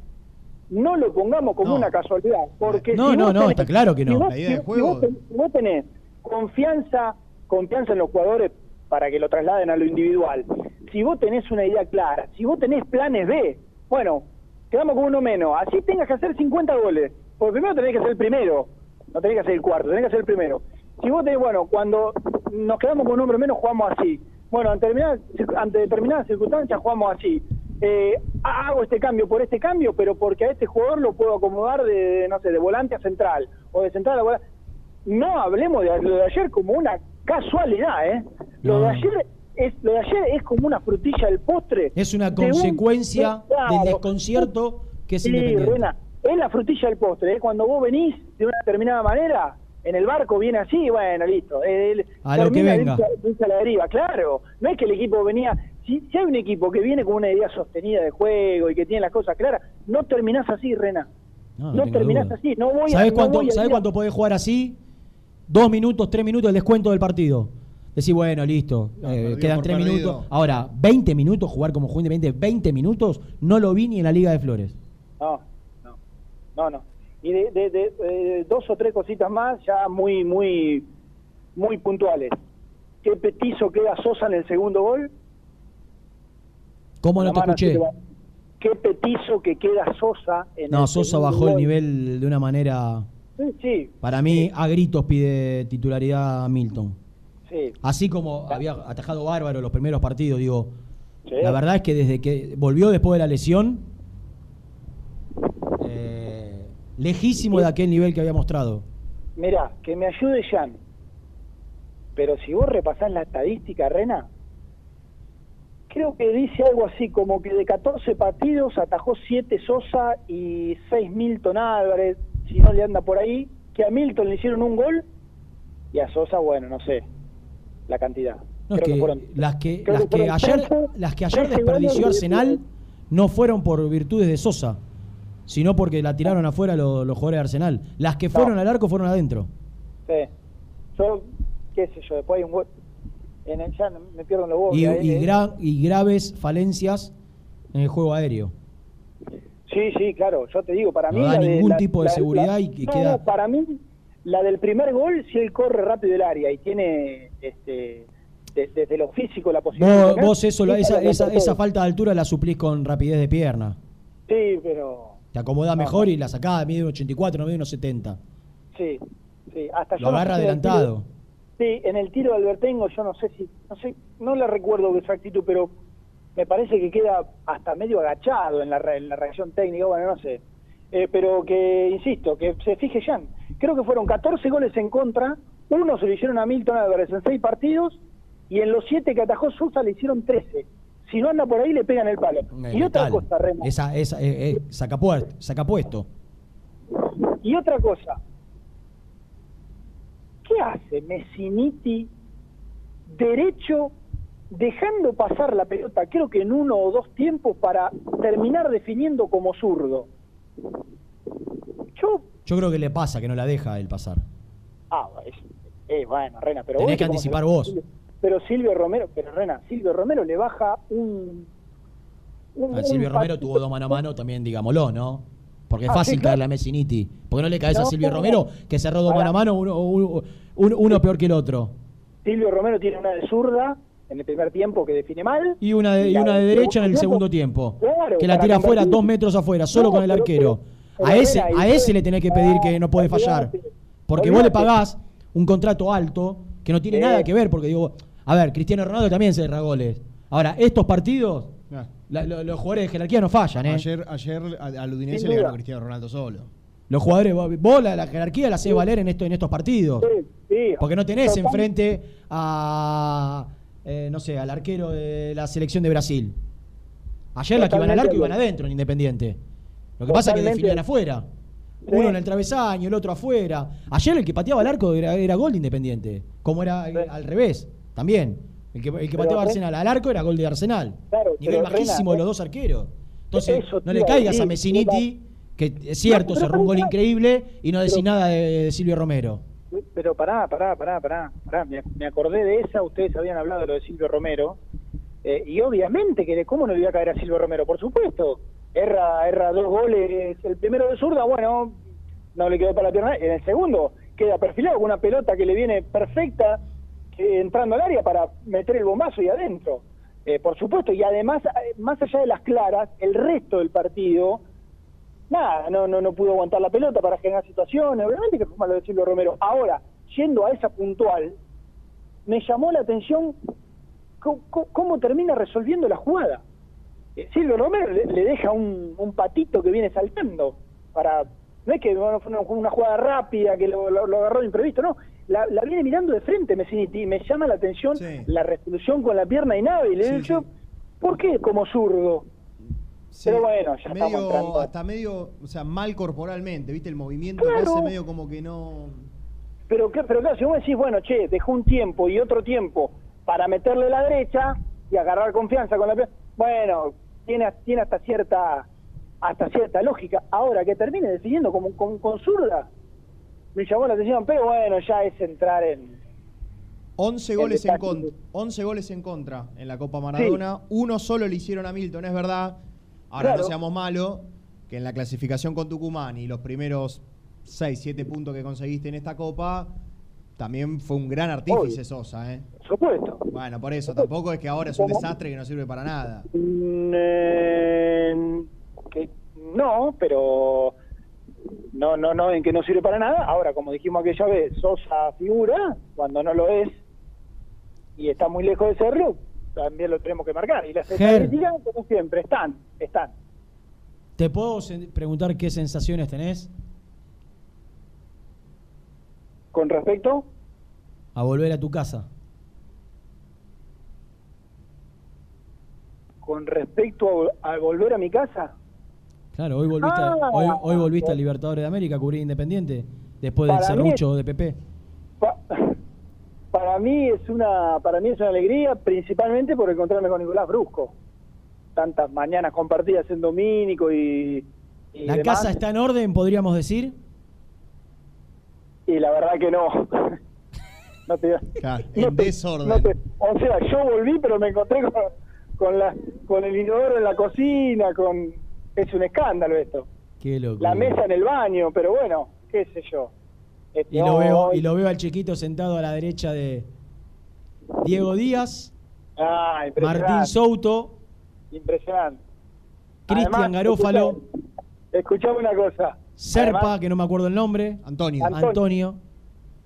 [SPEAKER 19] No lo pongamos como
[SPEAKER 1] No.
[SPEAKER 19] una casualidad. Porque
[SPEAKER 1] No,
[SPEAKER 19] si
[SPEAKER 1] no, no,
[SPEAKER 19] tenés-
[SPEAKER 1] está claro que no.
[SPEAKER 19] si vos-
[SPEAKER 1] La idea de
[SPEAKER 19] si- si
[SPEAKER 1] juego-
[SPEAKER 19] vos vos tenés confianza, confianza en los jugadores para que lo trasladen a lo individual, si vos tenés una idea clara, si vos tenés planes B, bueno, quedamos con uno menos, así tengas que hacer 50 goles, porque primero tenés que ser el primero, no tenés que ser el cuarto, tenés que ser el primero. Si vos tenés, bueno, cuando nos quedamos con un hombre menos, jugamos así. Bueno, ante determinadas, ante determinadas circunstancias jugamos así. Eh, hago este cambio por este cambio, pero porque a este jugador lo puedo acomodar de, no sé, de volante a central, o de central a volante. No hablemos de lo de ayer como una casualidad, ¿eh? Lo
[SPEAKER 1] No.
[SPEAKER 19] de ayer es lo de ayer es como una frutilla del postre.
[SPEAKER 1] Es una
[SPEAKER 19] de un-
[SPEAKER 1] consecuencia
[SPEAKER 19] claro.
[SPEAKER 1] del desconcierto que es
[SPEAKER 19] Sí,
[SPEAKER 1] Independiente.
[SPEAKER 19] Es la frutilla del postre. ¿eh? Cuando vos venís de una determinada manera, en el barco viene así, bueno, listo. El-
[SPEAKER 1] A lo que
[SPEAKER 19] de
[SPEAKER 1] venga.
[SPEAKER 19] de la deriva, claro. No es que el equipo venía. Si, si hay un equipo que viene con una idea sostenida de juego y que tiene las cosas claras, no terminás así, Rena.
[SPEAKER 1] No,
[SPEAKER 19] No, terminás
[SPEAKER 1] duda.
[SPEAKER 19] así. No voy a.
[SPEAKER 1] ¿Sabés
[SPEAKER 19] no
[SPEAKER 1] cuánto,
[SPEAKER 19] voy a
[SPEAKER 1] ¿sabés
[SPEAKER 19] ir a-
[SPEAKER 1] cuánto podés jugar así? Dos minutos, tres minutos el descuento del partido. Decir, bueno, listo, eh, quedan tres
[SPEAKER 2] perdido.
[SPEAKER 1] minutos. Ahora, 20 minutos, jugar como Independiente, 20 minutos, no lo vi ni en la Liga de Flores.
[SPEAKER 19] No, no, no, no. Y de, de- de, eh, dos o tres cositas más, ya muy, muy, muy puntuales. ¿Qué petizo queda Sosa en el segundo gol?
[SPEAKER 1] ¿Cómo no te escuché?
[SPEAKER 19] qué petizo que queda Sosa. En
[SPEAKER 1] No,
[SPEAKER 19] el
[SPEAKER 1] Sosa bajó el nivel de una manera.
[SPEAKER 19] Sí, sí,
[SPEAKER 1] Para mí, a gritos pide titularidad a Milton.
[SPEAKER 19] sí.
[SPEAKER 1] Así como había atajado bárbaro los primeros partidos, digo.
[SPEAKER 19] Sí.
[SPEAKER 1] La verdad es que desde que volvió después de la lesión, eh, lejísimo de aquel nivel que había mostrado.
[SPEAKER 19] Mirá, que me ayude Jan. Pero si vos repasás la estadística, Rena, creo que dice algo así como que de 14 partidos atajó 7 Sosa y 6 Milton Álvarez, si no le anda por ahí, que a Milton le hicieron un gol y a Sosa, bueno, no sé la cantidad.
[SPEAKER 1] No, es que
[SPEAKER 19] fueron-
[SPEAKER 1] las que,
[SPEAKER 19] creo
[SPEAKER 1] las
[SPEAKER 19] que
[SPEAKER 1] ayer,
[SPEAKER 19] 13,
[SPEAKER 1] las que ayer
[SPEAKER 19] 13
[SPEAKER 1] desperdició Arsenal no fueron por virtudes de Sosa, sino porque la tiraron afuera los, los jugadores de Arsenal. Las que fueron al arco fueron adentro.
[SPEAKER 19] Sí. Yo, qué sé yo, después hay un gol. En el, ya me pierdo en los goles.
[SPEAKER 1] Y, y
[SPEAKER 19] eh.
[SPEAKER 1] gra- y graves falencias en el juego aéreo.
[SPEAKER 19] Sí, sí, claro. Yo te digo, para
[SPEAKER 1] No
[SPEAKER 19] mí.
[SPEAKER 1] da
[SPEAKER 19] la de-
[SPEAKER 1] ningún
[SPEAKER 19] la-
[SPEAKER 1] tipo de
[SPEAKER 19] la-
[SPEAKER 1] seguridad
[SPEAKER 19] la-
[SPEAKER 1] y que
[SPEAKER 19] no,
[SPEAKER 1] queda-
[SPEAKER 19] no, para mí, la del primer gol, si él corre rápido el área y tiene este, de- desde lo físico la posibilidad. de
[SPEAKER 1] Vos,
[SPEAKER 19] sacar,
[SPEAKER 1] vos eso,
[SPEAKER 19] sí,
[SPEAKER 1] esa, esa, falta de altura la suplís con rapidez de pierna.
[SPEAKER 19] Sí, pero.
[SPEAKER 1] Te acomoda mejor y la sacada mide un 84, no mide unos 70.
[SPEAKER 19] Sí, sí. Hasta
[SPEAKER 1] Lo
[SPEAKER 19] yo no
[SPEAKER 1] agarra adelantado.
[SPEAKER 19] Sí, en el tiro de Albertengo, yo no sé si. No sé, no la recuerdo de exactitud, pero me parece que queda hasta medio agachado en la, re- en la reacción técnica. Bueno, no sé. Eh, pero que, insisto, que se fije Jan. Creo que fueron 14 goles en contra. Uno se lo hicieron a Milton Álvarez en 6 partidos. Y en los 7 que atajó Sosa le hicieron 13. Si no anda por ahí, le pegan el palo. y otra cosa, Remo.
[SPEAKER 1] Esa, esa, eh, eh, saca, puer- saca puesto.
[SPEAKER 19] Y otra cosa. ¿Qué hace Messiniti derecho dejando pasar la pelota, creo que en uno o dos tiempos, para terminar definiendo como zurdo? Yo,
[SPEAKER 1] Yo creo que le pasa que no la deja él pasar.
[SPEAKER 19] ah, es- eh, bueno, Rena, pero
[SPEAKER 1] Tenés
[SPEAKER 19] vos
[SPEAKER 1] que anticipar vos.
[SPEAKER 19] Pero Silvio Romero, pero Rena, Silvio Romero le baja un... un-
[SPEAKER 1] Al Silvio Romero tuvo dos mano a mano, también digámoslo, ¿no? Porque es
[SPEAKER 19] Ah,
[SPEAKER 1] fácil
[SPEAKER 19] sí, claro.
[SPEAKER 1] caerle a Messiniti. ¿Por qué no le caes a
[SPEAKER 19] No,
[SPEAKER 1] Silvio
[SPEAKER 19] no.
[SPEAKER 1] Romero, que cerró dos mano a mano, uno, uno- peor que el otro?
[SPEAKER 19] Silvio Romero tiene una de zurda en el primer tiempo que define mal.
[SPEAKER 1] Y una de, y una de derecha en el
[SPEAKER 19] segundo
[SPEAKER 1] tiempo.
[SPEAKER 19] Claro,
[SPEAKER 1] que la tira afuera, dos metros afuera, solo
[SPEAKER 19] No,
[SPEAKER 1] con el arquero.
[SPEAKER 19] pero-
[SPEAKER 1] a ese, a ese le tenés que pedir que no puede fallar. Porque vos le pagás un contrato alto que no tiene nada que ver. Porque digo, a ver, Cristiano Ronaldo también se derra goles. Ahora, estos partidos. La- lo- los jugadores de jerarquía no fallan, ¿eh?
[SPEAKER 2] Ayer, ayer a- al Udinese le ganó. Cristiano Ronaldo solo.
[SPEAKER 1] Los jugadores, vos vos la, la jerarquía la hacés valer en, esto, en estos partidos.
[SPEAKER 19] Sí,
[SPEAKER 1] Porque no tenés
[SPEAKER 19] Total-
[SPEAKER 1] enfrente a, eh, no sé, al arquero de la selección de Brasil. Ayer las que iban al arco iban adentro en Independiente. Lo que pasa es que definían afuera.
[SPEAKER 19] Sí.
[SPEAKER 1] Uno en el travesaño, el otro afuera. Ayer el que pateaba el arco era, era gol de Independiente. Como era al revés, también. El que, el que pateaba Arsenal al arco era gol de Arsenal.
[SPEAKER 19] Claro,
[SPEAKER 1] Nivel bajísimo de los dos arqueros. Entonces,
[SPEAKER 19] Eso
[SPEAKER 1] no le caigas a Messiniti, que es cierto, cerró un gol increíble y no decís nada de, de Silvio Romero.
[SPEAKER 19] Pero pará, pará, pará, pará. pará. Me, me acordé de esa, ustedes habían hablado de lo de Silvio Romero. eh, y obviamente que, ¿cómo no le iba a caer a Silvio Romero? Por supuesto. Erra, erra dos goles. El primero de zurda, bueno, no le quedó para la pierna. En el segundo, queda perfilado con una pelota que le viene perfecta entrando al área para meter el bombazo y adentro. Eh, por supuesto, y además, eh, más allá de las claras, el resto del partido nada, no, no, no pudo aguantar la pelota para generar situaciones, obviamente que fue malo de Silvio Romero. Ahora, yendo a esa puntual, me llamó la atención cómo, cómo- termina resolviendo la jugada. Eh, Silvio Romero le, deja un, patito que viene saltando para no es que fue una, jugada rápida que lo, lo- lo agarró de imprevisto, no, la, la viene mirando de frente Messiniti, y me llama la atención la resolución con la pierna inhábil, ¿eh? Yo, ¿por qué como zurdo? Pero bueno, ya
[SPEAKER 2] medio, hasta medio, o sea, mal corporalmente, ¿viste? El movimiento
[SPEAKER 19] Claro.
[SPEAKER 2] que hace medio como que no...
[SPEAKER 19] Pero, que- pero claro, si vos decís, bueno, che, dejó un tiempo y otro tiempo para meterle la derecha y agarrar confianza con la pierna, bueno, tiene, tiene hasta cierta hasta cierta lógica. Ahora, que termine definiendo como, con, con zurda, me llamó la atención, pero bueno, ya es entrar en...
[SPEAKER 2] 11
[SPEAKER 19] El
[SPEAKER 2] goles en contra, 11 goles en contra en la Copa Maradona, uno solo le hicieron a Milton, es verdad. Ahora
[SPEAKER 19] Claro.
[SPEAKER 2] no seamos malos, que en la clasificación con Tucumán y los primeros 6, 7 puntos que conseguiste en esta Copa, también fue un gran artífice Sosa, ¿eh?
[SPEAKER 19] Por supuesto.
[SPEAKER 2] Bueno, por eso, tampoco es que ahora es un desastre que no sirve para nada.
[SPEAKER 19] Mm, eh, que no, pero no, no, no, en que no sirve para nada. Ahora, como dijimos aquella vez, Sosa figura cuando no lo es y está muy lejos de serlo, también lo tenemos que marcar. Y las estadísticas, como siempre, están, están.
[SPEAKER 1] ¿Te puedo preguntar qué sensaciones tenés
[SPEAKER 19] Con respecto,
[SPEAKER 1] a volver a tu casa?
[SPEAKER 19] con respecto a, a volver a mi casa,
[SPEAKER 1] Claro, hoy volviste,
[SPEAKER 19] Ah.
[SPEAKER 1] hoy, hoy volviste al Libertadores de América a cubrir Independiente, después del serrucho de PP.
[SPEAKER 19] para mí es una, para mí es una alegría, principalmente por encontrarme con Nicolás Brusco. Tantas mañanas compartidas en Domínico y, y
[SPEAKER 1] ¿La
[SPEAKER 19] demás.
[SPEAKER 1] casa está en orden, podríamos decir?
[SPEAKER 19] Y la verdad que no. no te,
[SPEAKER 2] en
[SPEAKER 19] no te-
[SPEAKER 2] desorden.
[SPEAKER 19] no te- o sea, yo volví, pero me encontré con, con, la, con el inodoro en la cocina, con es un escándalo esto.
[SPEAKER 1] Qué loco.
[SPEAKER 19] La mesa en el baño, pero bueno, qué sé yo. Este,
[SPEAKER 1] Y lo veo, y lo veo al chiquito sentado a la derecha de Diego Díaz,
[SPEAKER 19] Ah, impresionante.
[SPEAKER 1] Martín Souto,
[SPEAKER 19] Impresionante.
[SPEAKER 1] Cristian Garófalo,
[SPEAKER 19] Escuchame una cosa.
[SPEAKER 1] Serpa,
[SPEAKER 19] Además,
[SPEAKER 1] que no me acuerdo el nombre,
[SPEAKER 2] Antonio,
[SPEAKER 19] Antonio.
[SPEAKER 1] Antonio,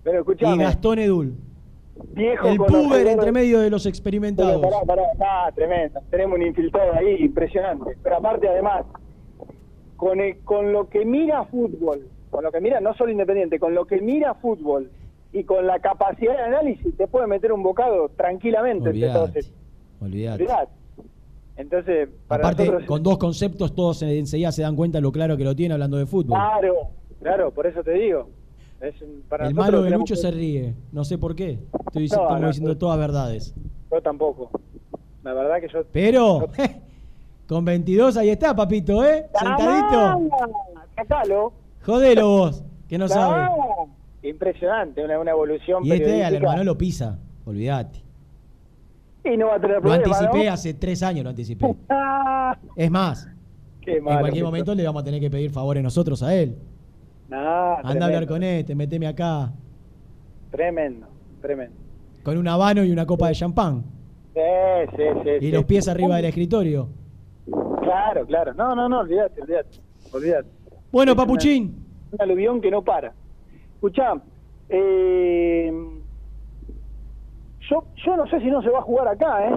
[SPEAKER 19] pero
[SPEAKER 1] y
[SPEAKER 19] escuchame,
[SPEAKER 1] Gastón Edul.
[SPEAKER 19] viejo
[SPEAKER 1] El puber entre medio de los experimentados.
[SPEAKER 19] pará, pará, ah, tremendo. Tenemos un infiltrado ahí, impresionante. Pero aparte, además, con, el- con lo que mira fútbol, con lo que mira, no solo Independiente, con lo que mira fútbol y con la capacidad de análisis, te puede meter un bocado tranquilamente
[SPEAKER 1] Olvidate.
[SPEAKER 19] Entonces, para
[SPEAKER 1] Aparte,
[SPEAKER 19] nosotros...
[SPEAKER 1] con dos conceptos todos enseguida se dan cuenta lo claro que lo tiene hablando de fútbol.
[SPEAKER 19] Claro, claro, por eso te digo. Es para
[SPEAKER 1] el malo de Lucho
[SPEAKER 19] que-
[SPEAKER 1] se ríe, no sé por qué. Estoy
[SPEAKER 19] No, no,
[SPEAKER 1] diciendo todas verdades.
[SPEAKER 19] Yo tampoco. La verdad que yo...
[SPEAKER 1] Pero, con 22 ahí está, papito, ¿eh? Sentadito.
[SPEAKER 19] Sacalo.
[SPEAKER 1] Jodelo vos, que no sabe.
[SPEAKER 19] Impresionante, una, una evolución
[SPEAKER 1] Y este al hermano lo pisa, olvídate.
[SPEAKER 19] Y no va a tener
[SPEAKER 1] Lo
[SPEAKER 19] problema,
[SPEAKER 1] anticipé
[SPEAKER 19] ¿no?
[SPEAKER 1] hace tres años, lo anticipé. Es más,
[SPEAKER 19] qué
[SPEAKER 1] en
[SPEAKER 19] malo
[SPEAKER 1] cualquier momento le vamos a tener que pedir favores nosotros a él.
[SPEAKER 19] Nah,
[SPEAKER 1] Anda a hablar con este, meteme acá.
[SPEAKER 19] Tremendo, tremendo.
[SPEAKER 1] Con un habano y una copa de champán.
[SPEAKER 19] Sí, sí, sí.
[SPEAKER 1] Y los pies arriba del escritorio.
[SPEAKER 19] Claro, claro. No, no, no, olvídate, olvídate. Olvídate.
[SPEAKER 1] Bueno,
[SPEAKER 19] Es
[SPEAKER 1] Papuchín.
[SPEAKER 19] Un aluvión que no para. Escuchá, eh, yo, yo no sé si no se va a jugar acá, ¿eh?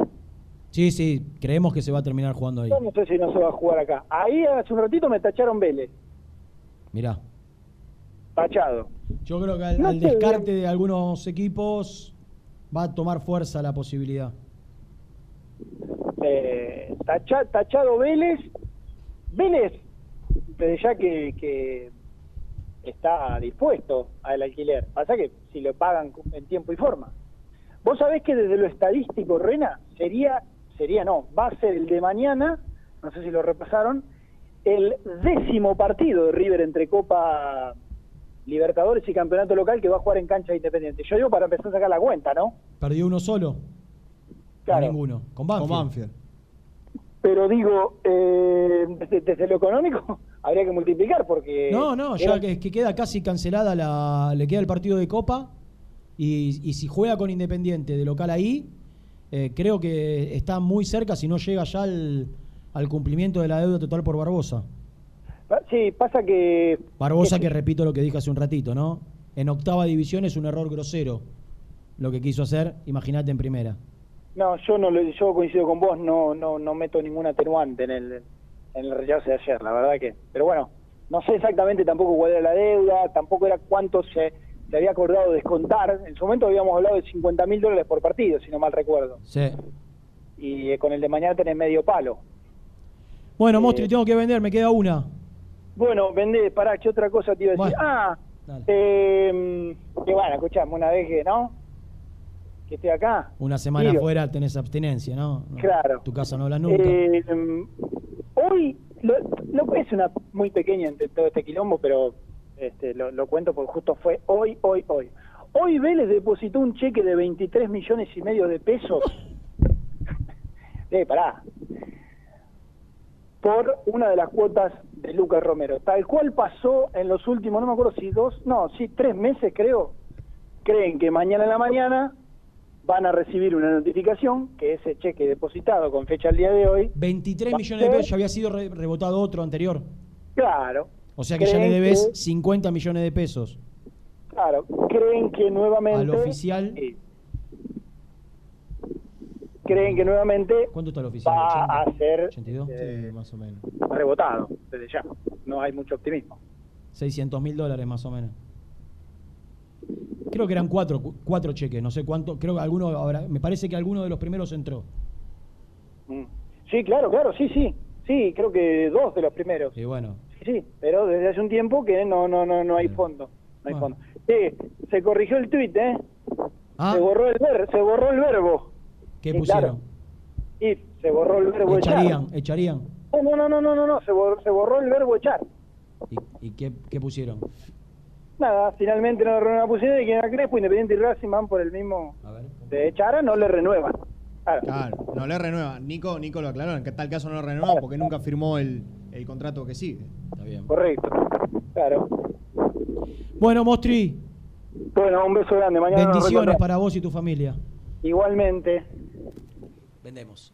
[SPEAKER 1] Sí, sí, creemos que se va a terminar jugando ahí.
[SPEAKER 19] Yo no sé si no se va a jugar acá. Ahí hace un ratito me tacharon Vélez,
[SPEAKER 1] Mirá.
[SPEAKER 19] tachado.
[SPEAKER 1] Yo creo que al,
[SPEAKER 19] No
[SPEAKER 1] al
[SPEAKER 19] sé,
[SPEAKER 1] descarte de algunos equipos va a tomar fuerza la posibilidad.
[SPEAKER 19] Eh, tacha- tachado Vélez. Vélez, desde ya que, que está dispuesto al alquiler. Pasa que si lo pagan en tiempo y forma. Vos sabés que desde lo estadístico, Rena, sería, sería no, va a ser el de mañana, no sé si lo repasaron, el décimo partido de River entre Copa Libertadores y Campeonato Local que va a jugar en cancha independiente. Yo digo para empezar a sacar la cuenta, ¿no?
[SPEAKER 1] ¿Perdió uno solo?
[SPEAKER 19] Claro.
[SPEAKER 1] O ninguno. Con Banfield.
[SPEAKER 2] Con Banfield.
[SPEAKER 19] Pero digo, eh, desde, desde lo económico habría que multiplicar porque...
[SPEAKER 1] No, no, ya
[SPEAKER 19] eran-
[SPEAKER 1] que, que queda casi cancelada la. Le queda el partido de Copa. Y, y si juega con Independiente de local ahí, eh, creo que está muy cerca, si no llega ya al, al cumplimiento de la deuda total por Barbosa.
[SPEAKER 19] Sí, pasa que...
[SPEAKER 1] Barbosa,
[SPEAKER 19] que-
[SPEAKER 1] que repito lo que dije hace un ratito, ¿no? En octava división es un error grosero lo que quiso hacer, imagínate en primera.
[SPEAKER 19] No, yo no yo coincido con vos, no no no meto ningún atenuante en el en el rechazo de ayer, la verdad que. Pero bueno, no sé exactamente tampoco cuál era la deuda, tampoco era cuánto se, se había acordado descontar. En su momento habíamos hablado de 50 mil dólares por partido, si no mal recuerdo.
[SPEAKER 1] Sí.
[SPEAKER 19] Y eh, con el de mañana tenés medio palo.
[SPEAKER 1] Bueno,
[SPEAKER 19] Eh,
[SPEAKER 1] Mostri, tengo que vender, me queda una.
[SPEAKER 19] Bueno, vendé, pará, ¿qué otra cosa te iba a decir?
[SPEAKER 1] Bueno,
[SPEAKER 19] ah, eh, que bueno, escuchame, una vez que, ¿no? Que estoy acá.
[SPEAKER 1] Una semana
[SPEAKER 19] Digo,
[SPEAKER 1] afuera tenés abstinencia, ¿no? No,
[SPEAKER 19] Claro.
[SPEAKER 1] Tu casa no habla nunca.
[SPEAKER 19] Eh, hoy, lo, lo- es una muy pequeña entre todo este quilombo, pero este, lo, lo cuento porque justo fue hoy, hoy, hoy. Hoy Vélez depositó un cheque de 23 millones y medio de pesos. eh, pará. Por una de las cuotas de Lucas Romero. Tal cual pasó en los últimos, no me acuerdo si dos, no, sí, tres meses creo. creen que mañana en la mañana van a recibir una notificación que ese cheque depositado con fecha al día de hoy
[SPEAKER 1] 23
[SPEAKER 19] va a
[SPEAKER 1] millones de pesos, ya había sido re- rebotado otro anterior.
[SPEAKER 19] Claro.
[SPEAKER 1] O sea que ya le debes
[SPEAKER 19] que-
[SPEAKER 1] 50 millones de pesos.
[SPEAKER 19] Claro, creen que nuevamente
[SPEAKER 1] Al oficial.
[SPEAKER 19] Sí. creen que nuevamente
[SPEAKER 1] ¿Cuánto está el oficial?
[SPEAKER 19] va
[SPEAKER 1] 80?
[SPEAKER 19] a ser
[SPEAKER 1] 82.
[SPEAKER 19] eh,
[SPEAKER 2] más o menos.
[SPEAKER 19] rebotado desde ya. No hay mucho optimismo.
[SPEAKER 1] 600 mil dólares más o menos. Creo que eran cuatro, cu- cuatro cheques, no sé cuánto. Creo que alguno habrá, me parece que alguno de los primeros entró.
[SPEAKER 19] Mm. Sí, claro, claro, sí, sí. Sí, creo que dos de los primeros.
[SPEAKER 1] Y bueno,
[SPEAKER 19] Sí, sí, pero desde hace un tiempo que no no no no hay fondo. No hay fondo. Sí, se corrigió el tuit, ¿eh? Se borró el ver, se borró el verbo.
[SPEAKER 1] ¿qué pusieron?
[SPEAKER 19] claro. Y se borró el verbo
[SPEAKER 1] Echarían,
[SPEAKER 19] echar.
[SPEAKER 1] echarían.
[SPEAKER 19] No, no, no, no, no, no, se borró, se borró el verbo echar.
[SPEAKER 1] ¿Y qué, qué pusieron?
[SPEAKER 19] Nada, finalmente no le renuevan a Pusineri y quien era Crespo, Independiente y Racing van por el mismo. De echara no le renuevan. Claro.
[SPEAKER 2] Claro, no le renueva. Nico, Nico lo aclaró, en que tal caso no le renueva porque nunca firmó el, el contrato que sigue.
[SPEAKER 1] Está bien.
[SPEAKER 19] Correcto. Claro.
[SPEAKER 1] Bueno, Mostri,
[SPEAKER 19] Bueno, un beso grande. Mañana nos
[SPEAKER 1] bendiciones para vos y tu familia.
[SPEAKER 19] Igualmente.
[SPEAKER 1] Vendemos.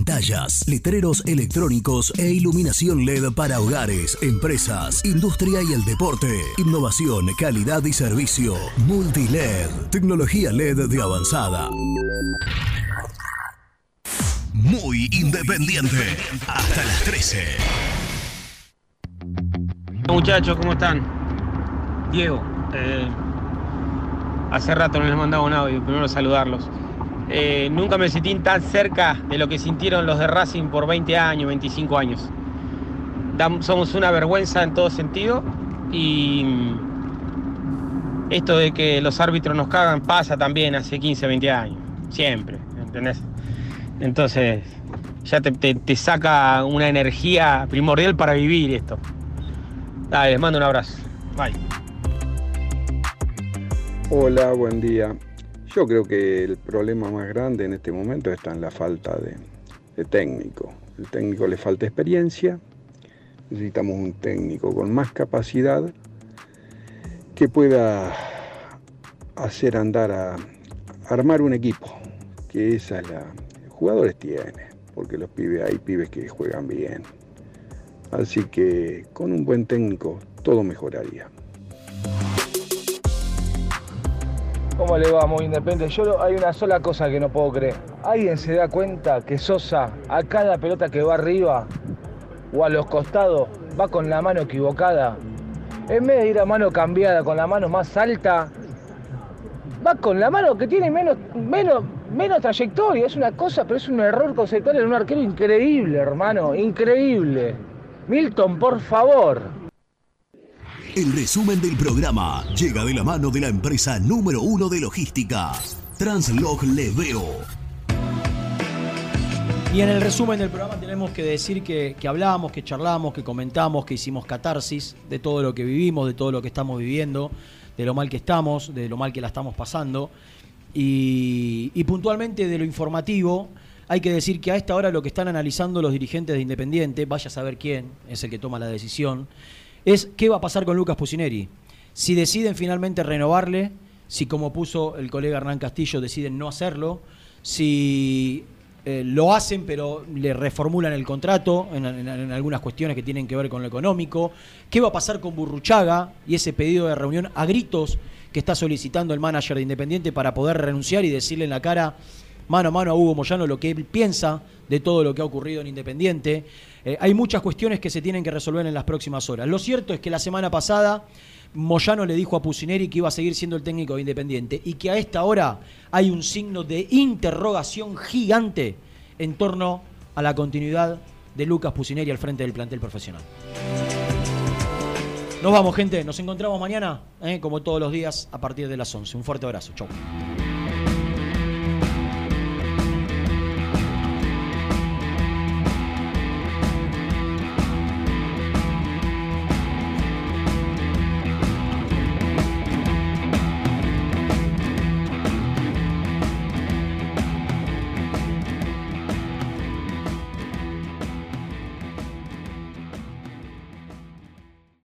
[SPEAKER 3] Pantallas, letreros electrónicos e iluminación LED para hogares, empresas, industria y el deporte. Innovación, calidad y servicio. Multiled, tecnología LED de avanzada. Muy independiente. Hasta las 13.
[SPEAKER 20] Muchachos, ¿cómo están? Diego, eh, hace rato no les mandaba un audio, primero saludarlos. Eh, nunca me sentí tan cerca de lo que sintieron los de Racing por 20 años, 25 años. somos una vergüenza en todo sentido y esto de que los árbitros nos cagan pasa también hace 15, 20 años, siempre, ¿entendés? Entonces ya te, te- te saca una energía primordial para vivir esto. Dale, les mando un abrazo. Bye.
[SPEAKER 21] Hola, buen día. Yo creo que el problema más grande en este momento está en la falta de, técnico. El técnico le falta experiencia, necesitamos un técnico con más capacidad que pueda hacer andar a armar un equipo, que esa es la... Jugadores tiene, porque los pibes, hay pibes que juegan bien. Así que con un buen técnico todo mejoraría.
[SPEAKER 10] ¿Cómo le va, muy independiente? Yo hay una sola cosa que no puedo creer. ¿Alguien se da cuenta que Sosa a cada pelota que va arriba o a los costados va con la mano equivocada? En vez de ir a mano cambiada con la mano más alta, va con la mano que tiene menos, menos, menos trayectoria. Es una cosa, pero es un error conceptual en un arquero increíble, hermano. Increíble. Milton, por favor.
[SPEAKER 3] El resumen del programa llega de la mano de la empresa número uno de logística, Translog Leveo.
[SPEAKER 1] Y en el resumen del programa tenemos que decir que, hablamos, que charlamos, que comentamos, que hicimos catarsis de todo lo que vivimos, de todo lo que estamos viviendo, de lo mal que estamos, de lo mal que la estamos pasando. Y puntualmente de lo informativo, hay que decir que a esta hora lo que están analizando los dirigentes de Independiente, vaya a saber quién es el que toma la decisión, es qué va a pasar con Lucas Pusineri. Si deciden finalmente renovarle, si como puso el colega Hernán Castillo deciden no hacerlo, si eh, lo hacen pero le reformulan el contrato en, en- en algunas cuestiones que tienen que ver con lo económico, qué va a pasar con Burruchaga y ese pedido de reunión a gritos que está solicitando el manager de Independiente para poder renunciar y decirle en la cara mano a mano a Hugo Moyano lo que él piensa de todo lo que ha ocurrido en Independiente. Eh, hay muchas cuestiones que se tienen que resolver en las próximas horas. Lo cierto es que la semana pasada Moyano le dijo a Pusineri que iba a seguir siendo el técnico de Independiente y que a esta hora hay un signo de interrogación gigante en torno a la continuidad de Lucas Pusineri al frente del plantel profesional. Nos vamos, gente. Nos encontramos mañana, eh, como todos los días, a partir de las 11. Un fuerte abrazo. Chau.